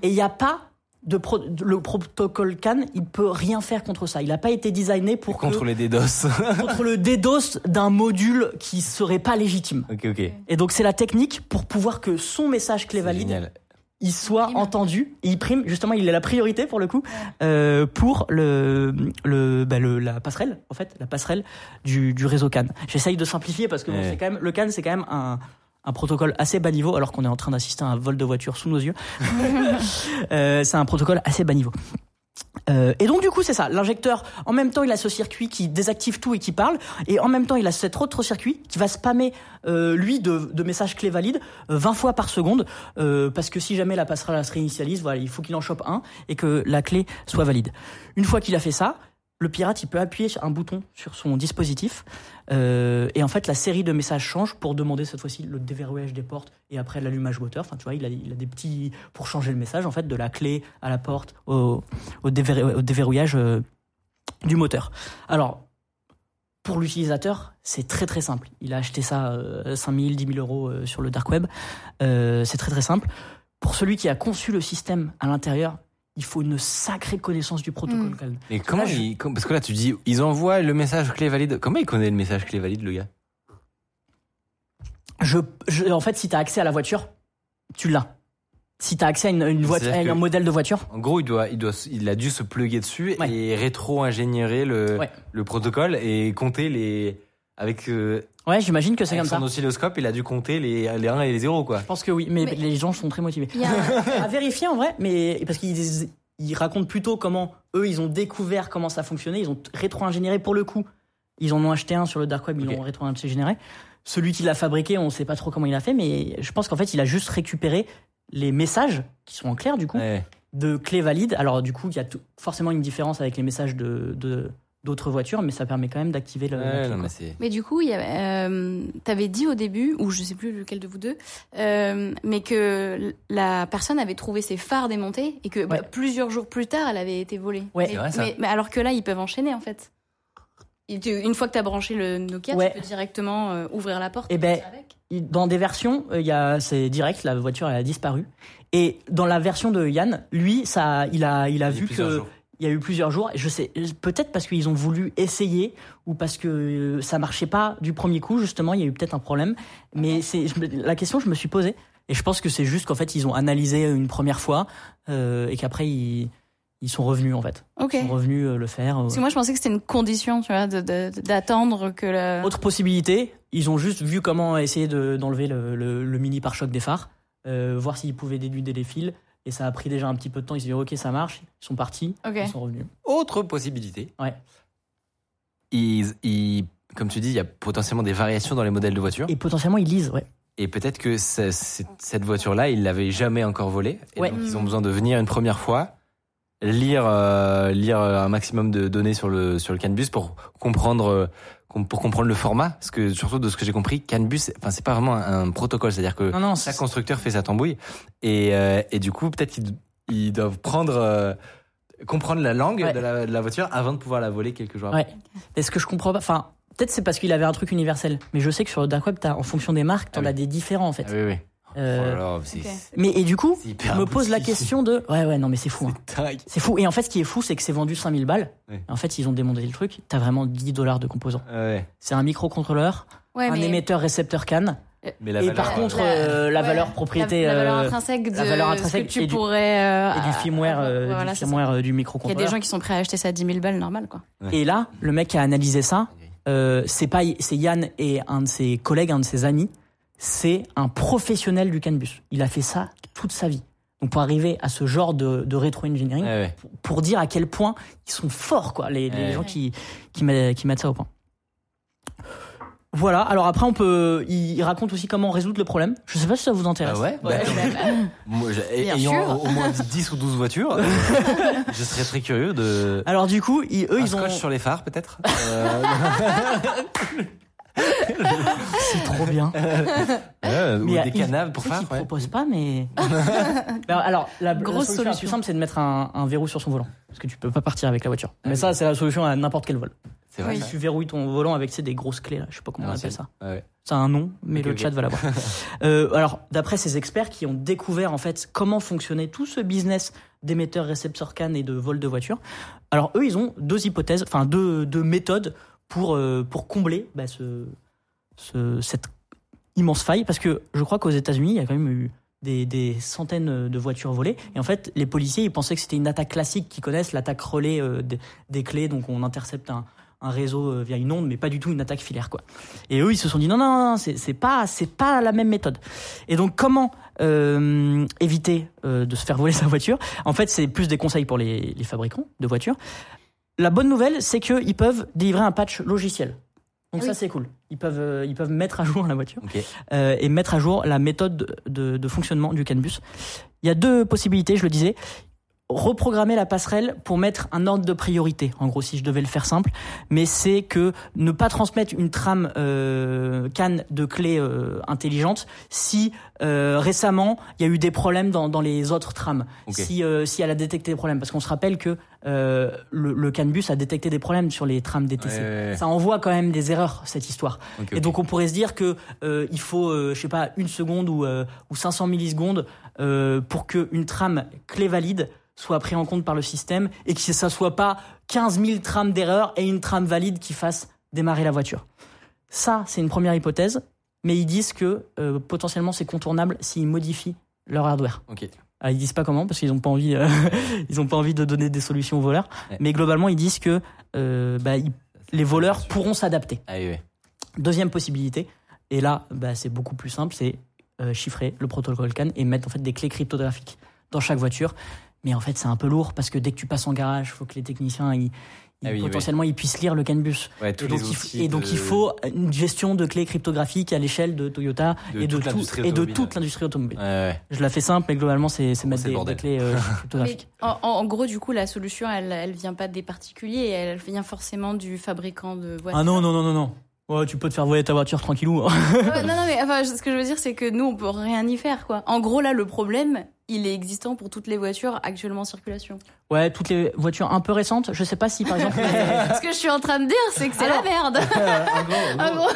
Et il n'y a pas de, pro- le protocole CAN, il peut rien faire contre ça. Il n'a pas été designé pour que- Contre les DDoS. contre le DDoS d'un module qui serait pas légitime. ok, ok. Et donc c'est la technique pour pouvoir que son message clé valide Génial. Il soit prime. entendu et il prime justement il est la priorité pour le coup euh, pour le le, bah, le la passerelle en fait la passerelle du, du réseau CAN. J'essaye de simplifier parce que bon, Ouais. c'est quand même le CAN c'est quand même un un protocole assez bas niveau alors qu'on est en train d'assister à un vol de voiture sous nos yeux. Euh, c'est un protocole assez bas niveau. Euh, et donc du coup c'est ça, l'injecteur en même temps il a ce circuit qui désactive tout et qui parle. Et en même temps il a cet autre circuit qui va spammer euh, lui de, messages clés valides euh, 20 fois par seconde. Euh, parce que si jamais la passerelle se réinitialise, voilà, il faut qu'il en chope un et que la clé soit valide. Une fois qu'il a fait ça, le pirate il peut appuyer sur un bouton sur son dispositif euh, et en fait la série de messages change pour demander cette fois-ci le déverrouillage des portes et après l'allumage moteur. Enfin tu vois il a, des petits pour changer le message en fait de la clé à la porte au, au, déverrou- au déverrouillage euh, du moteur. Alors pour l'utilisateur, c'est très très simple. Il a acheté ça euh, 5 000, 10 000 euros euh, sur le dark web. C'est très très simple. Pour celui qui a conçu le système à l'intérieur, il faut une sacrée connaissance du protocole Mm. Et comment il, com- parce que là tu dis, ils envoient le message clé valide. Comment il connaît le message clé valide, le gars? Je, je- en fait, si tu as accès à la voiture, tu l'as. Si tu as accès à une, une voiture, à un modèle de voiture, En gros, il doit, il doit, il a dû se plugger dessus Ouais. et rétro-ingénierer le, Ouais. le protocole et compter les, avec, euh, ouais, j'imagine que c'est comme son ça. oscilloscope, il a dû compter les, les 1 et les 0, quoi. Je pense que oui, mais, Mais- les gens sont très motivés. À vérifier en vrai, mais parce qu'ils ils racontent plutôt comment eux ils ont découvert comment ça fonctionnait, ils ont rétro-ingénieré pour le coup. Ils en ont acheté un sur le dark web, ils Ok. l'ont rétro-ingénéré. Celui qui l'a fabriqué, on sait pas trop comment il a fait, mais je pense qu'en fait il a juste récupéré les messages qui sont en clair du coup Ouais. de clés valides. Alors du coup il y a tout- forcément une différence avec les messages de de- d'autres voitures, mais ça permet quand même d'activer le. la Ouais, clé, non, quoi. mais du coup, euh, t'avais dit au début, ou je sais plus lequel de vous deux, euh, mais que la personne avait trouvé ses phares démontés et que bah, plusieurs jours plus tard, elle avait été volée. Ouais. mais, C'est vrai, ça. mais- mais alors que là, ils peuvent enchaîner en fait. Et tu- une fois que t'as branché le Nokia, Ouais. tu peux directement euh, ouvrir la porte. Eh et ben, partir avec. dans des versions, euh, il y a, c'est direct, la voiture elle a disparu. Et dans la version de Yann, lui, ça, il a, il a Il vu que jours. Il y a eu plusieurs jours. Je sais, peut-être parce qu'ils ont voulu essayer ou parce que euh, ça marchait pas du premier coup. Justement, il y a eu peut-être un problème. Mais c'est la question, je me suis posée. Et je pense que c'est juste qu'en fait, ils ont analysé une première fois euh, et qu'après ils, ils sont revenus en fait. Ok. Ils sont revenus euh, le faire. euh. Parce que moi, je pensais que c'était une condition, tu vois, de- de- d'attendre que le. Autre possibilité, ils ont juste vu comment essayer de- d'enlever le, le- le mini pare-choc des phares, voir s'ils pouvaient déduder les fils. Et ça a pris déjà un petit peu de temps. Ils se dit ok, ça marche. Ils sont partis. Ils sont revenus. Autre possibilité. Ouais. Ils, ils- comme tu dis, il y a potentiellement des variations dans les modèles de voitures. Et potentiellement ils lisent. Ouais. Et peut-être que cette voiture-là, ils l'avaient jamais encore volée. Et Ouais. donc, ils ont besoin de venir une première fois, lire, euh, lire un maximum de données sur le, sur le Canbus pour comprendre, euh, pour comprendre le format. Parce que, surtout de ce que j'ai compris, Canbus, enfin, c'est pas vraiment un, un protocole. C'est-à-dire que Non non. chaque constructeur fait sa tambouille. Et, euh, et du coup, peut-être qu'ils ils doivent prendre, euh, comprendre la langue Ouais. de, la, de la voiture avant de pouvoir la voler quelques jours après. Ouais. Mais ce que je comprends pas, enfin, peut-être c'est parce qu'il avait un truc universel. Mais je sais que sur le dark web, t'as, en fonction des marques, t'en Ah oui. as des différents en fait. Ah oui, oui. Euh, Oh là mais et du coup, je me pose la question de, ouais ouais non mais c'est fou. hein. C'est fou. Et en fait, ce qui est fou, c'est que c'est vendu 5000 balles. Ouais. En fait, ils ont démonté le truc. T'as vraiment 10 dollars de composants. Ouais. C'est un microcontrôleur, Ouais, un mais émetteur récepteur CAN. Mais la et valeur, par euh, contre, la- euh, la ouais, valeur propriété la, la valeur euh, intrinsèque de la valeur ce intrinsèque que tu et du- pourrais. euh, et du firmware, euh, voilà, du firmware euh, du Il y a microcontrôleur. des gens qui sont prêts à acheter ça à 10 000 balles, normal, quoi. Et là, le mec qui a analysé ça, euh, c'est pas, c'est Yann et un de ses collègues, un de ses amis. C'est un professionnel du Canbus. Il a fait ça toute sa vie. Donc pour arriver à ce genre de, de rétro-engineering, ouais. pour, pour dire à quel point ils sont forts, quoi, les, les Ouais. gens qui, qui, mettent, qui mettent ça au point. Voilà, alors après on peut. Il, raconte aussi comment résoudre le problème. Je sais pas si ça vous intéresse. Ah ouais, Bah, moi, ayant sûr. au, moins 10 ou 12 voitures, euh, je serais très curieux de. Alors du coup, ils- eux un ils ont. sur les phares peut-être Euh, C'est trop bien. ou Mais, euh, des canaves pour phares qu'ils ouais. proposent pas, mais. Ben, alors, la, la Grosse solution, la plus solution. simple, c'est de mettre un, un verrou sur son volant. Parce que tu peux pas partir avec la voiture. Mais ça, c'est la solution à n'importe quel vol. C'est vrai Oui. Tu verrouilles ton volant avec des grosses clés, là. je sais pas comment on Ah, appelle c'est- ça. ouais. Ça a un nom, mais le chat va l'avoir. euh, alors, d'après ces experts qui ont découvert en fait comment fonctionnait tout ce business d'émetteurs, récepteurs CAN et de vol de voiture, alors eux, ils ont deux hypothèses, enfin deux, deux méthodes pour, euh, pour combler bah, ce, ce- cette immense faille. Parce que je crois qu'aux États-Unis, il y a quand même eu des, des centaines de voitures volées. Et en fait, les policiers, ils pensaient que c'était une attaque classique qu'ils connaissent, l'attaque relais euh, des, clés. Donc on intercepte un, réseau euh, via une onde, mais pas du tout une attaque filaire, quoi. Et eux, ils se sont dit non, non, non, c'est pas, c'est pas la même méthode. Et donc, comment éviter de se faire voler sa voiture? En fait, c'est plus des conseils pour les fabricants de voitures. La bonne nouvelle, c'est qu'ils peuvent délivrer un patch logiciel. Donc Oui. ça, c'est cool. Ils peuvent, euh, ils peuvent mettre à jour la voiture euh, et mettre à jour la méthode de, de- de fonctionnement du CAN bus. Il y a deux possibilités, je le disais. Reprogrammer la passerelle pour mettre un ordre de priorité. En gros, si je devais le faire simple, mais c'est que ne pas transmettre une trame euh, CAN de clés euh, intelligentes si euh, récemment il y a eu des problèmes dans, dans les autres trames. Si, euh, si elle a détecté des problèmes, parce qu'on se rappelle que euh, le, le CAN bus a détecté des problèmes sur les trames DTC. Ouais, ouais, ouais. Ça envoie quand même des erreurs cette histoire. Et donc on pourrait se dire que euh, il faut, euh, je sais pas, une seconde ou, euh, ou 500 millisecondes euh, pour qu'une trame clé valide soit prise en compte par le système et que ça soit pas 15 000 trames d'erreur et une trame valide qui fasse démarrer la voiture. Ça, c'est une première hypothèse, mais ils disent que euh, potentiellement c'est contournable s'ils modifient leur hardware. Ok. Ah, ils disent pas comment parce qu'ils ont pas envie, euh, ils ont pas envie de donner des solutions aux voleurs. Ouais. Mais globalement, ils disent que euh, bah, ils- les voleurs pourront s'adapter. Ah oui, oui. Deuxième possibilité, et là, bah, c'est beaucoup plus simple, c'est chiffrer le protocole CAN et mettre en fait des clés cryptographiques dans chaque voiture. Mais en fait, c'est un peu lourd parce que dès que tu passes en garage, il faut que les techniciens, ils, ils- Ah oui, potentiellement, ils puissent lire le CAN bus. Ouais, Et donc, les il, f- outils et donc de- il faut une gestion de clés cryptographiques à l'échelle de Toyota De et de toute tout- l'industrie et de automobile. toute l'industrie automobile. Ouais, ouais. Je la fais simple, mais globalement, c'est Oh, mettre des, clés euh, cryptographiques. en, en- en gros, du coup, la solution, elle, elle vient pas des particuliers, elle vient forcément du fabricant de voitures. Ah non, non, non, non, non. Ouais, tu peux te faire voler ta voiture tranquillou. hein. Non, non, mais enfin, ce que je veux dire, c'est que nous, on peut rien y faire, quoi. En gros, là, le problème, il est existant pour toutes les voitures actuellement en circulation. Ouais, toutes les voitures un peu récentes. Je sais pas si par exemple. Ce que je suis en train de dire, c'est que c'est la merde. en gros, en En gros,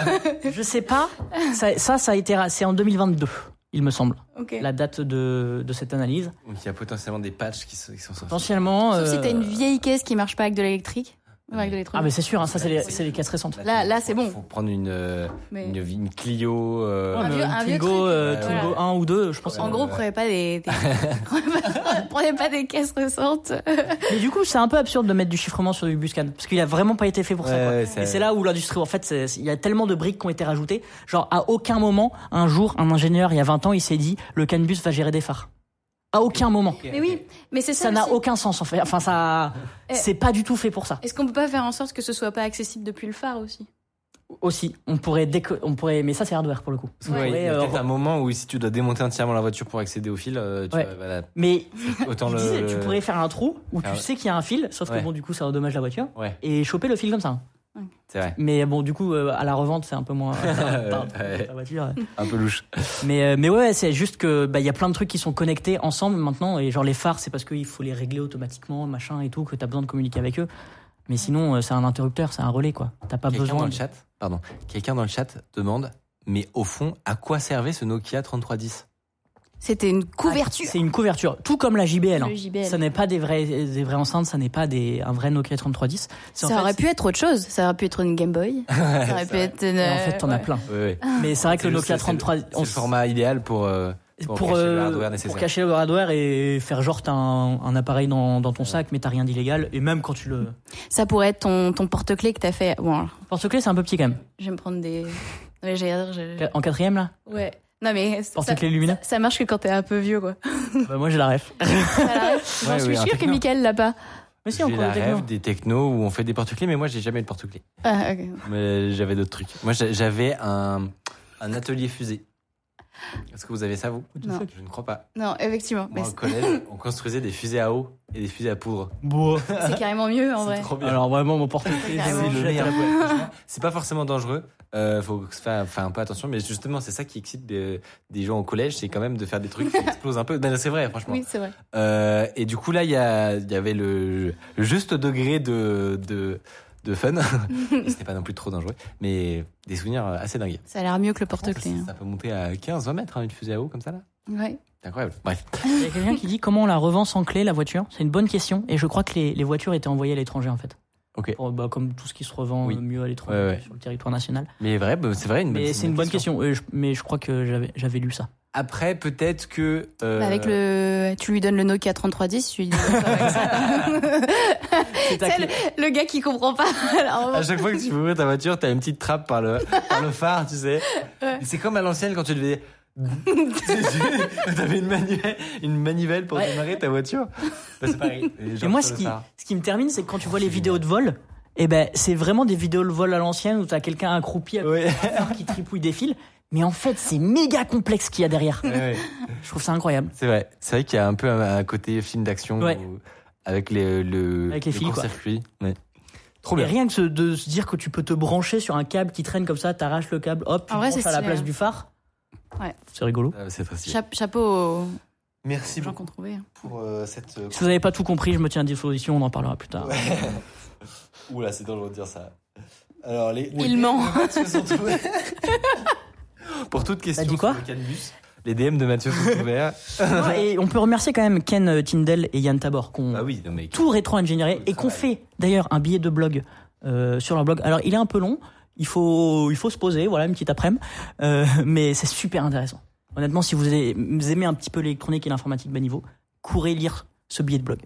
gros. je sais pas. Ça, ça, ça a été. C'est en 2022, il me semble, Ok. la date de, de cette analyse. Donc il y a potentiellement des patchs qui sont, qui sont sortis. Potentiellement. Sauf si euh, t'as une vieille caisse qui marche pas avec de l'électrique. Ouais, Avec de. Ah, mais c'est sûr, hein, ça, c'est les, c'est les caisses récentes. Là- là, c'est bon. Faut prendre une, euh, Mais- une, une Clio. euh, Un Ouais, mais vieux- une un vieux Twingo, truc. euh, Ouais, Twingo voilà. 1 ou 2, je pense. En gros, prenez pas des, des- prenez pas des caisses récentes. Mais du coup, c'est un peu absurde de mettre du chiffrement sur du buscan parce qu'il a vraiment pas été fait pour ça. Quoi. ouais, Et c'est là où l'industrie, en fait, il y a tellement de briques qui ont été rajoutées. Genre, à aucun moment, un jour, un ingénieur, il y a 20 ans, il s'est dit, le CAN-bus va gérer des phares. À aucun moment. Mais oui, mais c'est ça. Ça n'a aucun sens, en fait. Enfin, ça, Eh. c'est pas du tout fait pour ça. Est-ce qu'on peut pas faire en sorte que ce soit pas accessible depuis le phare aussi? Aussi, on pourrait déco- on pourrait, mais ça, c'est hardware pour le coup. Ouais, il y pourrait, a euh, peut-être un moment où si tu dois démonter entièrement la voiture pour accéder au fil, euh, tu Ouais. vas- voilà, mais autant le. disait, tu pourrais faire un trou où Ah tu ouais. sais qu'il y a un fil, sauf que bon, du coup, ça endommage la voiture, Ouais, et choper le fil comme ça. C'est vrai. Mais bon, du coup, euh, à la revente, c'est un peu moins. Pardon, Ouais. la voiture. Un peu louche. Mais euh, mais ouais, c'est juste que bah il y a plein de trucs qui sont connectés ensemble maintenant et genre les phares, c'est parce qu'il faut les régler automatiquement, machin et tout, que t'as besoin de communiquer avec eux. Mais sinon, euh, c'est un interrupteur, c'est un relais quoi. T'as pas Quelqu'un besoin. dans le chat, pardon, quelqu'un dans le chat demande, mais au fond, à quoi servait ce Nokia 3310 C'était une couverture. Ah, C'est une couverture, tout comme la JBL. hein. Le JBL. Ça n'est pas des vrais des vraies enceintes, ça n'est pas des un vrai Nokia 3310. C'est en Ça fait- aurait pu être autre chose. Ça aurait pu être une Game Boy. ça aurait pu être une. En fait, t'en as plein. Ouais, ouais. Mais c'est vrai que le le- Nokia c'est- c'est le- 33 C'est le format idéal pour, euh, pour, pour, cacher le euh, hardware nécessaire. pour cacher le hardware et faire genre t'as un, un appareil dans, dans ton sac mais t'as rien d'illégal et même quand tu le Ça pourrait être ton, ton porte-clés que t'as fait. Bon, alors, porte-clés c'est un peu petit quand même je vais me prendre des. Ouais, je- en quatrième là? Ouais. Non, mais. ça- porte-clés lumineux Ça marche que quand t'es un peu vieux, quoi. bah, moi j'ai la ref Ça Ouais, suis oui, sûre que. Mickaël l'a pas. mais si J'ai encore la techno rêve des technos où on fait des porte-clés, mais moi j'ai jamais eu de porte-clés. Ah, ok. Mais j'avais d'autres trucs. Moi j'a- j'avais un, un atelier fusée. Est-ce que vous avez ça vous? Non. Je ne crois pas. Non, effectivement. Mais au collège, on construisait des fusées à eau et des fusées à poudre. Bon. c'est carrément mieux, en C'est vrai. trop bien. alors vraiment mon porte-clés C'est le meilleur. pas forcément dangereux. Euh, faut faire, faire un peu attention, mais justement, c'est ça qui excite des, des gens au collège, c'est quand même de faire des trucs qui explosent un peu. Ben, c'est vrai, franchement. Oui, c'est vrai. Euh, et du coup, là, il y, a- il y avait le, le juste degré de, de, de fun. C'était pas non plus trop dangereux, mais des souvenirs assez dingues. Ça a l'air mieux que le Ça, porte-clés. hein. ça peut monter à 15, 20 mètres, hein, une fusée à eau comme ça, là. Ouais. C'est incroyable. Bref. il y a quelqu'un qui dit comment on la revend sans clé la voiture c'est une bonne question et je crois que les, les voitures étaient envoyées à l'étranger en fait Ok. Pour- bah, comme tout ce qui se revend Oui. euh, mieux à l'étranger Ouais, ouais. sur le territoire national Mais vrai, bah, c'est vrai, une mais c'est une bonne question, Euh, je- mais je crois que j'avais j'avais lu ça Après, peut-être que. euh, Bah, avec le, tu lui donnes le Nokia 3310, tu lui dis. C'est le, le gars qui comprend pas. Alors, À chaque fois que tu veux ouvrir ta voiture, t'as une petite trappe par le, par le phare, tu sais. Ouais. C'est comme à l'ancienne quand tu devais. T'avais une manivelle, une manivelle pour Ouais. démarrer ta voiture. Bah, c'est pareil. Et moi, ce qui, ce qui me termine, c'est que quand tu vois les vidéos de vol, eh ben, c'est vraiment des vidéos de vol à l'ancienne où t'as quelqu'un accroupi à Ouais. qui tripouille des fils. Mais en fait, c'est méga complexe qu'il y a derrière. Ouais. Je trouve ça incroyable. C'est vrai. C'est vrai qu'il y a un peu un, un côté film d'action Ouais. avec les, le, Avec les le court-circuit. Ouais. Trop bien. rien que de se dire que tu peux te brancher sur un câble qui traîne comme ça, t'arraches le câble, hop, tu En vrai, branches à la place hein. du phare. Ouais. C'est rigolo. Euh, C'est cha- chapeau aux Merci gens beaucoup hein. pour euh, cette. euh, Si vous n'avez pas tout compris, je me tiens à disposition, on en parlera plus tard. Oula, c'est dangereux de dire ça. Alors, les. Il ment. Pour toute question T'as dit quoi sur le les DM de Mathieu sont ouverts. Non, et on peut remercier quand même Ken euh, Tyndall et Yann Tabor qui ont Bah oui, non mais. tout rétro-ingénieré et qu'on fait d'ailleurs un billet de blog euh, sur leur blog. Alors il est un peu long, il faut, il faut se poser, voilà, une petite après-midi, euh, mais c'est super intéressant. Honnêtement, si vous aimez, vous aimez un petit peu l'électronique et l'informatique bas niveau, courez lire ce billet de blog.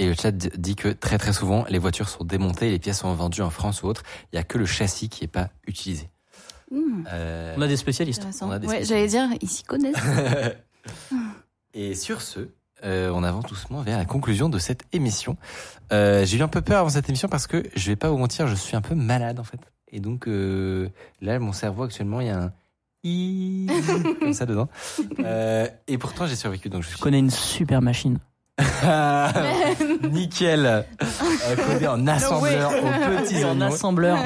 Et le chat d- dit que très très souvent, les voitures sont démontées et les pièces sont vendues en France ou autre. Il y a que le châssis qui est pas utilisé. Hmm, Euh, On a des spécialistes. intéressant. on a des Ouais, j'allais dire, ils s'y connaissent. Et sur ce, euh, on avance doucement vers la conclusion de cette émission. Euh, J'ai eu un peu peur avant cette émission parce que je vais pas vous mentir, je suis un peu malade en fait. Et donc euh, là, mon cerveau actuellement, il y a un i comme ça dedans. Euh, et pourtant, j'ai survécu. Donc je Je connais une super machine. nickel, euh, codé en assembleur aux petits en assembleur.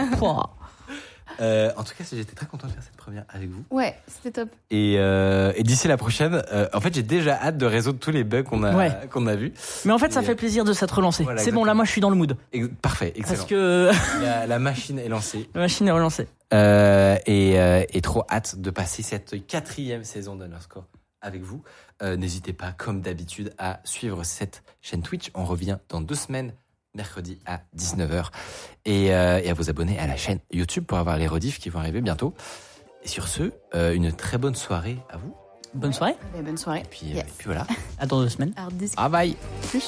Euh, en tout cas, j'étais très content de faire cette première avec vous. Ouais, c'était top. Et, euh, et d'ici la prochaine, euh, en fait, j'ai déjà hâte de résoudre tous les bugs qu'on a, Ouais. qu'on a vus. Mais en fait, ça fait plaisir de s'être relancé. voilà, c'est bon, là, moi, je suis dans le mood. Ex- Parfait, excellent. Parce que La, la machine est lancée. la machine est relancée. Euh, et, euh, et trop hâte de passer cette quatrième saison d'Underscore avec vous. Euh, N'hésitez pas, comme d'habitude, à suivre cette chaîne Twitch. On revient dans deux semaines, mercredi à 19h. Et, euh, et à vous abonner à la chaîne YouTube pour avoir les rediffs qui vont arriver bientôt. Et sur ce, euh, une très bonne soirée à vous. Bonne soirée. Eh, bonne soirée. Et puis, euh, Yes. et puis voilà. À dans deux semaines. Bye bye. plus.